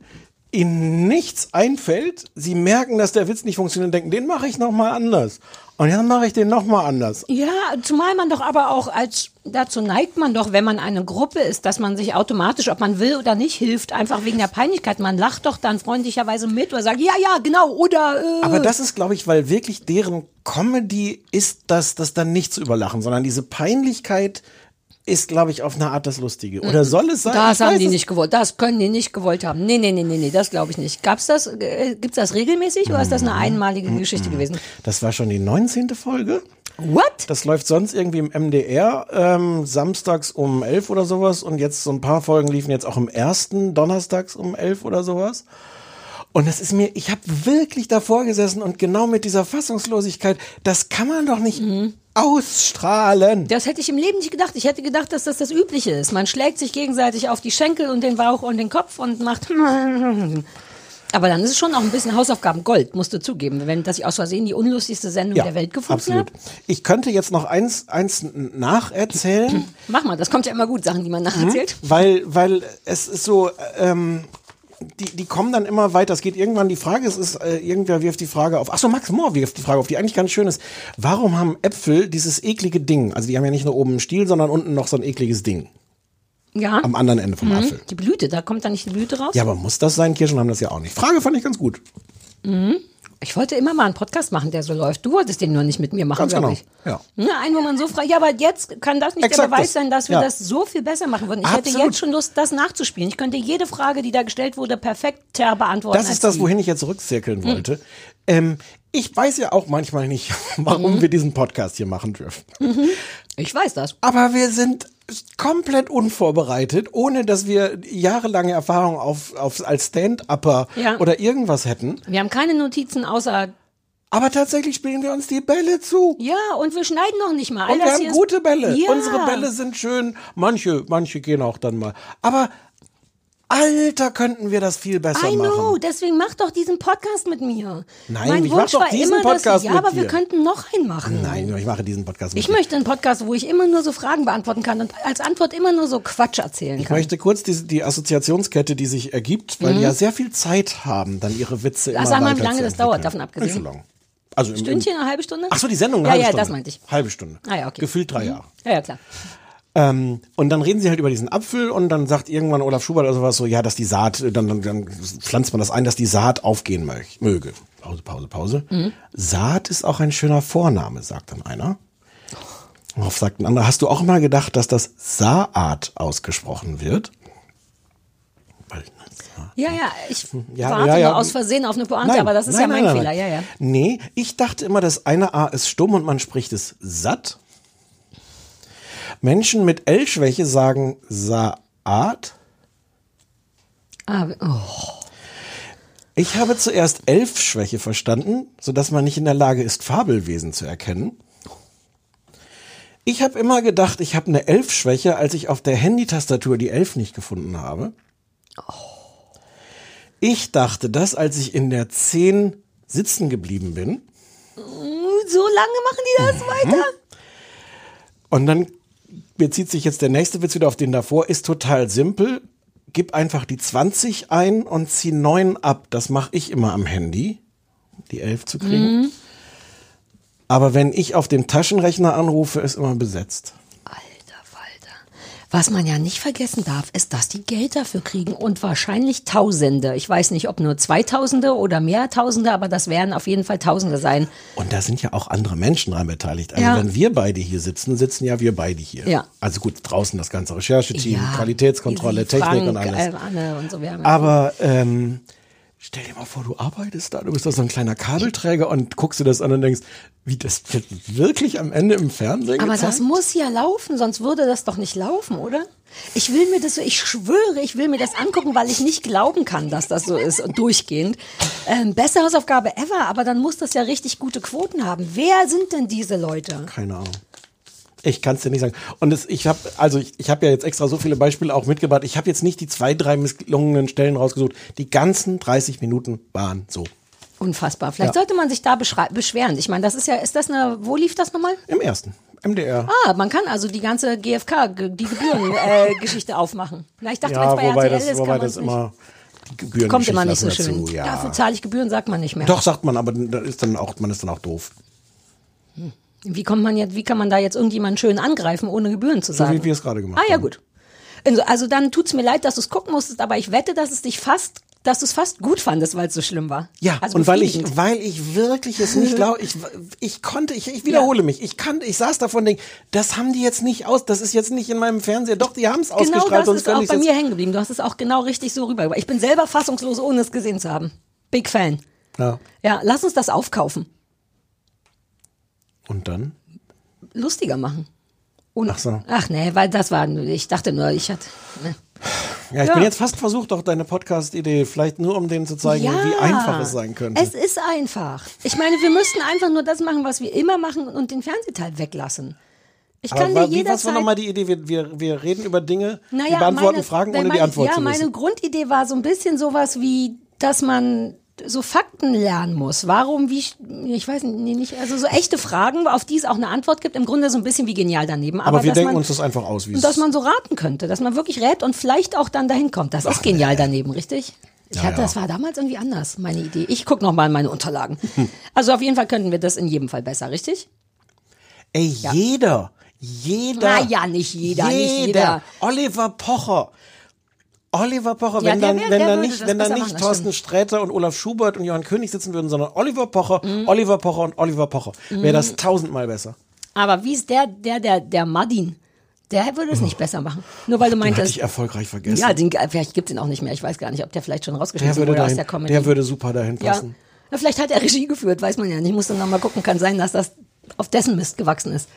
ihnen nichts einfällt, sie merken, dass der Witz nicht funktioniert und denken, den mache ich noch mal anders. Und dann mache ich den noch mal anders. Ja, zumal man doch aber auch als, dazu neigt man doch, wenn man eine Gruppe ist, dass man sich automatisch, ob man will oder nicht, hilft, einfach wegen der Peinlichkeit. Man lacht doch dann freundlicherweise mit oder sagt, ja, ja, genau, oder, äh, Aber das ist, glaube ich, weil wirklich deren Comedy ist, das, das dann nicht zu überlachen, sondern diese Peinlichkeit ist, glaube ich, auf eine Art das Lustige. Oder soll es sein? Das haben die nicht gewollt. Das können die nicht gewollt haben. Nee, nee, nee, nee, nee, das glaube ich nicht. Gab's das, äh, gibt's das regelmäßig oder ist das eine einmalige Geschichte gewesen? Das war schon die 19. Folge. What? Das läuft sonst irgendwie im MDR, ähm, samstags um 11 oder sowas. Und jetzt so ein paar Folgen liefen jetzt auch im ersten, donnerstags um 11 oder sowas. Und das ist mir, ich habe wirklich davor gesessen und genau mit dieser Fassungslosigkeit, das kann man doch nicht ausstrahlen. Das hätte ich im Leben nicht gedacht. Ich hätte gedacht, dass das das Übliche ist. Man schlägt sich gegenseitig auf die Schenkel und den Bauch und den Kopf und macht. Aber dann ist es schon auch ein bisschen Hausaufgaben Gold, musst du zugeben, wenn dass ich aus Versehen die unlustigste Sendung der Welt gefunden habe. Ich könnte jetzt noch eins, eins nacherzählen. Mach mal, das kommt ja immer gut, Sachen, die man nacherzählt. Weil, weil es ist so, ähm, die, die kommen dann immer weiter. Es geht irgendwann die Frage, es ist, äh, irgendwer wirft die Frage auf. Achso, Max Mohr wirft die Frage auf, die eigentlich ganz schön ist. Warum haben Äpfel dieses eklige Ding? Also die haben ja nicht nur oben einen Stiel, sondern unten noch so ein ekliges Ding. Ja. Am anderen Ende vom Mhm. Apfel. Die Blüte, da kommt dann nicht die Blüte raus? Ja, aber muss das sein? Kirschen haben das ja auch nicht. Frage fand ich ganz gut. Mhm. Ich wollte immer mal einen Podcast machen, der so läuft. Du wolltest den nur nicht mit mir machen, Ganz glaube genau. ich. Ja. Ja, einen, wo man so fragt, ja, aber jetzt kann das nicht der Exakt Beweis das. sein, dass wir Ja. das so viel besser machen würden. Ich hätte Absolut. jetzt schon Lust, das nachzuspielen. Ich könnte jede Frage, die da gestellt wurde, perfekter beantworten. Das ist das, wohin ich jetzt zurückzirkeln Hm. wollte. Ähm, ich weiß ja auch manchmal nicht, warum Mhm. wir diesen Podcast hier machen dürfen. Mhm. Ich weiß das. Aber wir sind komplett unvorbereitet, ohne dass wir jahrelange Erfahrung auf, auf als Stand-Upper Ja. oder irgendwas hätten. Wir haben keine Notizen außer. Aber tatsächlich spielen wir uns die Bälle zu. Ja, und wir schneiden noch nicht mal. All Und wir das haben gute Bälle. Ja. Unsere Bälle sind schön. Manche, manche gehen auch dann mal. Aber Alter, könnten wir das viel besser I know, machen. deswegen mach doch diesen Podcast mit mir. Nein, mein ich mach Wunsch doch war diesen immer, Podcast dass, ja, mit aber wir dir. könnten noch einen machen. Nein, ich mache diesen Podcast mit Ich dir. möchte einen Podcast, wo ich immer nur so Fragen beantworten kann und als Antwort immer nur so Quatsch erzählen Ich kann. möchte kurz die, die Assoziationskette, die sich ergibt, weil Mhm. die ja sehr viel Zeit haben, dann ihre Witze Sag immer mal, wie lange das dauert, davon abgesehen. Nicht so lang. Also im, Stündchen, eine halbe Stunde? Ach so, die Sendung eine Ja, halbe ja, Stunde. das meinte ich. Halbe Stunde. Ah ja, okay. Gefühlt drei Jahre. Ja, ja, klar. Ähm, und dann reden sie halt über diesen Apfel und dann sagt irgendwann Olaf Schubert oder sowas so, ja, dass die Saat, dann, dann, dann pflanzt man das ein, dass die Saat aufgehen möge. Pause, Pause, Pause. Mhm. Saat ist auch ein schöner Vorname, sagt dann einer. Darauf sagt ein anderer, hast du auch mal gedacht, dass das Saat ausgesprochen wird? Ja, ja, ich Ja, warte ja, ja. nur aus Versehen auf eine Pointe, Nein, aber das ist nein, ja mein nein, Fehler. Ja, ja. Nee, ich dachte immer, das eine A ist stumm und man spricht es satt. Menschen mit L-Schwäche sagen Saat. Ah, oh. Ich habe zuerst Elfschwäche verstanden, sodass man nicht in der Lage ist, Fabelwesen zu erkennen. Ich habe immer gedacht, ich habe eine Elfschwäche, als ich auf der Handytastatur die Elf nicht gefunden habe. Ich dachte das, als ich in der 10 sitzen geblieben bin. So lange machen die das Mhm. weiter? Und dann bezieht sich jetzt der nächste Witz wieder auf den davor, ist total simpel. Gib einfach die 20 ein und zieh 9 ab. Das mache ich immer am Handy, die 11 zu kriegen. Mhm. Aber wenn ich auf dem Taschenrechner anrufe, ist immer besetzt. Was man ja nicht vergessen darf, ist, dass die Geld dafür kriegen und wahrscheinlich Tausende. Ich weiß nicht, ob nur Zweitausende oder mehr Tausende, aber das werden auf jeden Fall Tausende sein. Und da sind ja auch andere Menschen dran beteiligt. Also Ja. wenn wir beide hier sitzen, sitzen ja wir beide hier. Ja. Also gut, draußen das ganze Rechercheteam, Ja, Qualitätskontrolle, Easy, Technik Frank, und alles. Äh, Anne und so. Wir Aber ähm, stell dir mal vor, du arbeitest da, du bist da so ein kleiner Kabelträger und guckst dir das an und denkst, wie das wird wirklich am Ende im Fernsehen Aber gezeigt? das muss ja laufen, sonst würde das doch nicht laufen, oder? Ich will mir das so, ich schwöre, ich will mir das angucken, weil ich nicht glauben kann, dass das so ist und durchgehend. Ähm, beste Hausaufgabe ever, aber dann muss das ja richtig gute Quoten haben. Wer sind denn diese Leute? Keine Ahnung. Ich kann es dir nicht sagen. Und es, ich habe also ich, ich habe ja jetzt extra so viele Beispiele auch mitgebracht. Ich habe jetzt nicht die zwei, drei misslungenen Stellen rausgesucht. Die ganzen 30 Minuten waren so. Unfassbar. Vielleicht Ja. sollte man sich da beschweren. Ich meine, das ist ja, ist das eine, wo lief das nochmal? Im ersten. MDR. Ah, man kann also die ganze GfK, die Gebühren-Geschichte äh, aufmachen. Na, ich dachte, ja, wenn es bei wobei RTL das, ist, wobei kann man das immer die Gebühren Kommt immer nicht so schön. Dazu, ja. Dafür zahle ich Gebühren, sagt man nicht mehr. Doch sagt man, aber da ist dann auch man ist dann auch doof. Wie kommt man jetzt, wie kann man da jetzt irgendjemanden schön angreifen, ohne Gebühren zu So sagen? wie wir es gerade gemacht Ah ja, haben. gut. Also, also dann tut's mir leid, dass du es gucken musstest, aber ich wette, dass es dich fast, dass du es fast gut fandest, weil es so schlimm war. Ja, also und weil ich, weil ich wirklich es nicht glaube, ich, ich konnte, ich, ich wiederhole mich, ich kann, ich saß davon und denk, das haben die jetzt nicht aus, das ist jetzt nicht in meinem Fernseher, doch, die haben es Genau ausgestrahlt, das sonst ist auch bei mir hängen geblieben. Du hast es auch genau richtig so rübergebracht. Ich bin selber fassungslos, ohne es gesehen zu haben. Big Fan. Ja. Ja, lass uns das aufkaufen. Und dann? lustiger machen. Und, Ach so. Ach nee, weil das war, ich dachte nur, ich hatte. Ne. Ja, ich Ja. bin jetzt fast versucht, auch deine Podcast-Idee, vielleicht nur um denen zu zeigen, Ja, wie einfach es sein könnte. Es ist einfach. Ich meine, wir müssten einfach nur das machen, was wir immer machen und den Fernsehteil weglassen. Ich Aber kann wa- dir wie, was war jederzeit nochmal die Idee? Wir, wir, wir reden über Dinge, Naja, wir beantworten meine- Fragen, ohne die mein- Antwort ja, zu meine wissen. Grundidee war so ein bisschen sowas wie, dass man so Fakten lernen muss. Warum, wie, ich weiß nicht, nee, also so echte Fragen, auf die es auch eine Antwort gibt. Im Grunde so ein bisschen wie genial daneben. Aber, wir dass denken man, uns das einfach aus, wie und es dass man so raten könnte, dass man wirklich rät und vielleicht auch dann dahin kommt. Das ist genial daneben, richtig? Ich Ja, hatte, ja. das war damals irgendwie anders, meine Idee. Ich gucke nochmal in meine Unterlagen. Also auf jeden Fall könnten wir das in jedem Fall besser, richtig? Ey, jeder, jeder. Na ja, nicht jeder, nicht jeder. Oliver Pocher. Oliver Pocher, Ja, wenn der dann, wär- wenn der da würde nicht, wenn da besser nicht machen, Thorsten. Sträter und Olaf Schubert und Johann König sitzen würden, sondern Oliver Pocher, Mhm. Oliver Pocher und Oliver Pocher, wäre das Mhm. tausendmal besser. Aber wie ist der, der, der, der Madin? Der würde es nicht besser machen. Nur weil du Den hatte meintest. ich erfolgreich vergessen. Ja, den, vielleicht gibt es ihn auch nicht mehr. Ich weiß gar nicht, ob der vielleicht schon rausgeschmissen wurde aus dahin, der Comedy. der würde super dahin ja. passen. ja, vielleicht hat er Regie geführt, weiß man ja nicht. Ich muss dann nochmal gucken. Kann sein, dass das auf dessen Mist gewachsen ist.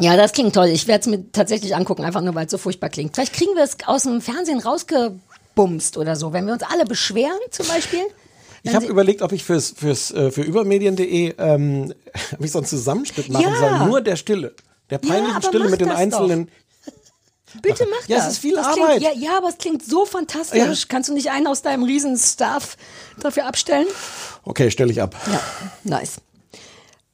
Ja, das klingt toll. Ich werde es mir tatsächlich angucken, einfach nur, weil es so furchtbar klingt. Vielleicht kriegen wir es aus dem Fernsehen rausgebumst oder so. Wenn wir uns alle beschweren, zum Beispiel. Ich habe überlegt, ob ich fürs, fürs, äh, für übermedien.de ähm, ob ich so einen Zusammenschnitt machen Ja. soll, nur der Stille. Der peinlichen aber Stille mit den einzelnen. Bitte mach Ja, es das. ist viel das Arbeit. Klingt, ja, ja, aber es klingt so fantastisch. Kannst du nicht einen aus deinem Riesen-Staff dafür abstellen? Okay, stelle ich ab. Ja, nice.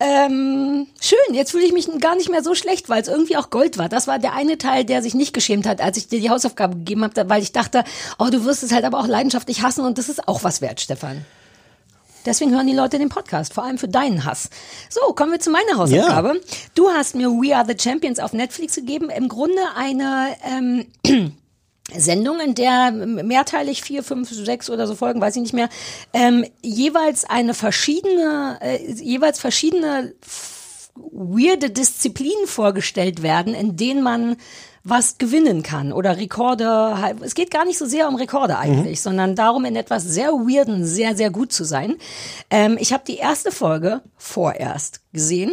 Ähm, schön, jetzt fühle ich mich gar nicht mehr so schlecht, weil es irgendwie auch Gold war. Das war der eine Teil, der sich nicht geschämt hat, als ich dir die Hausaufgabe gegeben habe, weil ich dachte, oh, du wirst es halt aber auch leidenschaftlich hassen und das ist auch was wert, Stefan. Deswegen hören die Leute den Podcast, vor allem für deinen Hass. So, kommen wir zu meiner Hausaufgabe. Du hast mir We Are the Champions auf Netflix gegeben. Im Grunde eine ähm, Sendung, in der mehrteilig vier, fünf, sechs oder so Folgen, weiß ich nicht mehr, ähm, jeweils eine verschiedene, äh, jeweils verschiedene weirde Disziplinen vorgestellt werden, in denen man was gewinnen kann oder Rekorde. Es geht gar nicht so sehr um Rekorde eigentlich, sondern darum, in etwas sehr weirden sehr, sehr gut zu sein. Ähm, ich habe die erste Folge vorerst gesehen.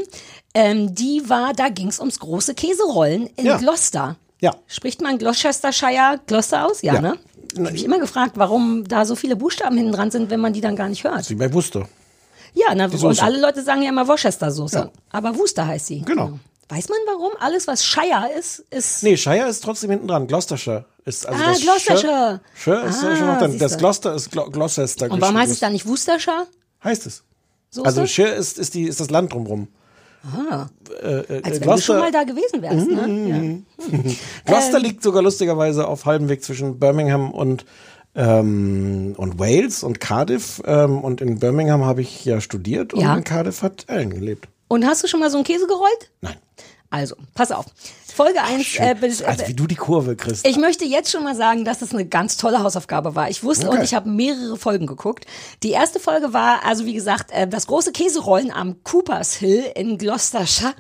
Ähm, die war, da ging es ums große Käserollen in Ja. Gloucester. Ja. Spricht man Gloucestershire Gloucester aus? Ja, Ja. ne? Ich habe mich immer gefragt, warum da so viele Buchstaben hinten dran sind, wenn man die dann gar nicht hört. Wie bei Wuster. Ja, na, und alle Leute sagen ja immer Worcestersoße. Ja. Aber Worcester heißt sie. Genau. Weiß man warum? Alles, was Shire ist, ist. Nee, Shire ist trotzdem hinten dran. Gloucestershire ist also Ah, das Gloucestershire. Shire ist Ah, schon noch dann. Das Gloucester ist Glo Gloucester. Und warum heißt es dann nicht Worcestershire? Heißt es. Soße? Also Shire ist, ist, die, ist das Land drumrum. Ah, Äh, äh, als wenn du schon mal da gewesen wärst. Ne? Ja. Gloucester Ähm. liegt sogar lustigerweise auf halbem Weg zwischen Birmingham und, ähm, und Wales und Cardiff. Ähm, und in Birmingham habe ich ja studiert und Ja. in Cardiff hat Ellen gelebt. Und hast du schon mal so einen Käse gerollt? Nein. Also, pass auf. Folge 1. Äh, be- Also wie du die Kurve kriegst. Ich möchte jetzt schon mal sagen, dass es eine ganz tolle Hausaufgabe war. Ich wusste Okay. und ich habe mehrere Folgen geguckt. Die erste Folge war, also wie gesagt, äh, das große Käserollen am Coopers Hill in Gloucestershire.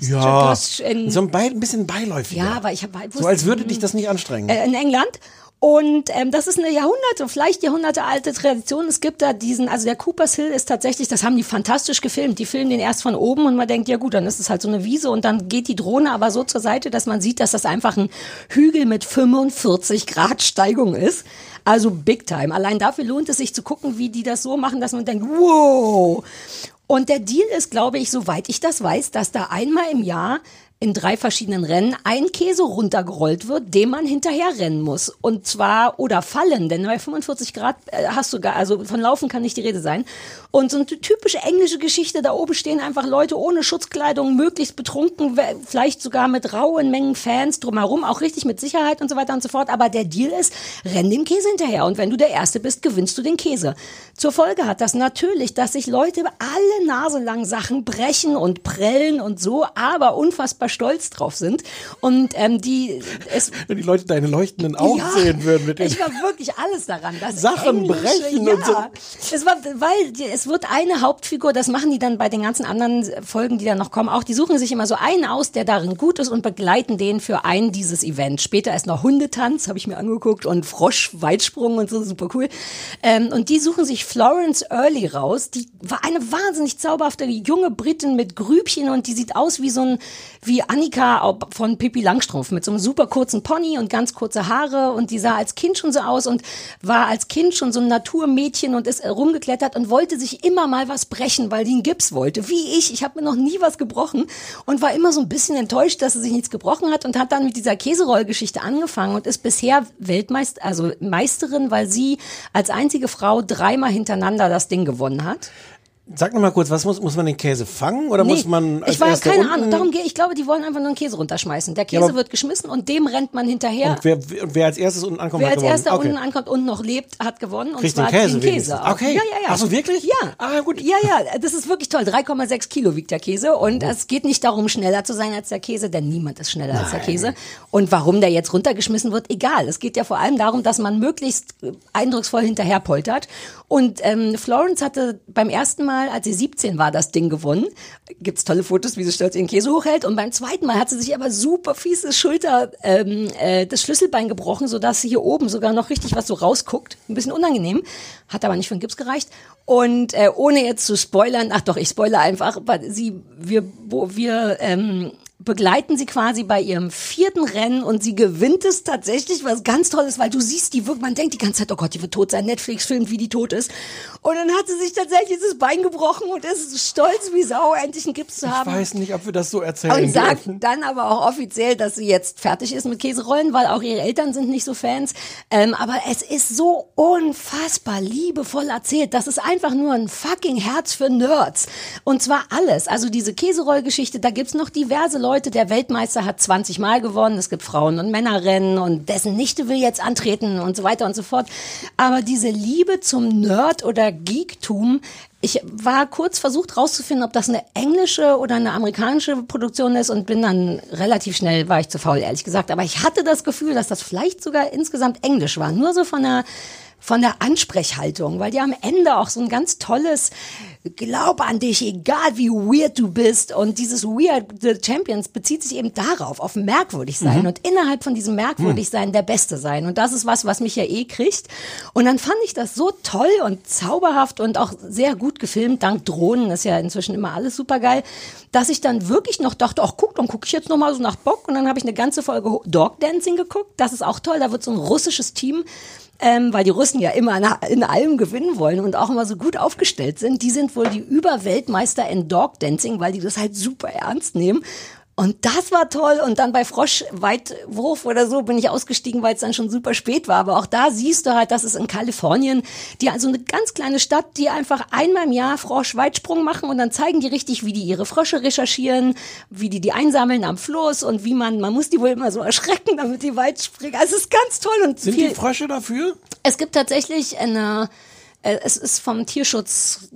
ja, so ein, ein bisschen beiläufig. Ja, aber ich habe So als würde dich das nicht anstrengen. äh, in England. Und ähm, das ist eine Jahrhunderte, vielleicht Jahrhunderte alte Tradition. Es gibt da diesen, also der Coopers Hill ist tatsächlich, das haben die fantastisch gefilmt. Die filmen den erst von oben und man denkt, ja gut, dann ist es halt so eine Wiese und dann geht die Drohne aber so zur Seite, dass man sieht, dass das einfach ein Hügel mit 45 Grad Steigung ist. Also big time. Allein dafür lohnt es sich zu gucken, wie die das so machen, dass man denkt, wow. Und der Deal ist, glaube ich, soweit ich das weiß, dass da einmal im Jahr in drei verschiedenen Rennen ein Käse runtergerollt wird, dem man hinterher rennen muss. Und zwar, oder fallen, denn bei 45 Grad äh, hast du gar, also von Laufen kann nicht die Rede sein. Und so eine typische englische Geschichte, da oben stehen einfach Leute ohne Schutzkleidung, möglichst betrunken, vielleicht sogar mit rauen Mengen Fans drumherum, auch richtig mit Sicherheit und so weiter und so fort. Aber der Deal ist, renn dem Käse hinterher. Und wenn du der Erste bist, gewinnst du den Käse. Zur Folge hat das natürlich, dass sich Leute alle Nase lang Sachen brechen und prellen und so, aber unfassbar super stolz drauf sind. Und ähm, die es Wenn die Leute deine leuchtenden Augen sehen würden mit ich war wirklich alles daran. Das Sachen Englische, brechen ja. und so. Es war, weil die- es wird eine Hauptfigur, das machen die dann bei den ganzen anderen Folgen, die dann noch kommen, auch die suchen sich immer so einen aus, der darin gut ist und begleiten den für ein dieses Event. Später ist noch Hundetanz, habe ich mir angeguckt, und Frosch-Weitsprung und so, super cool. Ähm, und die suchen sich Florence Early raus. Die war eine wahnsinnig zauberhafte junge Britin mit Grübchen und die sieht aus wie so ein, wie Annika au- von Pippi Langstrumpf mit so einem super kurzen Pony und ganz kurze Haare und die sah als Kind schon so aus und war als Kind schon so ein Naturmädchen und ist rumgeklettert und wollte sich immer mal was brechen, weil die einen Gips wollte. Wie ich, ich habe mir noch nie was gebrochen und war immer so ein bisschen enttäuscht, dass sie sich nichts gebrochen hat und hat dann mit dieser Käserollgeschichte angefangen und ist bisher Weltmeister, also Meisterin, weil sie als einzige Frau dreimal hintereinander das Ding gewonnen hat. Sag noch mal kurz, was muss, muss man den Käse fangen oder muss man als ich war erster keine unten? Ahnung, darum gehe ich glaube, die wollen einfach nur einen Käse runterschmeißen. Der Käse Ja, wird geschmissen und dem rennt man hinterher. Und wer, wer als erstes unten ankommt, Wer hat als gewonnen. erster okay. unten ankommt und noch lebt, hat gewonnen. Und Kriegt zwar den Käse den Käse. Okay. Ja, ja, ja. Ach so, wirklich? Ja. Ah, gut. Ja, ja, das ist wirklich toll. 3,6 Kilo wiegt der Käse. Und Oh. es geht nicht darum, schneller zu sein als der Käse, denn niemand ist schneller als der Käse. Und warum der jetzt runtergeschmissen wird, egal. Es geht ja vor allem darum, dass man möglichst eindrucksvoll hinterher poltert. Und ähm, Florence hatte beim ersten Mal, als sie 17 war, das Ding gewonnen. Gibt's tolle Fotos, wie sie stolz ihren Käse hochhält. Und beim zweiten Mal hat sie sich aber super fiese Schulter, ähm, äh, das Schlüsselbein gebrochen, sodass sie hier oben sogar noch richtig was so rausguckt. Ein bisschen unangenehm. Hat aber nicht für den Gips gereicht. Und äh, ohne jetzt zu spoilern, ach doch, ich spoilere einfach, sie, wir, wo wir ähm, begleiten sie quasi bei ihrem vierten Rennen und sie gewinnt es tatsächlich, was ganz toll ist, weil du siehst die wirklich, man denkt die ganze Zeit, oh Gott, die wird tot sein, Netflix filmt, wie die tot ist. Und dann hat sie sich tatsächlich das Bein gebrochen und ist stolz wie Sau, endlich einen Gips zu haben. Ich weiß nicht, ob wir das so erzählen Und sagt dürfen. dann aber auch offiziell, dass sie jetzt fertig ist mit Käserollen, weil auch ihre Eltern sind nicht so Fans. Ähm, aber es ist so unfassbar liebevoll erzählt. Das ist einfach nur ein fucking Herz für Nerds. Und zwar alles. Also diese Käserollgeschichte, da gibt's noch diverse Leute. Der Weltmeister hat 20 Mal gewonnen. Es gibt Frauen- und Männerrennen und dessen Nichte will jetzt antreten und so weiter und so fort. Aber diese Liebe zum Nerd oder Geektum, ich war kurz versucht rauszufinden, ob das eine englische oder eine amerikanische Produktion ist und bin dann relativ schnell, war ich zu faul, ehrlich gesagt. Aber ich hatte das Gefühl, dass das vielleicht sogar insgesamt Englisch war. Nur so von der, von der Ansprechhaltung, weil die am Ende auch so ein ganz tolles Glaub an dich, egal wie weird du bist. Und dieses Weird the Champions bezieht sich eben darauf, auf merkwürdig sein Mhm. und innerhalb von diesem merkwürdig sein der Beste sein. Und das ist was, was mich ja eh kriegt. Und dann fand ich das so toll und zauberhaft und auch sehr gut gefilmt. Dank Drohnen ist ja inzwischen immer alles super geil, dass ich dann wirklich noch dachte, ach guck, dann gucke ich jetzt noch mal so nach Bock. Und dann habe ich eine ganze Folge Dog Dancing geguckt. Das ist auch toll. Da wird so ein russisches Team ähm, weil die Russen ja immer in, in allem gewinnen wollen und auch immer so gut aufgestellt sind. Die sind wohl die Überweltmeister in Dog Dancing, weil die das halt super ernst nehmen. Und das war toll. Und dann bei Froschweitwurf oder so bin ich ausgestiegen, weil es dann schon super spät war. Aber auch da siehst du halt, dass es in Kalifornien, die also eine ganz kleine Stadt, die einfach einmal im Jahr Froschweitsprung machen und dann zeigen die richtig, wie die ihre Frösche recherchieren, wie die die einsammeln am Fluss und wie man, man muss die wohl immer so erschrecken, damit die weit springen. Also es ist ganz toll und Sind viel, die Frösche dafür? es gibt tatsächlich eine, es ist vom Tierschutz,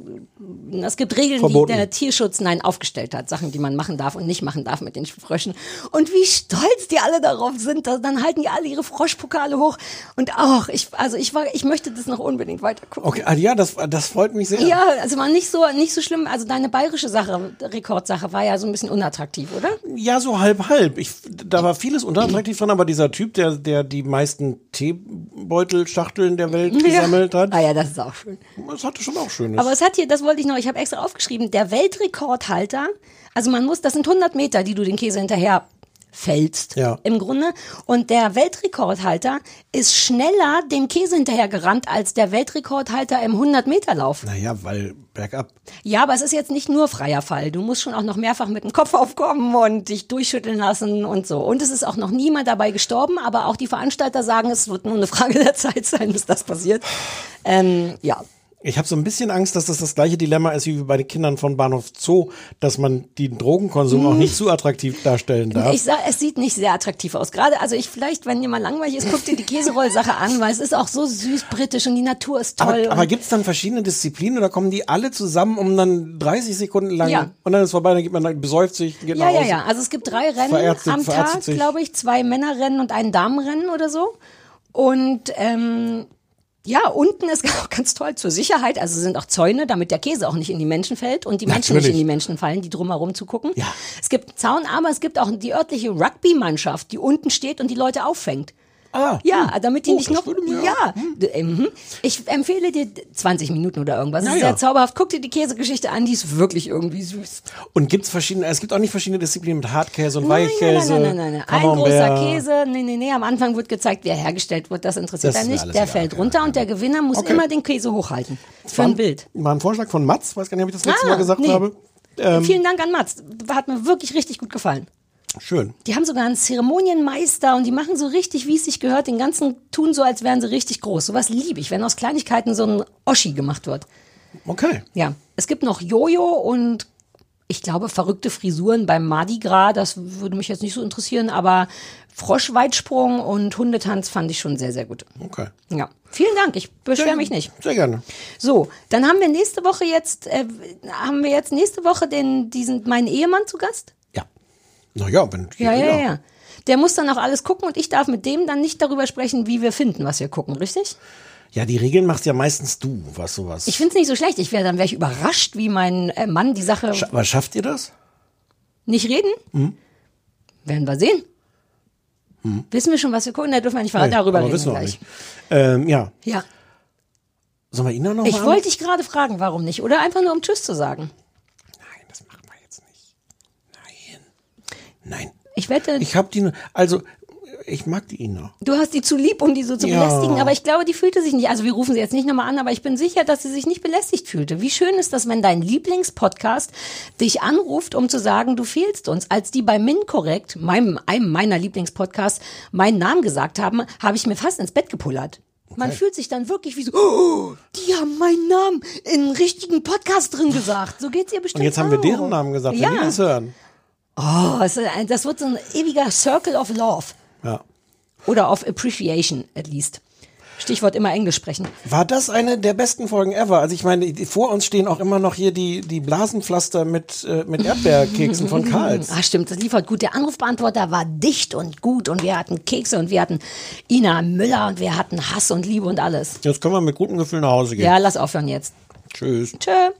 es gibt Regeln, Verboten. die der Tierschutz nein aufgestellt hat, Sachen, die man machen darf und nicht machen darf mit den Fröschen. Und wie stolz die alle darauf sind, da- dann halten die alle ihre Froschpokale hoch. Und auch, ich, also ich war, ich möchte das noch unbedingt weiter gucken. Okay, ah, ja, das, das freut mich sehr. Ja, also war nicht so, nicht so schlimm. Also deine bayerische Sache, Rekordsache, war ja so ein bisschen unattraktiv, oder? Ja, so halb halb. Ich, da war vieles unattraktiv dran, aber dieser Typ, der, der die meisten Teebeutelschachteln der Welt gesammelt hat. Ah ja, das ist auch schön. Das hatte schon auch Schönes. Aber es hat hier, das wollte ich noch, ich habe extra aufgeschrieben, der Weltrekordhalter, also man muss, das sind 100 Meter, die du den Käse hinterher fällst Ja. im Grunde. Und der Weltrekordhalter ist schneller dem Käse hinterher gerannt als der Weltrekordhalter im 100-Meter-Lauf. naja, weil bergab. Ja, aber es ist jetzt nicht nur freier Fall. Du musst schon auch noch mehrfach mit dem Kopf aufkommen und dich durchschütteln lassen und so. Und es ist auch noch niemand dabei gestorben, aber auch die Veranstalter sagen, es wird nur eine Frage der Zeit sein, bis das passiert. Ähm, ja. Ich habe so ein bisschen Angst, dass das das gleiche Dilemma ist wie bei den Kindern von Bahnhof Zoo, dass man den Drogenkonsum auch nicht zu attraktiv darstellen darf. Ich sag, es sieht nicht sehr attraktiv aus. Gerade, also ich vielleicht, wenn ihr mal langweilig ist, guckt ihr die Käserollsache an, weil es ist auch so süß britisch und die Natur ist toll. aber aber gibt es dann verschiedene Disziplinen oder kommen die alle zusammen, um dann 30 Sekunden lang Ja. und dann ist vorbei, dann geht man dann besäuft sich, geht ja, ja, ja. Also es gibt drei Rennen Verärztet- am verarztet Tag, glaube ich. Zwei Männerrennen und ein Damenrennen oder so. Und ähm, ja, unten ist auch ganz toll zur Sicherheit. Also sind auch Zäune, damit der Käse auch nicht in die Menschen fällt und die Menschen nicht Natürlich. in die Menschen fallen, die drumherum zugucken. Ja. Es gibt einen Zaun, aber es gibt auch die örtliche Rugby-Mannschaft, die unten steht und die Leute auffängt. Ah, ja, damit die Oh, nicht noch. mir- Ja, D- ähm, ich empfehle dir 20 Minuten oder irgendwas. Das Ja, ist ja. sehr zauberhaft. Guck dir die Käsegeschichte an, die ist wirklich irgendwie süß. Und gibt's verschiedene, es gibt auch nicht verschiedene Disziplinen mit Hartkäse und Nein, Weichkäse. nein, nein, nein, nein. Ein Camembert. großer Käse. Nee, nee, nee. Am Anfang wird gezeigt, wie er hergestellt wird. Das interessiert Das er nicht. Der egal, fällt runter und der Gewinner muss Okay. immer den Käse hochhalten. Für ein Bild. War ein Vorschlag von Mats, weiß gar nicht, ob ich das letzte Ah, Mal gesagt nee. habe. Ähm, Vielen Dank an Mats. Hat mir wirklich richtig gut gefallen. Schön. Die haben sogar einen Zeremonienmeister und die machen so richtig, wie es sich gehört. Den ganzen tun so, als wären sie richtig groß. Sowas liebe ich, wenn aus Kleinigkeiten so ein Oschi gemacht wird. Okay. Ja, es gibt noch Jojo und ich glaube verrückte Frisuren beim Mardi Gras. Das würde mich jetzt nicht so interessieren, aber Froschweitsprung und Hundetanz fand ich schon sehr, sehr gut. Okay. Ja, vielen Dank. Ich beschwere mich nicht. Sehr gerne. So, dann haben wir nächste Woche jetzt, äh, haben wir jetzt nächste Woche den, diesen, meinen Ehemann zu Gast? Naja, wenn. Ja, ja, ja, Der muss dann auch alles gucken und ich darf mit dem dann nicht darüber sprechen, wie wir finden, was wir gucken, richtig? Ja, die Regeln machst ja meistens du, was sowas. Ich finde es nicht so schlecht. Ich wäre dann wäre ich überrascht, wie mein äh, Mann die Sache Scha aber schafft ihr das? nicht reden. Hm? Werden wir sehen. Hm. Wissen wir schon, was wir gucken? Da dürfen wir nicht verraten. Nee, Darüber aber reden wissen wir gleich. nicht. Ähm, ja. Ja. Sollen wir Ina noch Ich wollte dich gerade fragen, warum nicht? Oder einfach nur um Tschüss zu sagen. Nein. Ich wette, Ich habe die, also ich mag die Ina. du hast die zu lieb, um die so zu Ja. belästigen, aber ich glaube, die fühlte sich nicht. Also wir rufen sie jetzt nicht nochmal an, aber ich bin sicher, dass sie sich nicht belästigt fühlte. Wie schön ist das, wenn dein Lieblingspodcast dich anruft, um zu sagen, du fehlst uns. Als die bei Minkorrekt, meinem, einem meiner Lieblingspodcasts, meinen Namen gesagt haben, habe ich mir fast ins Bett gepullert. Man fühlt sich dann wirklich wie so, oh, die haben meinen Namen in richtigen Podcast drin gesagt. So geht's ihr bestimmt Und jetzt haben wir deren Namen gesagt, Ja. wenn die das hören. Oh, das wird so ein ewiger Circle of Love. Ja. Oder of Appreciation, at least. Stichwort immer Englisch sprechen. War das eine der besten Folgen ever? Also ich meine, vor uns stehen auch immer noch hier die, die Blasenpflaster mit, äh, mit Erdbeerkeksen von Karls. Ah, stimmt, das liefert gut. Der Anrufbeantworter war dicht und gut und wir hatten Kekse und wir hatten Ina Müller und wir hatten Hass und Liebe und alles. Jetzt können wir mit gutem Gefühl nach Hause gehen. Ja, lass aufhören jetzt. Tschüss. Tschö.